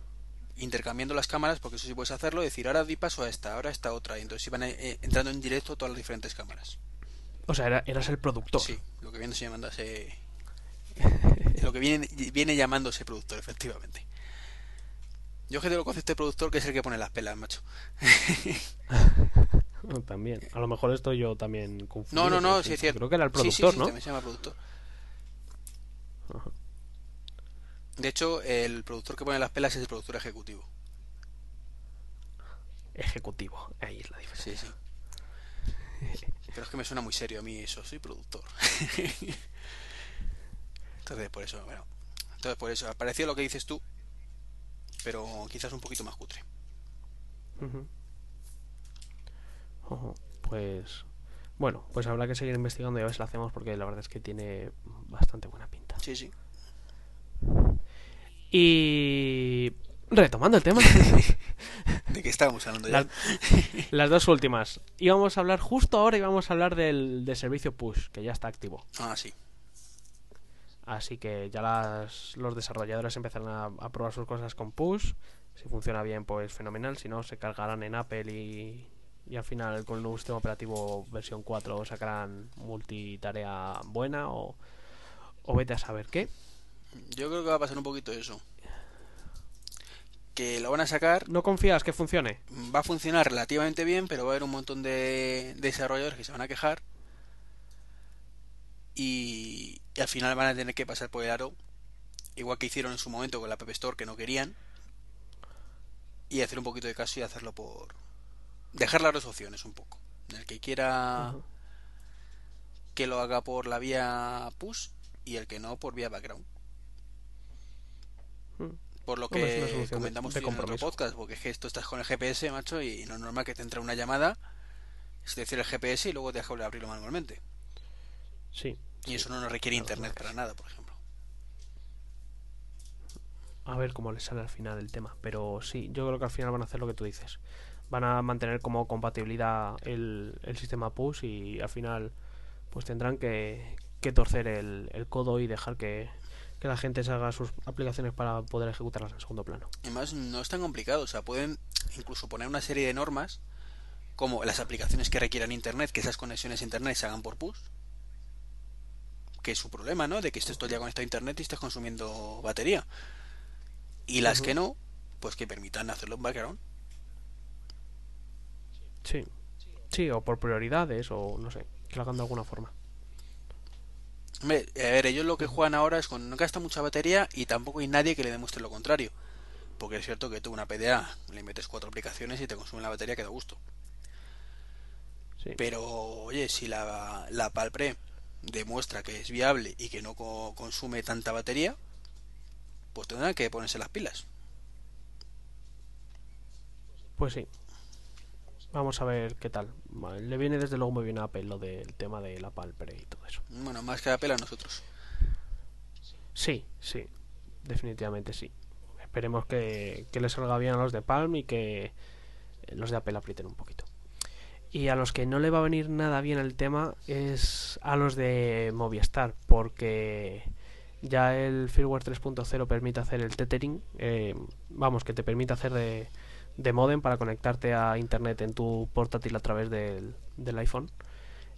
intercambiando las cámaras, porque eso sí puedes hacerlo, decir ahora di paso a esta, ahora a esta otra, y entonces iban eh, entrando en directo todas las diferentes cámaras. O sea, era- eras el productor. Sí, lo que viene llamándose. Lo que viene, viene llamándose productor, efectivamente. Yo que tengo el concepto de productor que es el que pone las pelas, macho. También. A lo mejor estoy yo también confundido. No, no, no, sí es cierto. Creo que era el Sí, sí, productor, sí, ¿no? también se llama productor. Ajá. De hecho, el productor que pone las pelas es el productor ejecutivo. Ejecutivo. Ahí es la diferencia. Sí, sí. Pero es que me suena muy serio a mí eso, soy productor. Entonces, por eso, bueno. Entonces, por eso, pareció lo que dices tú, pero quizás un poquito más cutre. Pues. Bueno, pues habrá que seguir investigando y a ver si lo hacemos porque la verdad es que tiene bastante buena pinta. Sí, sí. Y. Retomando el tema. ¿De qué estábamos hablando ya? las, las dos últimas. Íbamos a hablar justo ahora íbamos a hablar del, del servicio push, que ya está activo. Ah, sí. Así que ya las, los desarrolladores empezarán a, a probar sus cosas con push. Si funciona bien, pues fenomenal. Si no, se cargarán en Apple y, y al final con el nuevo sistema operativo versión 4 sacarán multitarea buena o, o vete a saber qué. Yo creo que va a pasar un poquito eso. Que lo van a sacar, ¿No confías que funcione? va a funcionar relativamente bien, pero va a haber un montón de desarrolladores que se van a quejar. Y, y al final van a tener que pasar por el aro, igual que hicieron en su momento con la App Store que no querían. Y hacer un poquito de caso y hacerlo por. Dejar las dos opciones un poco. El que quiera que lo haga por la vía push y el que no por vía background. Mm. Por lo que de- comentamos de tú en otro podcast, porque es que esto estás con el GPS, macho, y no es normal que te entre una llamada, es decir, el GPS y luego te deja a abrirlo manualmente. Sí. Y eso no nos requiere internet para nada, por ejemplo. A ver cómo les sale al final el tema. Pero sí, yo creo que al final van a hacer lo que tú dices. Van a mantener como compatibilidad el, el sistema push y al final pues tendrán que, que torcer el, el codo y dejar que, que la gente se haga sus aplicaciones para poder ejecutarlas en segundo plano. Además, no es tan complicado, o sea, pueden incluso poner una serie de normas como las aplicaciones que requieran internet, que esas conexiones a internet se hagan por push, que es su problema, ¿no? De que estés todo el día conectado a internet y estés consumiendo batería. Y las que no, pues que permitan hacerlo en background. Sí. Sí, o por prioridades, o no sé, que lo hagan de alguna forma. Hombre, a ver, ellos lo que juegan ahora es con no gasta mucha batería y tampoco hay nadie que le demuestre lo contrario. Porque es cierto que tú una PDA le metes cuatro aplicaciones y te consume la batería que da gusto. Sí. Pero, oye, si la, la Palpre demuestra que es viable y que no co- consume tanta batería, pues tendrán que ponerse las pilas. Pues sí. Vamos a ver qué tal. Vale, Le viene desde luego muy bien a Apple lo del tema de la Palpre y todo eso. Bueno, más que la pela a nosotros. Sí, sí. Definitivamente sí. Esperemos que, que les salga bien a los de Palm y que los de Apple aprieten un poquito. Y a los que no le va a venir nada bien el tema es a los de Movistar, porque ya el firmware 3.0 permite hacer el tethering, eh, vamos, que te permite hacer de, de modem para conectarte a internet en tu portátil a través del, del iPhone.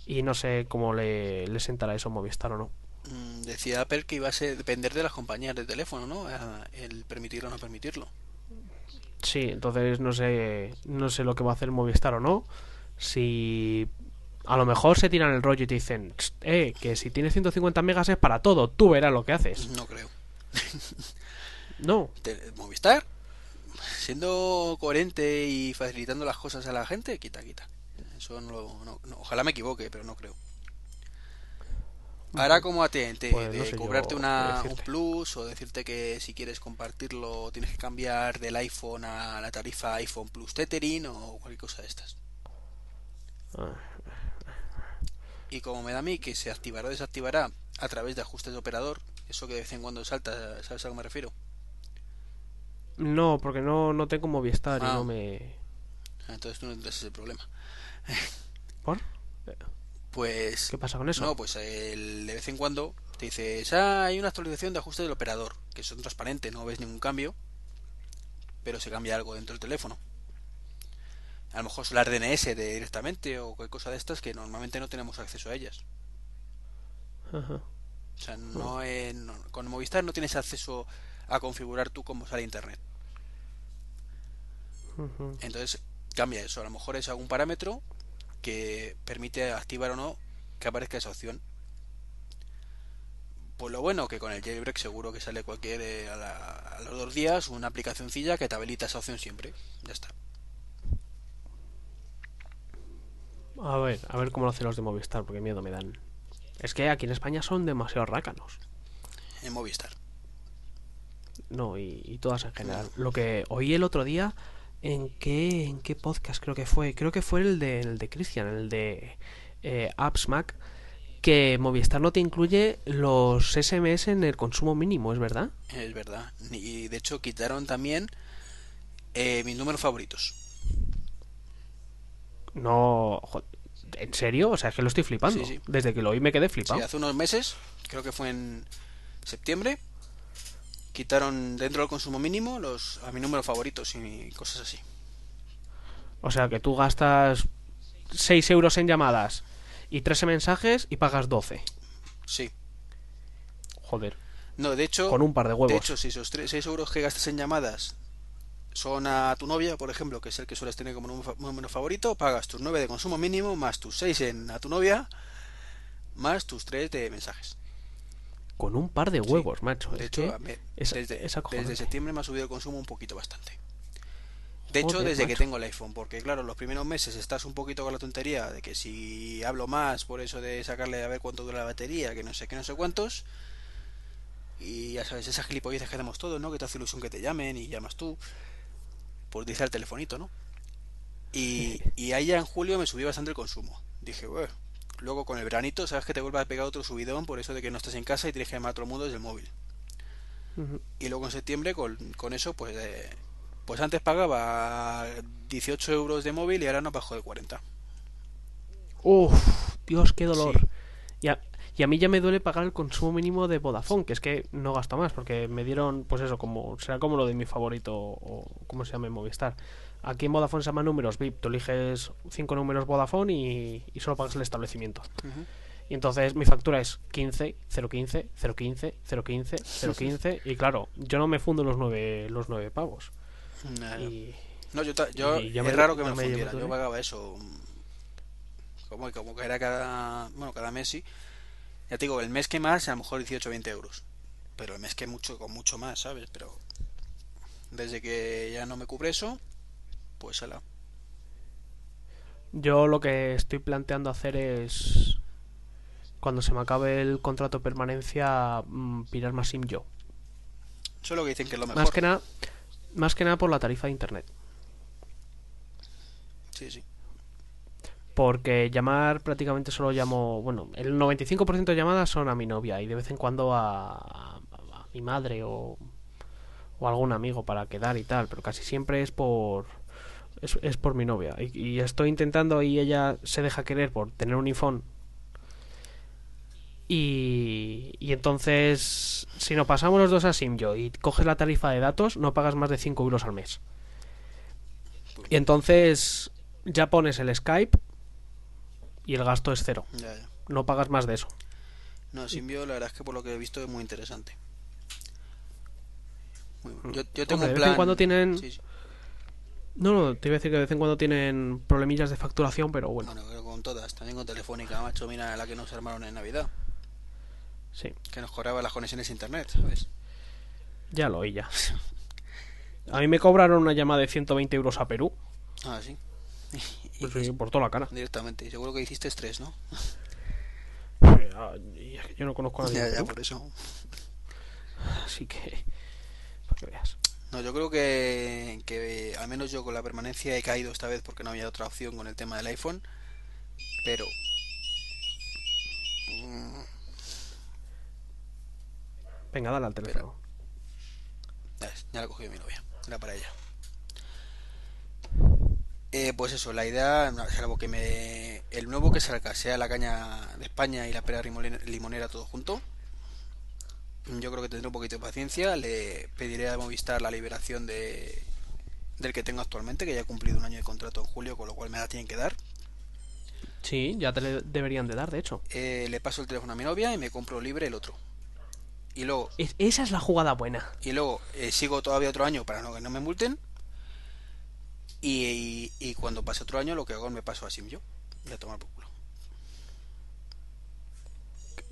Y no sé cómo le, le sentará eso a Movistar o no. Mm, Decía Apple que iba a ser, depender de las compañías de teléfono, ¿no? El permitirlo o no permitirlo. Sí, entonces no sé, no sé lo que va a hacer Movistar o no. Si a lo mejor se tiran el rollo y te dicen, "Tst, eh, que si tienes 150 megas es para todo, tú verás lo que haces. No creo. No, Movistar, siendo coherente y facilitando las cosas a la gente, quita, quita. Eso no, lo- no- no- ojalá me equivoque, pero no creo. Hará como AT&T, Pues no de sé cobrarte una, un plus o decirte que si quieres compartirlo tienes que cambiar del iPhone a la tarifa iPhone Plus Tethering o cualquier cosa de estas. Ah, Y como me da a mí que se activará o desactivará a través de ajustes de operador, eso que de vez en cuando salta, ¿sabes a qué me refiero? no, porque no, no tengo Movistar y Ah. no me... Entonces tú no tendrás ese problema. ¿Por? Pues ¿Qué pasa con eso? No, pues el- de vez en cuando te dices, ah, hay una actualización de ajuste del operador, que son transparentes, no ves ningún cambio, pero se cambia algo dentro del teléfono. A lo mejor son las DNS de directamente o cualquier cosa de estas que normalmente no tenemos acceso a ellas. Ajá. O sea, no, eh, no- con Movistar no tienes acceso a configurar tú cómo sale internet. Entonces cambia eso. A lo mejor es algún parámetro que permite activar o no que aparezca esa opción. Pues lo bueno que con el jailbreak seguro que sale cualquier eh, a, la- a los dos días una aplicacioncilla que te habilita esa opción siempre. Ya está. A ver, a ver cómo lo hacen los de Movistar, porque miedo me dan. Es que aquí en España son demasiado rácanos. En Movistar. No, y, y todas en general. Lo que oí el otro día, ¿en qué, en qué podcast creo que fue? Creo que fue el de, el de Cristian, el de eh, Apps Mac, que Movistar no te incluye los SMS en el consumo mínimo, ¿es verdad? Es verdad. Y de hecho quitaron también eh, mis números favoritos. No, jo- ¿en serio? O sea, es que lo estoy flipando. Sí, sí. Desde que lo oí me quedé Sí, flipado. hace unos meses, creo que fue en septiembre, quitaron dentro del consumo mínimo los a mi número favoritos y cosas así. O sea, que tú gastas 6 euros en llamadas y 13 mensajes y pagas 12. Sí. Joder, No, de hecho, con un par de huevos. de hecho, si esos 6 euros que gastas en llamadas son a tu novia, por ejemplo, que es el que sueles tener como número fa- número favorito, pagas tus 9 de consumo mínimo más tus 6 en a tu novia más tus 3 de mensajes. Con un par de Sí. huevos, macho. De es hecho, es- desde, es acojonante. desde septiembre me ha subido el consumo un poquito bastante. De hecho, desde que tengo el iPhone, porque claro, los primeros meses estás un poquito con la tontería de que si hablo más por eso de sacarle a ver cuánto dura la batería, que no sé qué, no sé cuántos. Y ya sabes, esas gilipolleces que hacemos todos, ¿no? Que te hace ilusión que te llamen y llamas tú. Por utilizar el telefonito, ¿no? Y, y ahí ya en julio me subí bastante el consumo. Dije, bueno. Luego con el veranito, sabes que te vuelve a pegar otro subidón por eso de que no estás en casa y tienes que llamar a el mundo desde el móvil. Y luego en septiembre con, con eso, pues eh, pues antes pagaba 18 euros de móvil y ahora no bajo de 40. Uf, Dios, qué dolor. Sí. Y, a, y a mí ya me duele pagar el consumo mínimo de Vodafone, que es que no gasto más, porque me dieron, pues eso, como será como lo de mi favorito o como se llame Movistar. Aquí en Vodafone se llaman números VIP. Tú eliges cinco números Vodafone y, y solo pagas el establecimiento. Y entonces mi factura es 15, 015, 015, 015, 015. y claro, yo no me fundo los nueve, los nueve pavos. Nada. Y No, yo, yo y ya es me- raro que me me fundiera. Yo ¿eh? pagaba eso. mm, Como, como que era cada. Bueno, cada mes sí. Ya te digo, el mes que más, a lo mejor 18 o 20 euros. Pero el mes que mucho, con mucho más, ¿sabes? Pero. Desde que ya no me cubre eso, pues ala. yo lo que estoy planteando hacer es, cuando se me acabe el contrato de permanencia, mm, pirar más SIM yo. Eso es lo que dicen que es lo mejor. Más que nada, más que nada por la tarifa de internet. Sí, sí. Porque llamar prácticamente solo llamo, bueno, el 95% de llamadas son a mi novia y de vez en cuando a, mi madre o, o algún amigo para quedar y tal, pero casi siempre es por es, es por mi novia. Y, y estoy intentando y ella se deja querer por tener un iPhone. Y, y entonces si nos pasamos los dos a Simyo y coges la tarifa de datos no pagas más de 5 euros al mes. Y entonces ya pones el Skype y el gasto es cero. Ya, ya. No pagas más de eso. No, Simbio, la verdad es que por lo que he visto es muy interesante. Muy bueno. Yo, yo tengo Hombre, de un vez plan. en cuando tienen... Sí, sí. No, no, te iba a decir que de vez en cuando tienen problemillas de facturación, pero bueno, Bueno, creo que con todas. También con Telefónica, macho. Mira la que nos armaron en Navidad. sí, Que nos cobraba las conexiones a internet, ¿sabes? ya lo oí ya. A mí me cobraron una llamada de 120 euros a Perú, Ah, sí. Y, pues sí, por toda la cara. Directamente. Seguro que hiciste tres, ¿no? Es que Yo no conozco a nadie Ya, por eso. así que... Para que veas. No, yo creo que, que al menos yo con la permanencia he caído esta vez porque no había otra opción con el tema del iPhone. Pero. Venga, dale al teléfono. Ya, la cogió mi novia, era para ella. Eh, pues eso, la idea, salvo que me, el nuevo que salga sea la caña de España y la pera limone- limonera todo junto, yo creo que tendré un poquito de paciencia, le pediré a Movistar la liberación de, del que tengo actualmente, que ya he cumplido un año de contrato en julio, con lo cual me la tienen que dar. Sí, ya te le deberían de dar, de hecho. Eh, le paso el teléfono a mi novia y me compro libre el otro. Y luego, Es- esa es la jugada buena. y luego eh, sigo todavía otro año para no, que no me multen. Y, y- y cuando pase otro año, lo que hago me paso a Sim yo. Y a tomar por culo.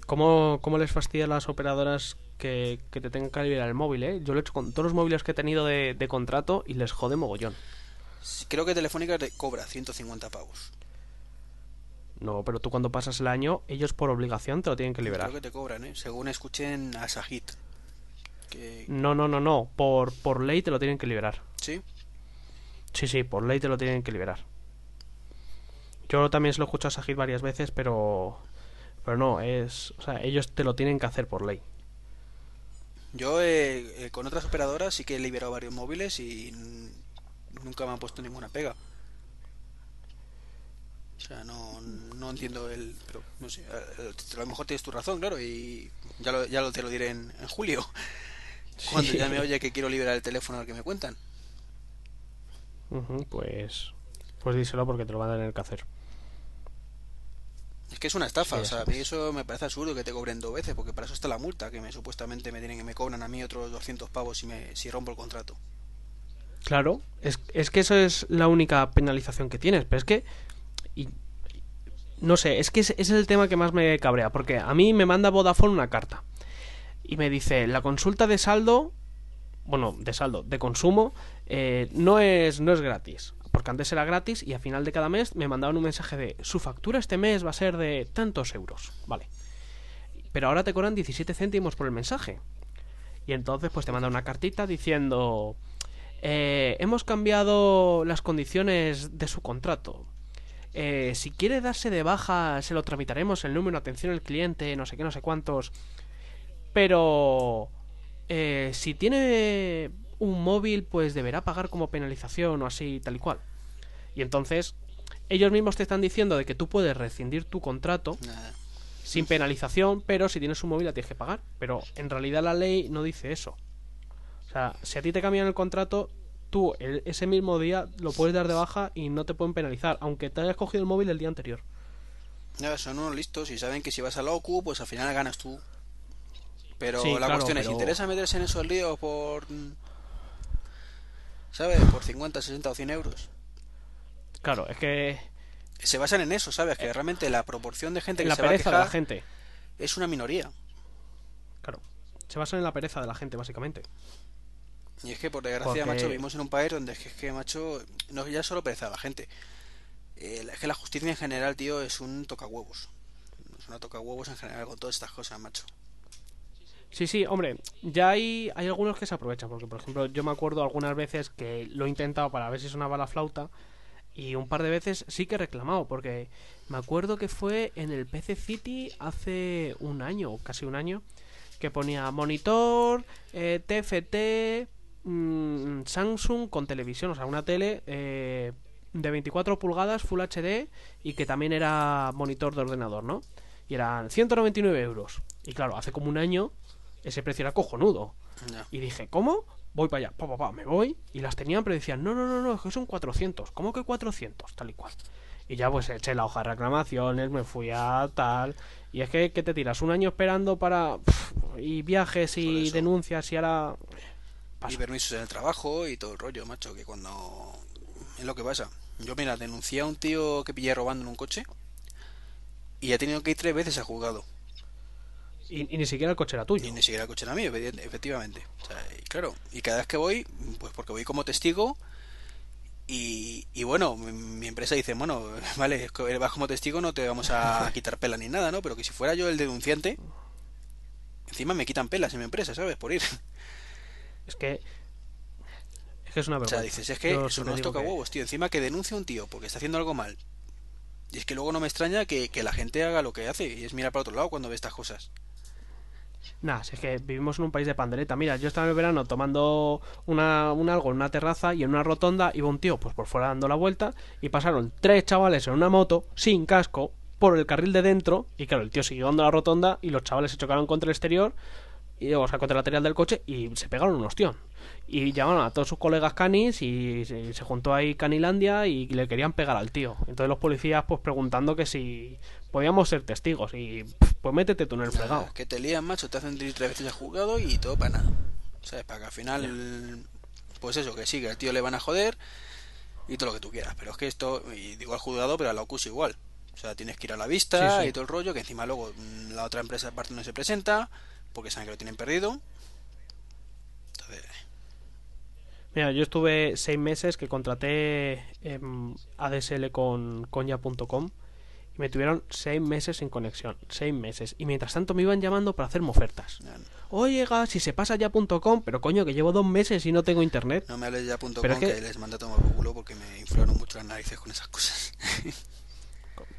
¿Cómo, cómo les fastidia a las operadoras que, que te tengan que liberar el móvil, eh? Yo lo he hecho con todos los móviles que he tenido de, de contrato y les jode mogollón. Creo que Telefónica te cobra 150 pavos. No, pero tú cuando pasas el año, ellos por obligación te lo tienen que liberar. Creo que te cobran, ¿eh? Según escuchen a Sajit. Que... No, no, no, no. Por, por ley te lo tienen que liberar. Sí, Sí, sí, por ley te lo tienen que liberar. Yo también se lo he escuchado a Sajid varias veces, pero... Pero no, es... O sea, ellos te lo tienen que hacer por ley. yo eh, eh, con otras operadoras sí que he liberado varios móviles y nunca me han puesto ninguna pega. O sea, no, no entiendo el... Pero, no sé, a, a lo mejor tienes tu razón, claro, y ya, lo, ya lo, te lo diré en, en julio. Cuando Sí. ya me oye que quiero liberar el teléfono al que me cuentan. Pues... Pues díselo porque te lo van a tener que hacer. Es que es una estafa, Sí, o sea, a eso mí eso me parece absurdo que te cobren dos veces, porque para eso está la multa, que me supuestamente me tienen que me cobran a mí otros 200 pavos si me si rompo el contrato. Claro, es, es que eso es la única penalización que tienes, pero es que... y- no sé, es que ese es el tema que más me cabrea, porque a mí me manda Vodafone una carta y me dice, la consulta de saldo, bueno, de saldo, de consumo, eh, no, es, no es gratis, porque antes era gratis y a final de cada mes me mandaban un mensaje de, su factura este mes va a ser de tantos euros, vale. Pero ahora te cobran 17 céntimos por el mensaje. Y entonces pues te manda una cartita diciendo... Eh, hemos cambiado las condiciones de su contrato. Eh, si quiere darse de baja, se lo tramitaremos el número atención al cliente, no sé qué, no sé cuántos. Pero eh, si tiene un móvil, pues deberá pagar como penalización o así, tal y cual. Y entonces, ellos mismos te están diciendo de que tú puedes rescindir tu contrato sin penalización, pero si tienes un móvil la tienes que pagar. Pero en realidad la ley no dice eso. O sea, si a ti te cambian el contrato, tú el- ese mismo día lo puedes dar de baja y no te pueden penalizar, aunque te hayas cogido el móvil el día anterior. Ya, son unos listos y saben que si vas al OCU, pues al final ganas tú. Pero Sí, la claro, cuestión es, pero- ¿interesa meterse en esos líos por... ¿Sabes? Por 50, 60 o 100 euros. Claro, es que Se basan en eso, ¿sabes? Que realmente la proporción de gente que la se va a pereza de la gente. es una minoría. Claro. Se basan en la pereza de la gente, básicamente. Y es que por desgracia, Porque- macho, vivimos en un país donde es que, es que, macho, no ya solo pereza a la gente. Eh, es que la justicia en general, tío, es un tocahuevos. Es una tocahuevos en general con todas estas cosas, macho. Sí, sí, hombre, ya hay, hay algunos que se aprovechan, porque por ejemplo yo me acuerdo algunas veces que lo he intentado para ver si sonaba la flauta y un par de veces sí que he reclamado, porque me acuerdo que fue en el PC City hace un año, casi un año, que ponía monitor, eh, TFT, mm, Samsung con televisión, o sea, una tele eh, de 24 pulgadas Full HD y que también era monitor de ordenador, ¿no? Y eran 199 euros. Y claro, hace como un año ese precio era cojonudo. Y dije, ¿cómo? Voy para allá, pa, pa, pa, me voy. Y las tenían, pero decían, no, no, no, no, es que son 400. ¿Cómo que 400? Tal y cual. Y ya pues eché la hoja de reclamaciones, me fui a tal. Y es que, ¿qué te tiras? Un año esperando para... y viajes y denuncias y ahora... Y Paso. permisos en el trabajo y todo el rollo, macho, que cuando... Es lo que pasa. Yo, mira, denuncié a un tío que pillé robando en un coche y ha tenido que ir tres veces a juzgado. Y, y ni siquiera el coche era tuyo. Y ni siquiera el coche era mío, efectivamente. O sea, y claro, y cada vez que voy, pues porque voy como testigo y, y bueno, mi, mi empresa dice, bueno, vale, vas como testigo, no te vamos a quitar pela ni nada, ¿no? Pero que si fuera yo el denunciante, encima me quitan pelas en mi empresa, ¿sabes? Por ir. Es que... Es que es una O vergüenza. sea, dices, es que Yo eso nos toca que- huevos, tío. Encima que denuncia a un tío porque está haciendo algo mal. Y es que luego no me extraña que, que la gente haga lo que hace y es mirar para otro lado cuando ve estas cosas. Nah, si es que vivimos en un país de pandereta. Mira, yo estaba en el verano tomando una, un algo en una terraza y en una rotonda iba un tío pues por fuera dando la vuelta y pasaron tres chavales en una moto sin casco por el carril de dentro y claro, el tío siguió dando la rotonda y los chavales se chocaron contra el exterior y, o sea, contra el lateral del coche y se pegaron un ostión. Y llamaron a todos sus colegas canis y se, se juntó ahí Canilandia y le querían pegar al tío. Entonces los policías pues preguntando que si podíamos ser testigos y pues métete tú en el fregado. Que te lían, macho, te hacen tres veces al juzgado y todo para nada. ¿Sabes? Para que al final, pues eso, que sí, que al tío le van a joder y todo lo que tú quieras. Pero es que esto, y digo al juzgado, pero a la OCUS igual. O sea, tienes que ir a la vista Sí, sí. y todo el rollo, que encima luego mm, la otra empresa aparte no se presenta porque saben que lo tienen perdido. Entonces, Mira, yo estuve seis meses que contraté em, ADSL con coña.com y me tuvieron seis meses sin conexión. Seis meses. Y mientras tanto me iban llamando para hacerme ofertas. ya no- Oye, si se pasa ya.com, pero coño, que llevo dos meses y no tengo internet. no me hables ya punto Pero com, es que... que- les manda a tomar por culo porque me inflaron mucho las narices con esas cosas.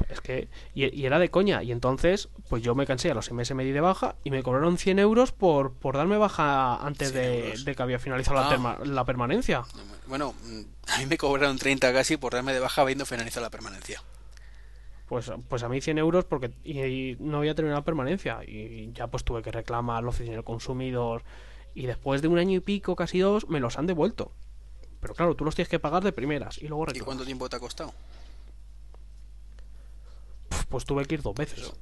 Es que. Y, y era de coña. Y entonces, pues yo me cansé, a los seis meses me di de baja y me cobraron 100 euros por, por darme baja antes 100 de, de que había finalizado la, Ah. terma- la permanencia. bueno, mm, a mí me cobraron 30 casi por darme de baja habiendo finalizado la permanencia. Pues, pues a mí 100 euros porque y, y no había terminado la permanencia y ya pues tuve que reclamar la oficina del consumidor y después de un año y pico, casi dos, me los han devuelto. Pero claro, tú los tienes que pagar de primeras y luego ¿Y reclamas. cuánto tiempo te ha costado? Pues tuve que ir dos veces.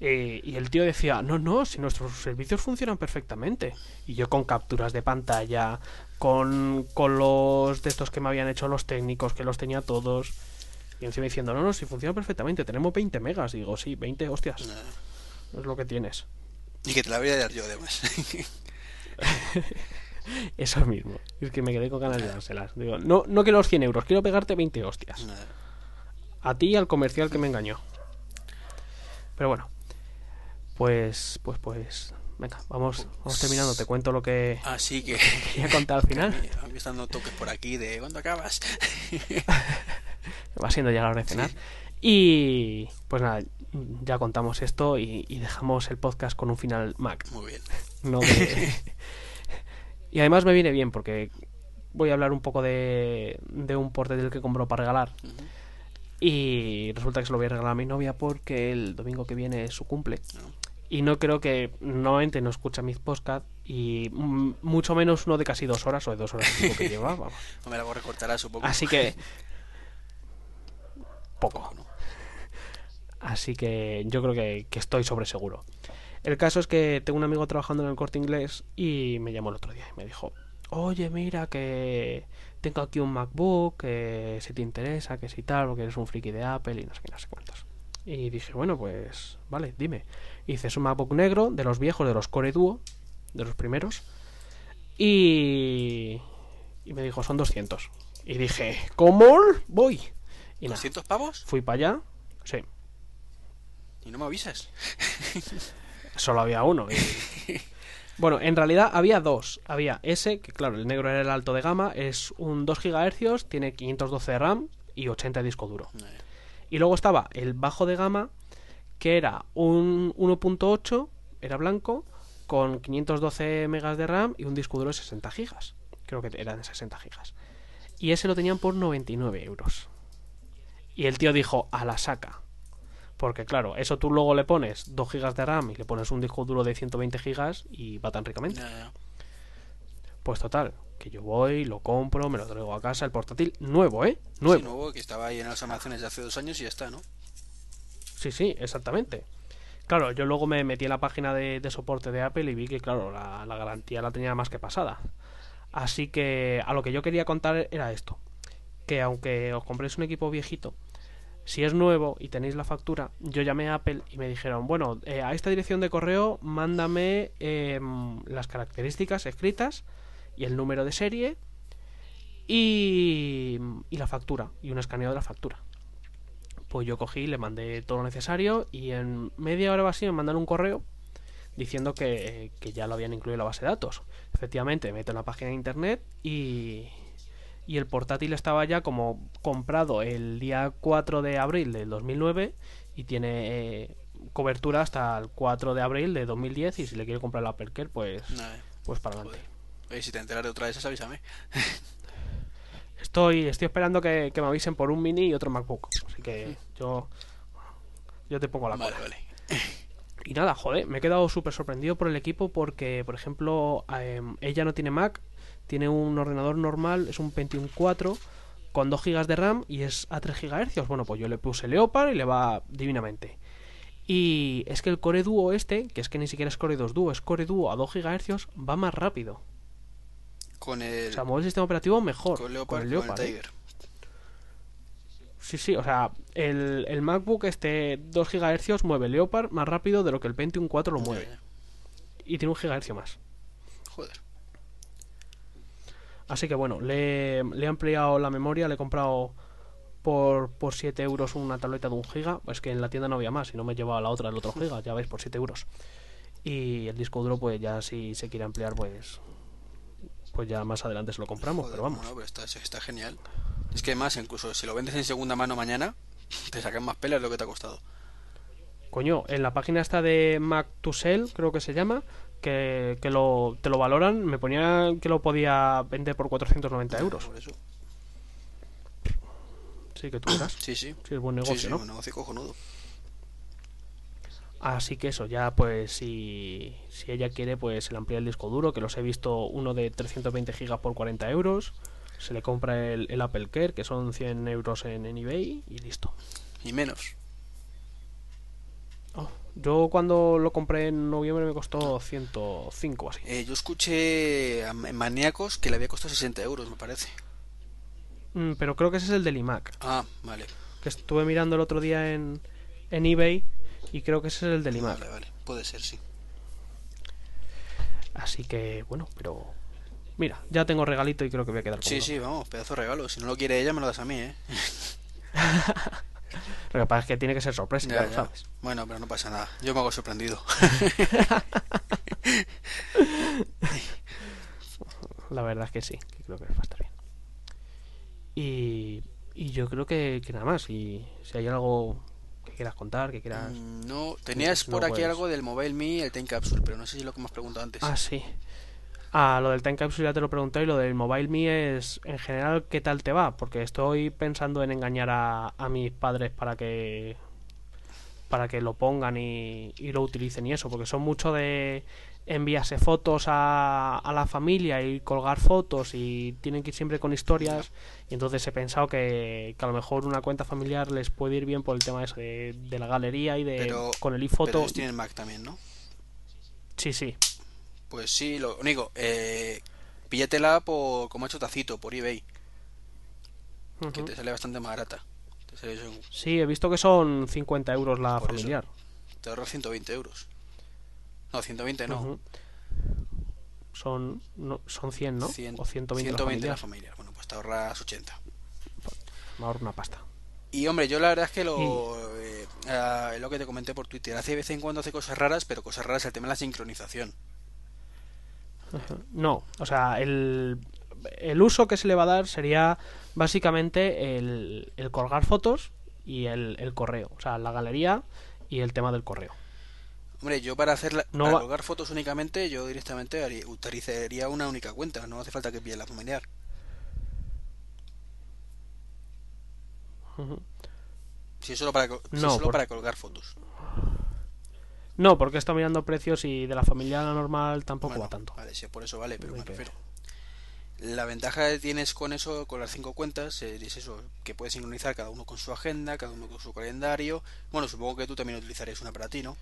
Eh, y el tío decía, no, no, si nuestros servicios funcionan perfectamente. Y yo con capturas de pantalla, con, con los de estos que me habían hecho los técnicos, que los tenía todos. Y encima diciendo, no, no, si funciona perfectamente, tenemos 20 megas. Digo, sí, 20, hostias, es lo que tienes. Y que te la voy a dar yo además. Eso mismo. Es que me quedé con ganas de dárselas. Digo, no, no que los 100 euros, quiero pegarte 20 hostias. A ti y al comercial que me engañó. Pero bueno. Pues, pues, pues. Venga, vamos, vamos terminando. Te cuento lo que Así que quería contar al final. a mí están dando toques por aquí de ¿cuándo acabas? Va siendo ya la hora de cenar. Y pues nada, ya contamos esto y, y dejamos el podcast con un final Mac. Muy bien. No de- y además me viene bien porque voy a hablar un poco de, de un portátil que compró para regalar. Y resulta que se lo voy a regalar a mi novia porque el domingo que viene es su cumple. No. Y no creo que normalmente no escucha mis podcast, Y mucho menos uno de casi dos horas o de dos horas que lleva. vamos. No me la. Así que. Poco. Poco, ¿no? Así que yo creo que, que estoy sobre seguro. El caso es que tengo un amigo trabajando en el corte inglés y me llamó el otro día y me dijo: Oye, mira, que tengo aquí un MacBook, que si te interesa, que si tal, porque eres un friki de Apple y no sé qué, no sé cuántos. Y dije: Bueno, pues vale, dime. Hice un MacBook negro de los viejos, de los Core Duo, de los primeros. Y. Y me dijo: Son 200. Y dije: ¿Cómo? Voy. Y nada, ¿200 pavos? fui para allá. Sí, Y no me avisas. Solo había uno. y- Bueno, en realidad había dos. Había ese, que claro, el negro era el alto de gama, es un 2 GHz, tiene 512 de RAM y 80 de disco duro. Eh, Y luego estaba el bajo de gama, que era un 1.8, era blanco, con 512 megas de RAM y un disco duro de 60 gigas. Creo que eran 60 gigas. Y ese lo tenían por 99 euros. Y el tío dijo, a la saca. Porque claro, eso tú luego le pones 2 gigas de RAM y le pones un disco duro de 120 gigas y va tan ricamente. Pues total, que yo voy, lo compro, me lo traigo a casa, el portátil nuevo, ¿eh? Nuevo. Sí, nuevo, que estaba ahí en los almacenes de hace dos años y ya está, ¿no? Sí, sí, exactamente. Claro, yo luego me metí en la página de, de soporte de Apple y vi que, claro, la, la garantía la tenía más que pasada. Así que a lo que yo quería contar era esto. Que aunque os compréis un equipo viejito, si es nuevo y tenéis la factura, yo llamé a Apple y me dijeron, bueno, eh, a esta dirección de correo mándame em, las características escritas y el número de serie y, y la factura y un escaneo de la factura. Pues yo cogí, le mandé todo lo necesario y en media hora o así me mandaron un correo diciendo que, ya lo habían incluido en la base de datos. Efectivamente, me meto en la página de internet y, y el portátil estaba ya como comprado el día 4 de abril del 2009 y tiene eh, cobertura hasta el 4 de abril de 2010 y si le quiere comprar Apple Care pues, eh. pues para adelante. Oye, si te enteras de otra de esas, avísame. Estoy, estoy esperando que, que me avisen por un mini y otro MacBook. Así que yo, yo te pongo la Vale, cola. vale. Y nada, joder, me he quedado súper sorprendido por el equipo porque, por ejemplo, em, ella no tiene Mac, tiene un ordenador normal, es un Pentium 4 con 2 GB de RAM y es a 3 GHz. Bueno, pues yo le puse Leopard y le va divinamente. Y es que el Core Duo este, que es que ni siquiera es Core 2 Duo, es Core Duo a 2 GHz, va más rápido. Con el, O sea, mueve el sistema operativo mejor. con con Leopard, el con Leopard, el ¿eh? Tiger. Sí, sí, o sea, el, el MacBook este 2 GHz mueve Leopard más rápido de lo que el Pentium 4 lo mueve. Y tiene un GHz más. Joder. Así que bueno, le, le he ampliado la memoria, le he comprado por, por 7 euros una tableta de un giga. Es que en la tienda no había más y no me he llevado la otra del otro giga, ya veis, por 7 euros. Y el disco duro, pues ya si se quiere ampliar, pues pues ya más adelante se lo compramos, Joder, pero vamos. no, pero está, está genial. Es que más, incluso si lo vendes en segunda mano mañana, te sacan más pelas de lo que te ha costado. Coño, en la página esta de Mac to Sell, creo que se llama, que, que lo, te lo valoran, me ponía que lo podía vender por 490 euros. Por eso. Sí, que tú verás. Sí, sí. Sí, es buen negocio, sí, sí, ¿no? un negocio cojonudo. Así que eso, ya pues si, si ella quiere, pues se le amplía el disco duro, que los he visto uno de 320 gigas por 40 euros. Se le compra el, el Apple Care, que son 100 euros en, en eBay, y listo. Y menos. Yo cuando lo compré en noviembre me costó 105 o así. Eh, yo escuché a ma- maníacos que le había costado 60 euros, me parece. Mm, pero creo que ese es el del iMac, Ah, vale. que estuve mirando el otro día en, en eBay, y creo que ese es el del iMac. Vale, vale. Puede ser, sí. Así que, bueno, pero... Mira, ya tengo regalito y creo que voy a quedar Sí, cómodo. sí, vamos, pedazo de regalo. Si no lo quiere ella, me lo das a mí, ¿eh? Lo que pasa es que tiene que ser sorpresa, Ya, ya sabes. Bueno, pero no pasa nada. Yo me hago sorprendido. La verdad es que sí, que creo que va a estar bien. Y, y yo creo que, que nada más. Y si hay algo que quieras contar, que quieras... Mm, No, tenías No, por aquí algo del Mobile Me y el Time Capsule, pero no sé si es lo que has preguntado antes. Ah, sí. Ah, lo del Time Capsule ya te lo pregunté y lo del Mobile Me es, en general, ¿qué tal te va? Porque estoy pensando en engañar a, a mis padres para que para que lo pongan y, y lo utilicen y eso, porque son mucho de, enviarse fotos a, a la familia y colgar fotos y tienen que ir siempre con historias y entonces he pensado que, que a lo mejor una cuenta familiar les puede ir bien por el tema ese de, de la galería y de Pero- con el Pero iPhoto ellos tienen Mac también, ¿no? sí sí Pues sí, lo único, eh, píllatela por, como ha hecho Tacito, por eBay, que Ujú. te sale bastante más barata. Te, sale eso en- sí he visto que son 50 euros la Por eso. familiar te ahorras 120 euros. No, 120 no. Ujú. son no, son 100 no Cien- o 120, la 120 la familiar. familiar. Bueno, pues te ahorras 80. me ahorro una pasta Y hombre, yo la verdad es que lo, eh, ah, lo que te comenté por Twitter, hace de vez en cuando hace cosas raras, pero cosas raras el tema de la sincronización. Ajá. No, o sea, el, el uso que se le va a dar sería básicamente el, el colgar fotos y el, el correo. O sea, la galería y el tema del correo. Hombre, yo para hacer la- No para va- colgar fotos únicamente, yo directamente haría- utilizaría una única cuenta, no hace falta que pille la familiar. Si es solo para, es solo por- para colgar fotos. No, porque estado mirando precios y de la familia normal tampoco Bueno, va tanto. Vale, sí, por eso vale, pero me refiero. La ventaja que tienes con eso, con las cinco cuentas, eh, es eso, que puedes sincronizar cada uno con su agenda, cada uno con su calendario. Bueno, supongo que tú también utilizarías una para ti, ¿no?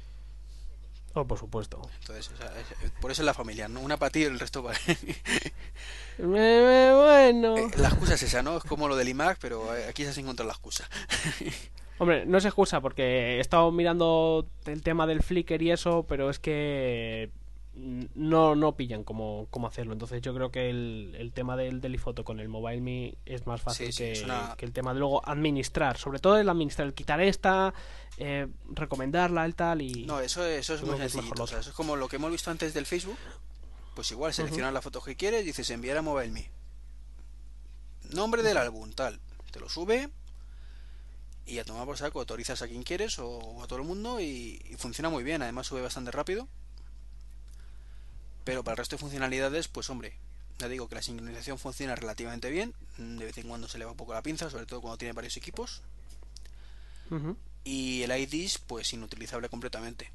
Oh, por supuesto. Entonces, o sea, es- por eso es la familiar, ¿no? Una para ti y el resto para... Eh, eh, bueno. La excusa es esa, ¿no? Es como lo del iMac, pero aquí se encontrado la excusa. Hombre, no se excusa porque he estado mirando el tema del Flickr y eso, pero es que no, no pillan cómo, cómo hacerlo. Entonces yo creo que el, el tema del, del iPhoto con el Mobile Me es más fácil Sí, sí, que, es una- que el tema de luego administrar. Sobre todo el administrar, el quitar esta, eh, recomendarla, el tal y... No, eso, eso es muy es sencillo. O sea, eso es como lo que hemos visto antes del Facebook. Pues igual, seleccionas la foto que quieres, dices enviar a MobileMe. Nombre del álbum, tal. Te lo sube y a tomar por saco, autorizas a quien quieres o a todo el mundo y, y funciona muy bien. Además sube bastante rápido. Pero para el resto de funcionalidades, pues hombre, ya digo que la sincronización funciona relativamente bien. De vez en cuando se le va un poco la pinza, sobre todo cuando tiene varios equipos. Y el IDIS, pues inutilizable completamente.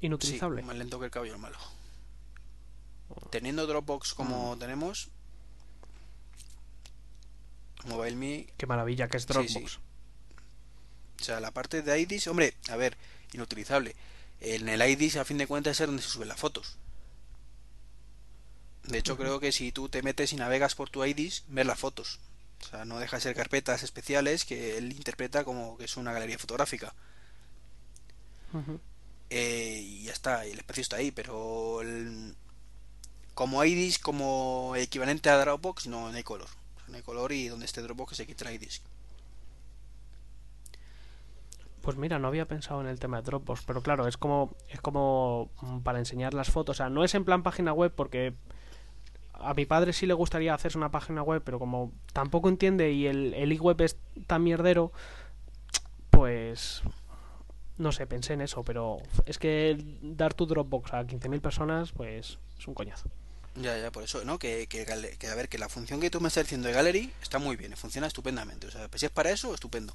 Inutilizable. Sí, más lento que el caballo malo. Teniendo Dropbox como Mm. tenemos, MobileMe, Qué maravilla que es Dropbox. sí. o sea, la parte de IDIS, hombre, a ver, inutilizable. En el IDIS, a fin de cuentas, es donde se suben las fotos. De hecho, creo que si tú te metes y navegas por tu IDIS, ves las fotos. O sea, no deja de ser carpetas especiales que él interpreta como que es una galería fotográfica. Eh, y ya está, el espacio está ahí, pero el- como IDIS, como equivalente a Dropbox, no, no hay color. Hay color y donde esté Dropbox el IDIS. Pues mira, no había pensado en el tema de Dropbox, pero claro, es como es como mm, para enseñar las fotos, o sea, no es en plan página web porque a mi padre sí le gustaría hacerse una página web, pero como tampoco entiende y el el e-web es tan mierdero, pues no sé, pensé en eso, pero es que dar tu Dropbox a 15.000 personas, pues es un coñazo. Ya, ya, por eso, ¿no? Que, que, que, a ver, que la función que tú me estás diciendo de Gallery está muy bien, funciona estupendamente. O sea, pues si es para eso, estupendo.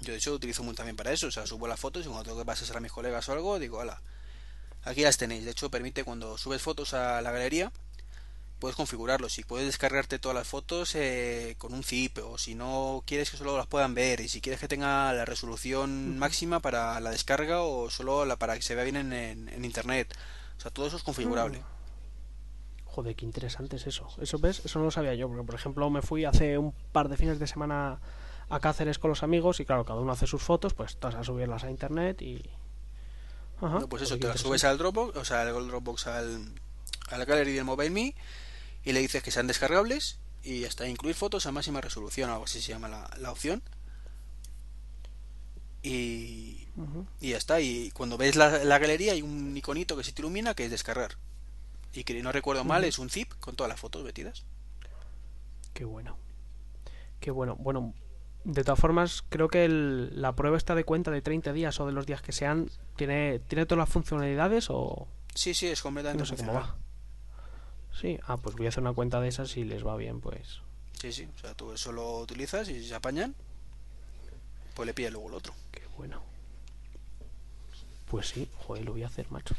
Yo de hecho lo utilizo muy también para eso, o sea, subo las fotos y cuando tengo que pasar a mis colegas o algo, digo, hola, aquí las tenéis. De hecho, permite cuando subes fotos a la galería, puedes configurarlo. Si puedes descargarte todas las fotos eh, con un zip, o si no quieres que solo las puedan ver, y si quieres que tenga la resolución máxima para la descarga o solo la para que se vea bien en, en- en internet. O sea, todo eso es configurable. Joder, qué interesante es eso. Eso ves, eso no lo sabía yo, porque por ejemplo me fui hace un par de fines de semana a Cáceres con los amigos y claro, cada uno hace sus fotos, pues todas a subirlas a internet y... Ajá, No, pues eso, te qué la subes al Dropbox, o sea, al Dropbox al, a la Gallery del MobileMe y le dices que sean descargables y hasta incluir fotos a máxima resolución, algo así se llama la, la opción. Y, y ya está. Y cuando ves la, la galería hay un iconito que se te ilumina que es descargar. Y que no recuerdo mal, es un zip con todas las fotos metidas. Qué bueno. Qué bueno. Bueno, de todas formas, creo que el- la prueba está de cuenta de 30 días o de los días que sean. ¿Tiene, ¿tiene todas las funcionalidades o Sí, sí, es completamente no sé cómo funcional. va? Sí, ah, pues voy a hacer una cuenta de esas si les va bien, pues. Sí, sí, o sea, tú eso lo utilizas y si se apañan, pues le pillas luego el otro. Qué bueno. Pues sí, joder, lo voy a hacer, macho.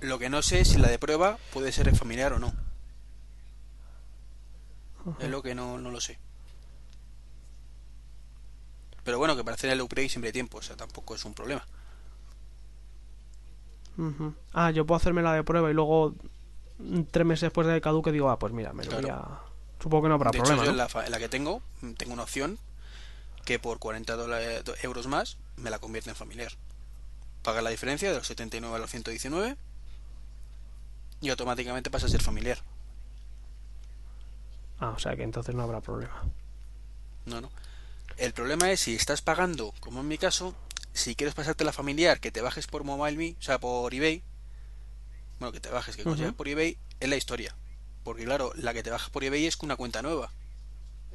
Lo que no sé es si la de prueba puede ser familiar o no. Es lo que no, no lo sé. Pero bueno, que para hacer el upgrade siempre hay tiempo, o sea, tampoco es un problema. Ah, yo puedo hacerme la de prueba y luego tres meses después de que caduque digo, ah, pues mira, me lo voy a... Supongo que no habrá de problema, hecho, yo ¿no? en la, en la que tengo, mm, tengo una opción que por 40 dólares, euros más me la convierte en familiar. Paga la diferencia de los 79 a los 119 y automáticamente pasa a ser familiar. Ah, o sea que entonces no habrá problema. No, no. El problema es si estás pagando, como en mi caso, si quieres pasarte la familiar, que te bajes por MobileMe, o sea, por eBay. Bueno, que te bajes, que consigas Ujú. por eBay, es la historia. Porque claro, la que te bajas por eBay es una cuenta nueva.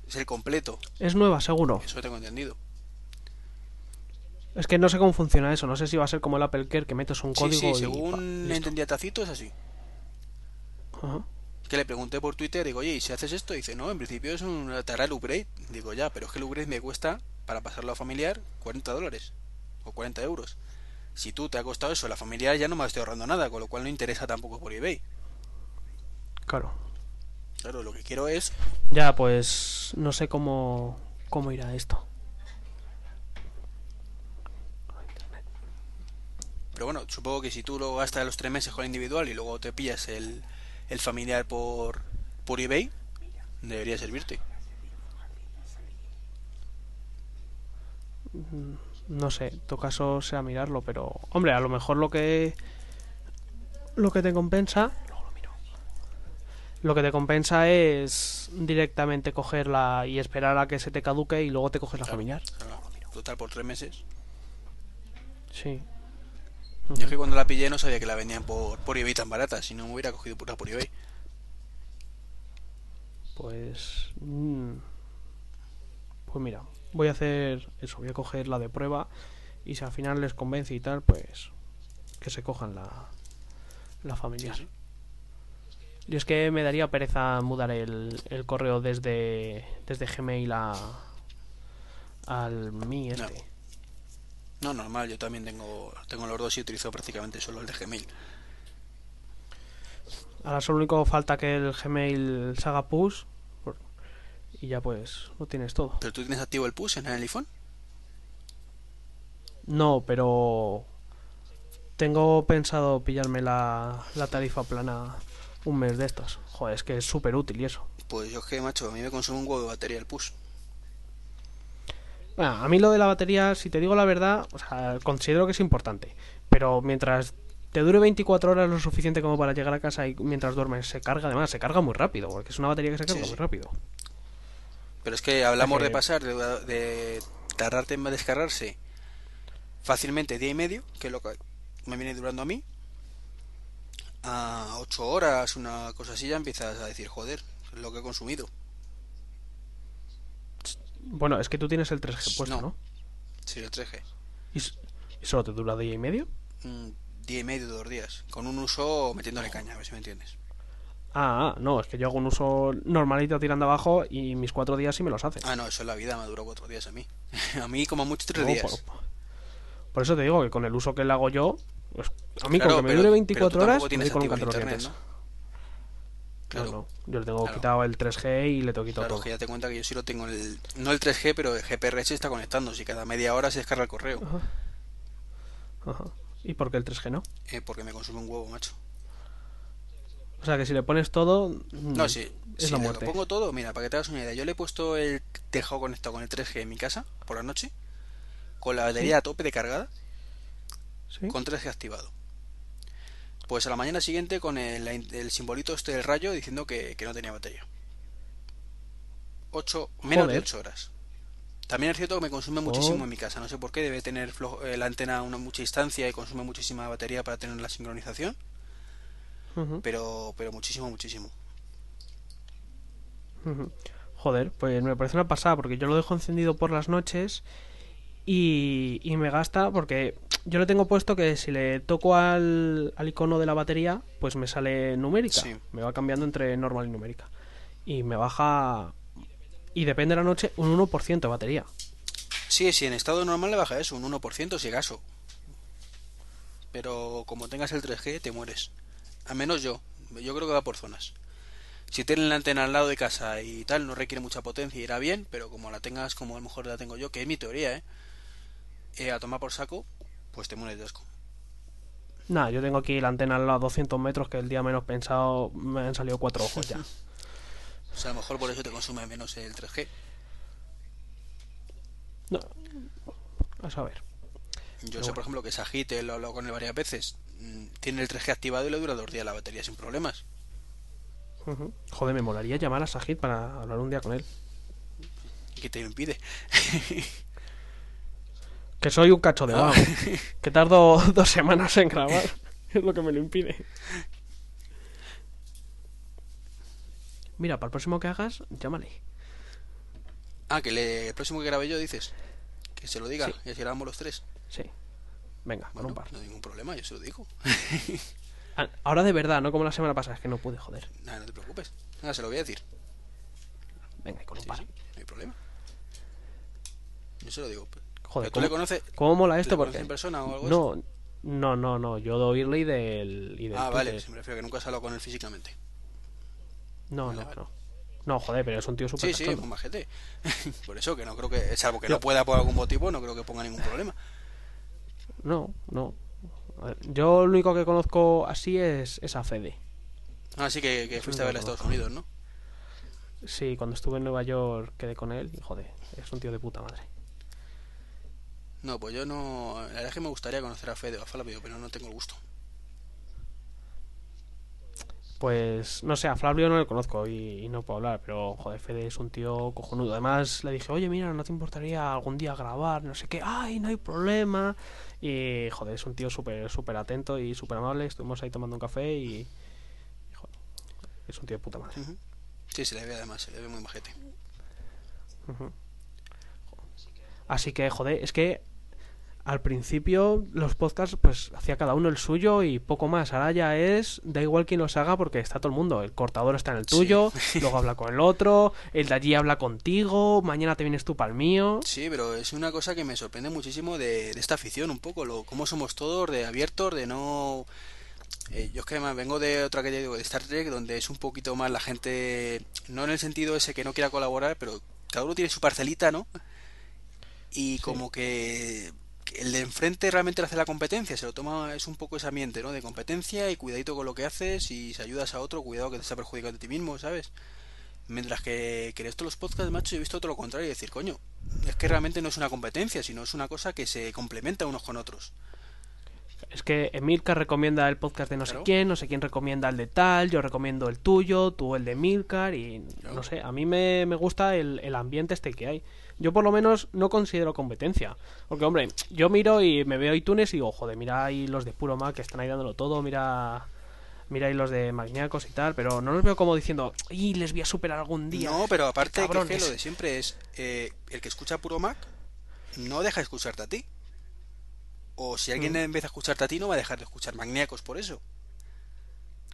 Es el completo, Es nueva, seguro. eso tengo entendido. Es que no sé cómo funciona eso. No sé si va a ser como el Apple Care que metes un Sí, código sí, y... según entendía Tacito es así. Ajá. Que le pregunté por Twitter, digo, oye, ¿y si haces esto? dice, no, en principio es un te hará el upgrade. Digo, ya, pero es que el upgrade me cuesta, para pasarlo a familiar, 40 dólares. O 40 euros. Si tú te ha costado eso, la familiar ya no me estoy ahorrando nada, con lo cual no interesa tampoco por eBay. Claro. Claro, lo que quiero es... Ya, pues no sé cómo, cómo irá esto. Pero bueno, supongo que si tú lo gastas los tres meses con el individual y luego te pillas el, el familiar por, por eBay, debería servirte. No sé, en todo caso sea mirarlo, pero... Hombre, a lo mejor lo que... Lo que te compensa... luego lo miro. Lo que te compensa es directamente cogerla y esperar a que se te caduque y luego te coges la Claro. familiar. Claro, Total, por tres meses. Sí. Yo es que cuando la pillé no sabía que la vendían por, por eBay tan barata, si no me hubiera cogido pura por eBay. Pues... mm, Pues mira, voy a hacer eso, voy a coger la de prueba y si al final les convence y tal, pues que se cojan la, la familiar. Y es que me daría pereza mudar el, el correo desde, desde Gmail a, al mi este. No, normal, yo también tengo, tengo los dos y utilizo prácticamente solo el de Gmail. Ahora solo único falta que el Gmail se haga push y ya pues lo tienes todo. ¿Pero tú tienes activo el push en el iPhone? No, pero tengo pensado pillarme la, la tarifa plana un mes de estas. Joder, es que es súper útil y eso. Pues yo es que, macho, a mí me consume un huevo de batería el push. Bueno, a mí lo de la batería, si te digo la verdad, o sea, considero que es importante. Pero mientras te dure 24 horas lo suficiente como para llegar a casa y mientras duermes se carga, además se carga muy rápido, porque es una batería que se carga Sí, muy rápido. Pero es que hablamos de pasar, de, de tardarte en descargarse fácilmente día y medio, que es lo que me viene durando a mí, a 8 horas, una cosa así, ya empiezas a decir, joder, es lo que he consumido. Bueno, es que tú tienes el 3G puesto, No. ¿no? Sí, el 3G. ¿Y, solo te dura día y medio? Un día y medio, dos días. Con un uso metiéndole caña, a ver si me entiendes. Ah, ah, no, es que yo hago un uso normalito tirando abajo y mis cuatro días sí me los hace. Ah, no, eso es la vida, me duró cuatro días a mí. a mí como mucho tres No, días. por, por eso te digo que con el uso que le hago yo, pues, a mí Claro, con que me dure pero 24 tú tampoco horas, me con un activo el 14 internet, días. ¿no? No, Claro, no, yo le tengo Claro. quitado el 3G y le tengo quitado claro, todo. que ya te cuenta que yo sí lo tengo el... No el 3G, pero el GPRS está conectando. Si cada media hora se descarga el correo. Ajá. Ajá. ¿Y por qué el 3G no? Eh, porque me consume un huevo, macho. O sea que si le pones todo, mm, No, sí. es si la le muerte. pongo todo, mira, para que te hagas una idea. Yo le he puesto el tejado conectado con el 3G en mi casa por la noche. Con la batería a tope de cargada. ¿Sí? Con 3G activado. Pues a la mañana siguiente con el, el simbolito este del rayo diciendo que, que no tenía batería. 8, menos de Joder. 8 horas. También es cierto que me consume muchísimo Oh. en mi casa. No sé por qué, debe tener flo- eh, la antena una mucha distancia y consume muchísima batería para tener la sincronización. Pero, pero muchísimo, muchísimo. Joder, pues me parece una pasada porque yo lo dejo encendido por las noches y, y me gasta porque yo le tengo puesto que si le toco al, al icono de la batería, pues me sale numérica. Sí. Me va cambiando entre normal y numérica. Y me baja, y depende de la noche, un 1% de batería. Sí, sí, en estado normal le baja eso, un 1% si acaso. pero como tengas el 3G te mueres. Al menos yo, yo creo que va por zonas. Si tienes la antena al lado de casa y tal, no requiere mucha potencia y irá bien, pero como la tengas como a lo mejor la tengo yo, que es mi teoría, ¿eh? eh a tomar por saco, pues te mueres de asco. Nada, yo tengo aquí la antena a los 200 metros que el día menos pensado me han salido cuatro ojos ya. o sea, a lo mejor por eso te consume menos el 3G. No, a saber. Yo sé, por ejemplo, que Sajite, lo he hablado con él varias veces, tiene el 3G activado y le dura dos días la batería sin problemas. Joder, me molaría llamar a Sajid para hablar un día con él. ¿Y qué te impide? que soy un cacho de ah. que tardo dos semanas en grabar. es lo que me lo impide. Mira, para el próximo que hagas, llámale. Ah, que le, el próximo que grabe yo dices. Que se lo diga, y así grabamos los tres. Sí. Venga, con un par. No hay ningún problema, yo se lo digo. Ah, ahora de verdad, no como la semana pasada, es que no pude, joder. Nada, no te preocupes. Nada, se lo voy a decir. Venga, y con un par. no hay problema. Yo se lo digo. Joder, ¿tú le conoces? ¿Cómo mola esto? Porque en persona o algo no, no, no, no. Yo de oírle y del. Y del ah, vale, me refiero que nunca has hablado con él físicamente. No, no, no. No, joder, pero es un tío súper Sí, sí, un majete. por eso que no creo que, salvo que no pueda por algún motivo, no creo que ponga ningún problema. No, no. Yo lo único que conozco así es, esa Fede. Ah, sí, que, fuiste a ver a Estados Unidos, ¿no? Sí, cuando estuve en Nueva York quedé con él y joder, es un tío de puta madre. No, pues yo no. La verdad es que me gustaría conocer a Fede o a Flavio, pero no tengo el gusto. Pues no sé, a Flavio no le conozco y, no puedo hablar, pero joder, Fede es un tío cojonudo. Además le dije, oye, mira, ¿no te importaría algún día grabar? No sé qué, ay, no hay problema. Y joder, es un tío súper súper atento y súper amable. Estuvimos ahí tomando un café y, joder, es un tío de puta madre. Sí, se le ve además, se le ve muy majete. Así que, joder, es que al principio los podcasts pues hacía cada uno el suyo y poco más. Ahora ya es, da igual quién los haga porque está todo el mundo. El cortador está en el tuyo, luego habla con el otro, el de allí habla contigo, mañana te vienes tú para el mío. Sí, pero es una cosa que me sorprende muchísimo de, esta afición, un poco, lo cómo somos todos de abiertos, de no... Eh, yo es que además vengo de otra que digo, de Star Trek, donde es un poquito más la gente, no en el sentido ese que no quiera colaborar, pero cada uno tiene su parcelita, ¿no? Y como que el de enfrente realmente le hace la competencia, se lo toma, es un poco ese ambiente, ¿no? De competencia y cuidadito con lo que haces y si ayudas a otro, cuidado que te está perjudicando a ti mismo, ¿sabes? Mientras que, que en esto los podcasts, macho, he visto todo lo contrario y decir, coño, es que realmente no es una competencia, sino es una cosa que se complementa unos con otros. Es que Emilka recomienda el podcast de no sé quién, no sé quién recomienda el de tal, yo recomiendo el tuyo, tú el de Milcar y no sé, a mí me, me gusta el, el ambiente este que hay yo por lo menos no considero competencia. Porque, hombre, yo miro y me veo iTunes y digo, joder, mira ahí los de Puro Mac que están ahí dándolo todo, mira mira ahí los de Magniacos y tal, pero no los veo como diciendo, y les voy a superar algún día. No, pero aparte que, que, lo de siempre es, eh, el que escucha Puro Mac no deja de escucharte a ti. O si alguien mm. vez de escucharte a ti no va a dejar de escuchar Magniacos por eso.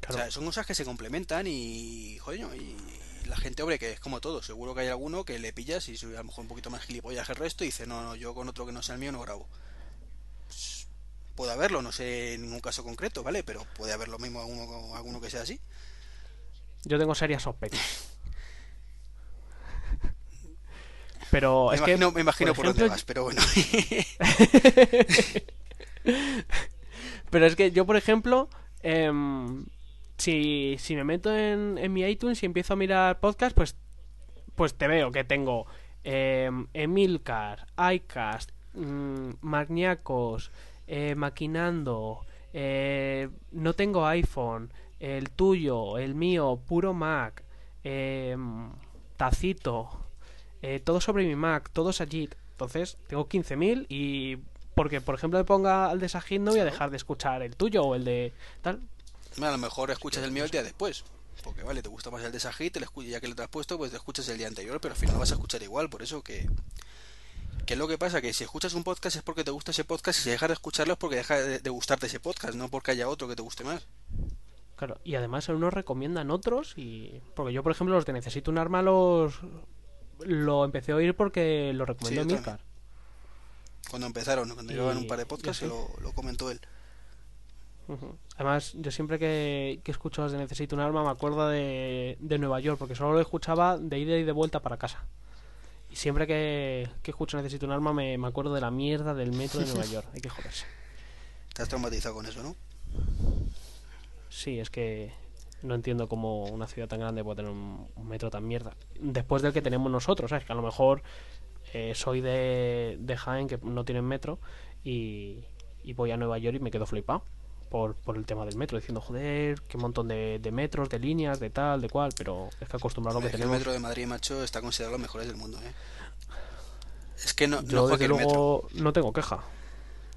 O sea, son cosas que se complementan y, joder, y, la gente, hombre, que es como todo, seguro que hay alguno que le pillas y a lo mejor un poquito más gilipollas el resto y dice, no, no, yo con otro que no sea el mío no grabo. Pues, puede haberlo, no sé en ningún caso concreto, ¿vale? Pero puede haber lo mismo alguno, alguno que sea así. Yo tengo serias sospechas. pero me es imagino, que me imagino por, dónde vas, pero bueno. pero es que yo, por ejemplo, eh, si, si me meto en, en mi iTunes y empiezo a mirar podcast, pues, pues te veo que tengo eh, Emilcar, iCast, mmm, Magniacos, eh, Maquinando, eh, no tengo iPhone, el tuyo, el mío, puro Mac, eh, Tacito, eh, todo sobre mi Mac, todos allí. Entonces, tengo 15.000 y porque, por ejemplo, le ponga al de Sajid no voy a dejar de escuchar el tuyo o el de tal. A lo mejor escuchas el mío el día después. Porque vale, te gusta más el de Sajit, ya que lo te has puesto, pues te escuchas el día anterior, pero al final vas a escuchar igual. Por eso que. Que es lo que pasa, que si escuchas un podcast es porque te gusta ese podcast y si dejas de escucharlo es porque deja de, gustarte ese podcast, no porque haya otro que te guste más. Claro, y además unos recomiendan otros y... Porque yo, por ejemplo, los de Necesito un arma los... Lo empecé a oír porque lo recomendó sí, Cuando empezaron, cuando llevaban un par de podcasts, lo, lo comentó él. Además, yo siempre que, que escucho de Necesito un arma me acuerdo de, de Nueva York, porque solo lo escuchaba de ida y de vuelta para casa. Y siempre que, que escucho Necesito un arma me, me acuerdo de la mierda del metro de Nueva York. Hay que joderse. Estás traumatizado con eso, ¿no? Sí, es que no entiendo cómo una ciudad tan grande puede tener un, un metro tan mierda. Después del que tenemos nosotros, ¿sabes? Que a lo mejor eh, soy de, de Jaén, que no tienen metro, y, y voy a Nueva York y me quedo flipado por, por el tema del metro, diciendo, joder, qué montón de, de metros, de líneas, de tal, de cual, pero es que acostumbrado que que el tenemos. metro de Madrid, macho, está considerado los mejores del mundo, ¿eh? Es que no, no Yo, desde metro. luego, no tengo queja.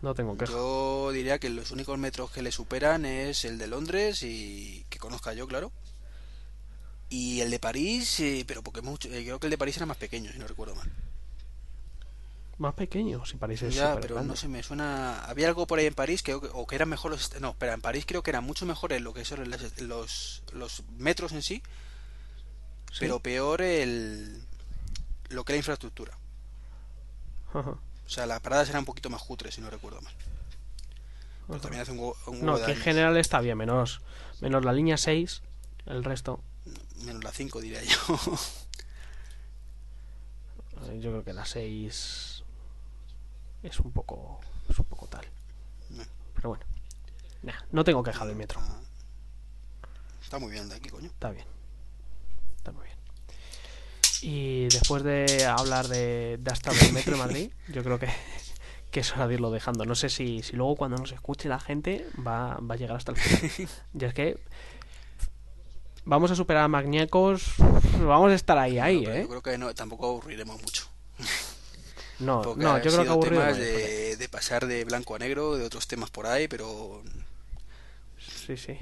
No tengo queja. Yo diría que los únicos metros que le superan es el de Londres y que conozca yo, claro. Y el de París, eh, pero porque mucho, eh, creo que el de París era más pequeño, si no recuerdo mal. Más pequeño, si parece ya, súper pero grande. no sé, me suena. Había algo por ahí en París que, o que eran mejor los. No, espera, en París creo que eran mucho mejores lo que son los, los, los metros en sí, Sí. pero peor el lo que era infraestructura. Ajá. O sea, las paradas eran un poquito más cutres, si no recuerdo mal. Pero también hace un, huevo- un huevo No, de que en general está bien, menos, menos la línea 6, el resto. Menos la 5, diría yo. Yo creo que la 6 es un poco es un poco tal. Pero bueno. Nah, no tengo queja del metro. Ah, Está muy bien de aquí, coño. Está bien. Está muy bien. Y después de hablar de, de hasta del metro de Madrid, yo creo que, que es hora de irlo dejando. No sé si, si luego cuando nos escuche la gente va, va a llegar hasta el final. Y es que vamos a superar a Magníacos. Vamos a estar ahí, ahí, No, ¿eh? Yo creo que no, tampoco aburriremos mucho. No, Porque no, yo creo que aburrido. temas no de, de pasar de blanco a negro, de otros temas por ahí, pero Sí, sí.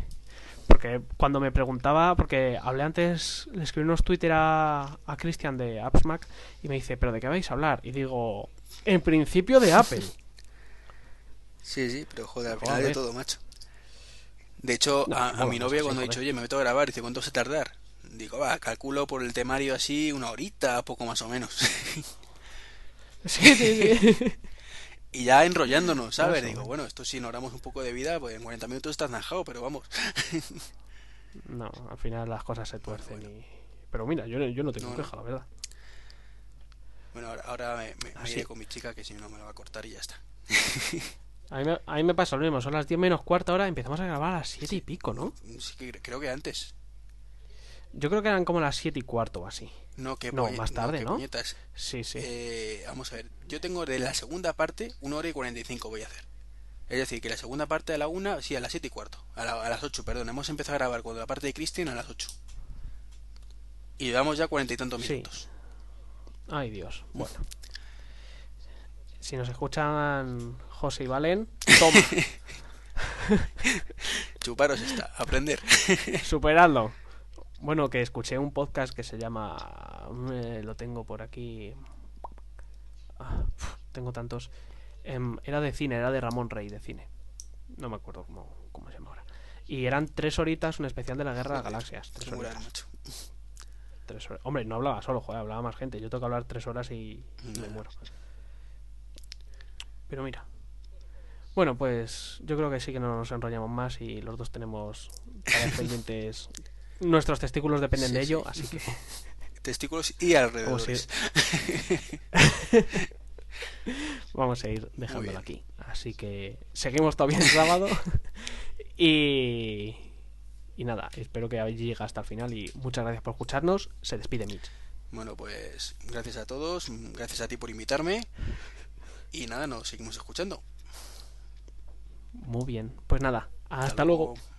Porque cuando me preguntaba, porque hablé antes, le escribí unos Twitter a, a Cristian de AppsMac y me dice, ¿pero de qué vais a hablar? Y digo, en principio de Apple. sí, sí, pero joder, al final de todo, macho. De hecho, No, a, a mi novia cuando he dicho, oye, me meto a grabar, dice, ¿cuánto se tardar? Digo, va, calculo por el temario así una horita, poco más o menos. sí, sí, sí. y ya enrollándonos, ¿sabes? Eso, Digo, bueno. bueno, esto si nos damos un poco de vida, pues en 40 minutos estás zanjado, pero vamos. No, al final las cosas se tuercen y... Pero mira, yo, yo no tengo No, no. queja, la verdad. Bueno, ahora, ahora me, me- me Así. iré con mi chica, que si no me la va a cortar y ya está. A mí, me, a mí me pasa lo mismo, son las 10 menos cuarta hora, empezamos a grabar a las 7 y pico, ¿no? Sí que cre- creo que antes. Yo creo que eran como las 7 y cuarto o así. No, que No, puñe- más tarde, ¿no? Sí, sí. Eh, vamos a ver, yo tengo de la segunda parte una hora y 45 voy a hacer. Es decir, que la segunda parte a la una, sí, a las 7 y cuarto. A, la- a las 8, perdón. Hemos empezado a grabar cuando la parte de Christian a las 8. Y llevamos ya cuarenta y tantos Sí. minutos. Ay, Dios. Bueno. Si nos escuchan José y Valen, toma, Chuparos está, aprender. superadlo. Bueno, que escuché un podcast que se llama... eh, lo tengo por aquí... Ah, tengo tantos... Em, era de cine, era de Ramón Rey, de cine. No me acuerdo cómo, cómo se llama ahora. Y eran tres horitas, un especial de la Guerra de las Galaxias. Tres horitas. Tres horas. Hombre, no hablaba solo, joder, hablaba más gente. Yo tengo que hablar tres horas y me Ya. muero. Pero mira. Bueno, pues yo creo que sí que no nos enrollamos más y los dos tenemos pendientes. Nuestros testículos dependen Sí, de ello, sí. así que Testículos y alrededores. vamos a ir dejándolo aquí. Así que seguimos todavía el sábado y y nada, espero que llegue hasta el final y muchas gracias por escucharnos. Se despide Mitch. Bueno, pues gracias a todos, gracias a ti por invitarme. Y nada, nos seguimos escuchando. Muy bien. Pues nada, hasta, luego. luego.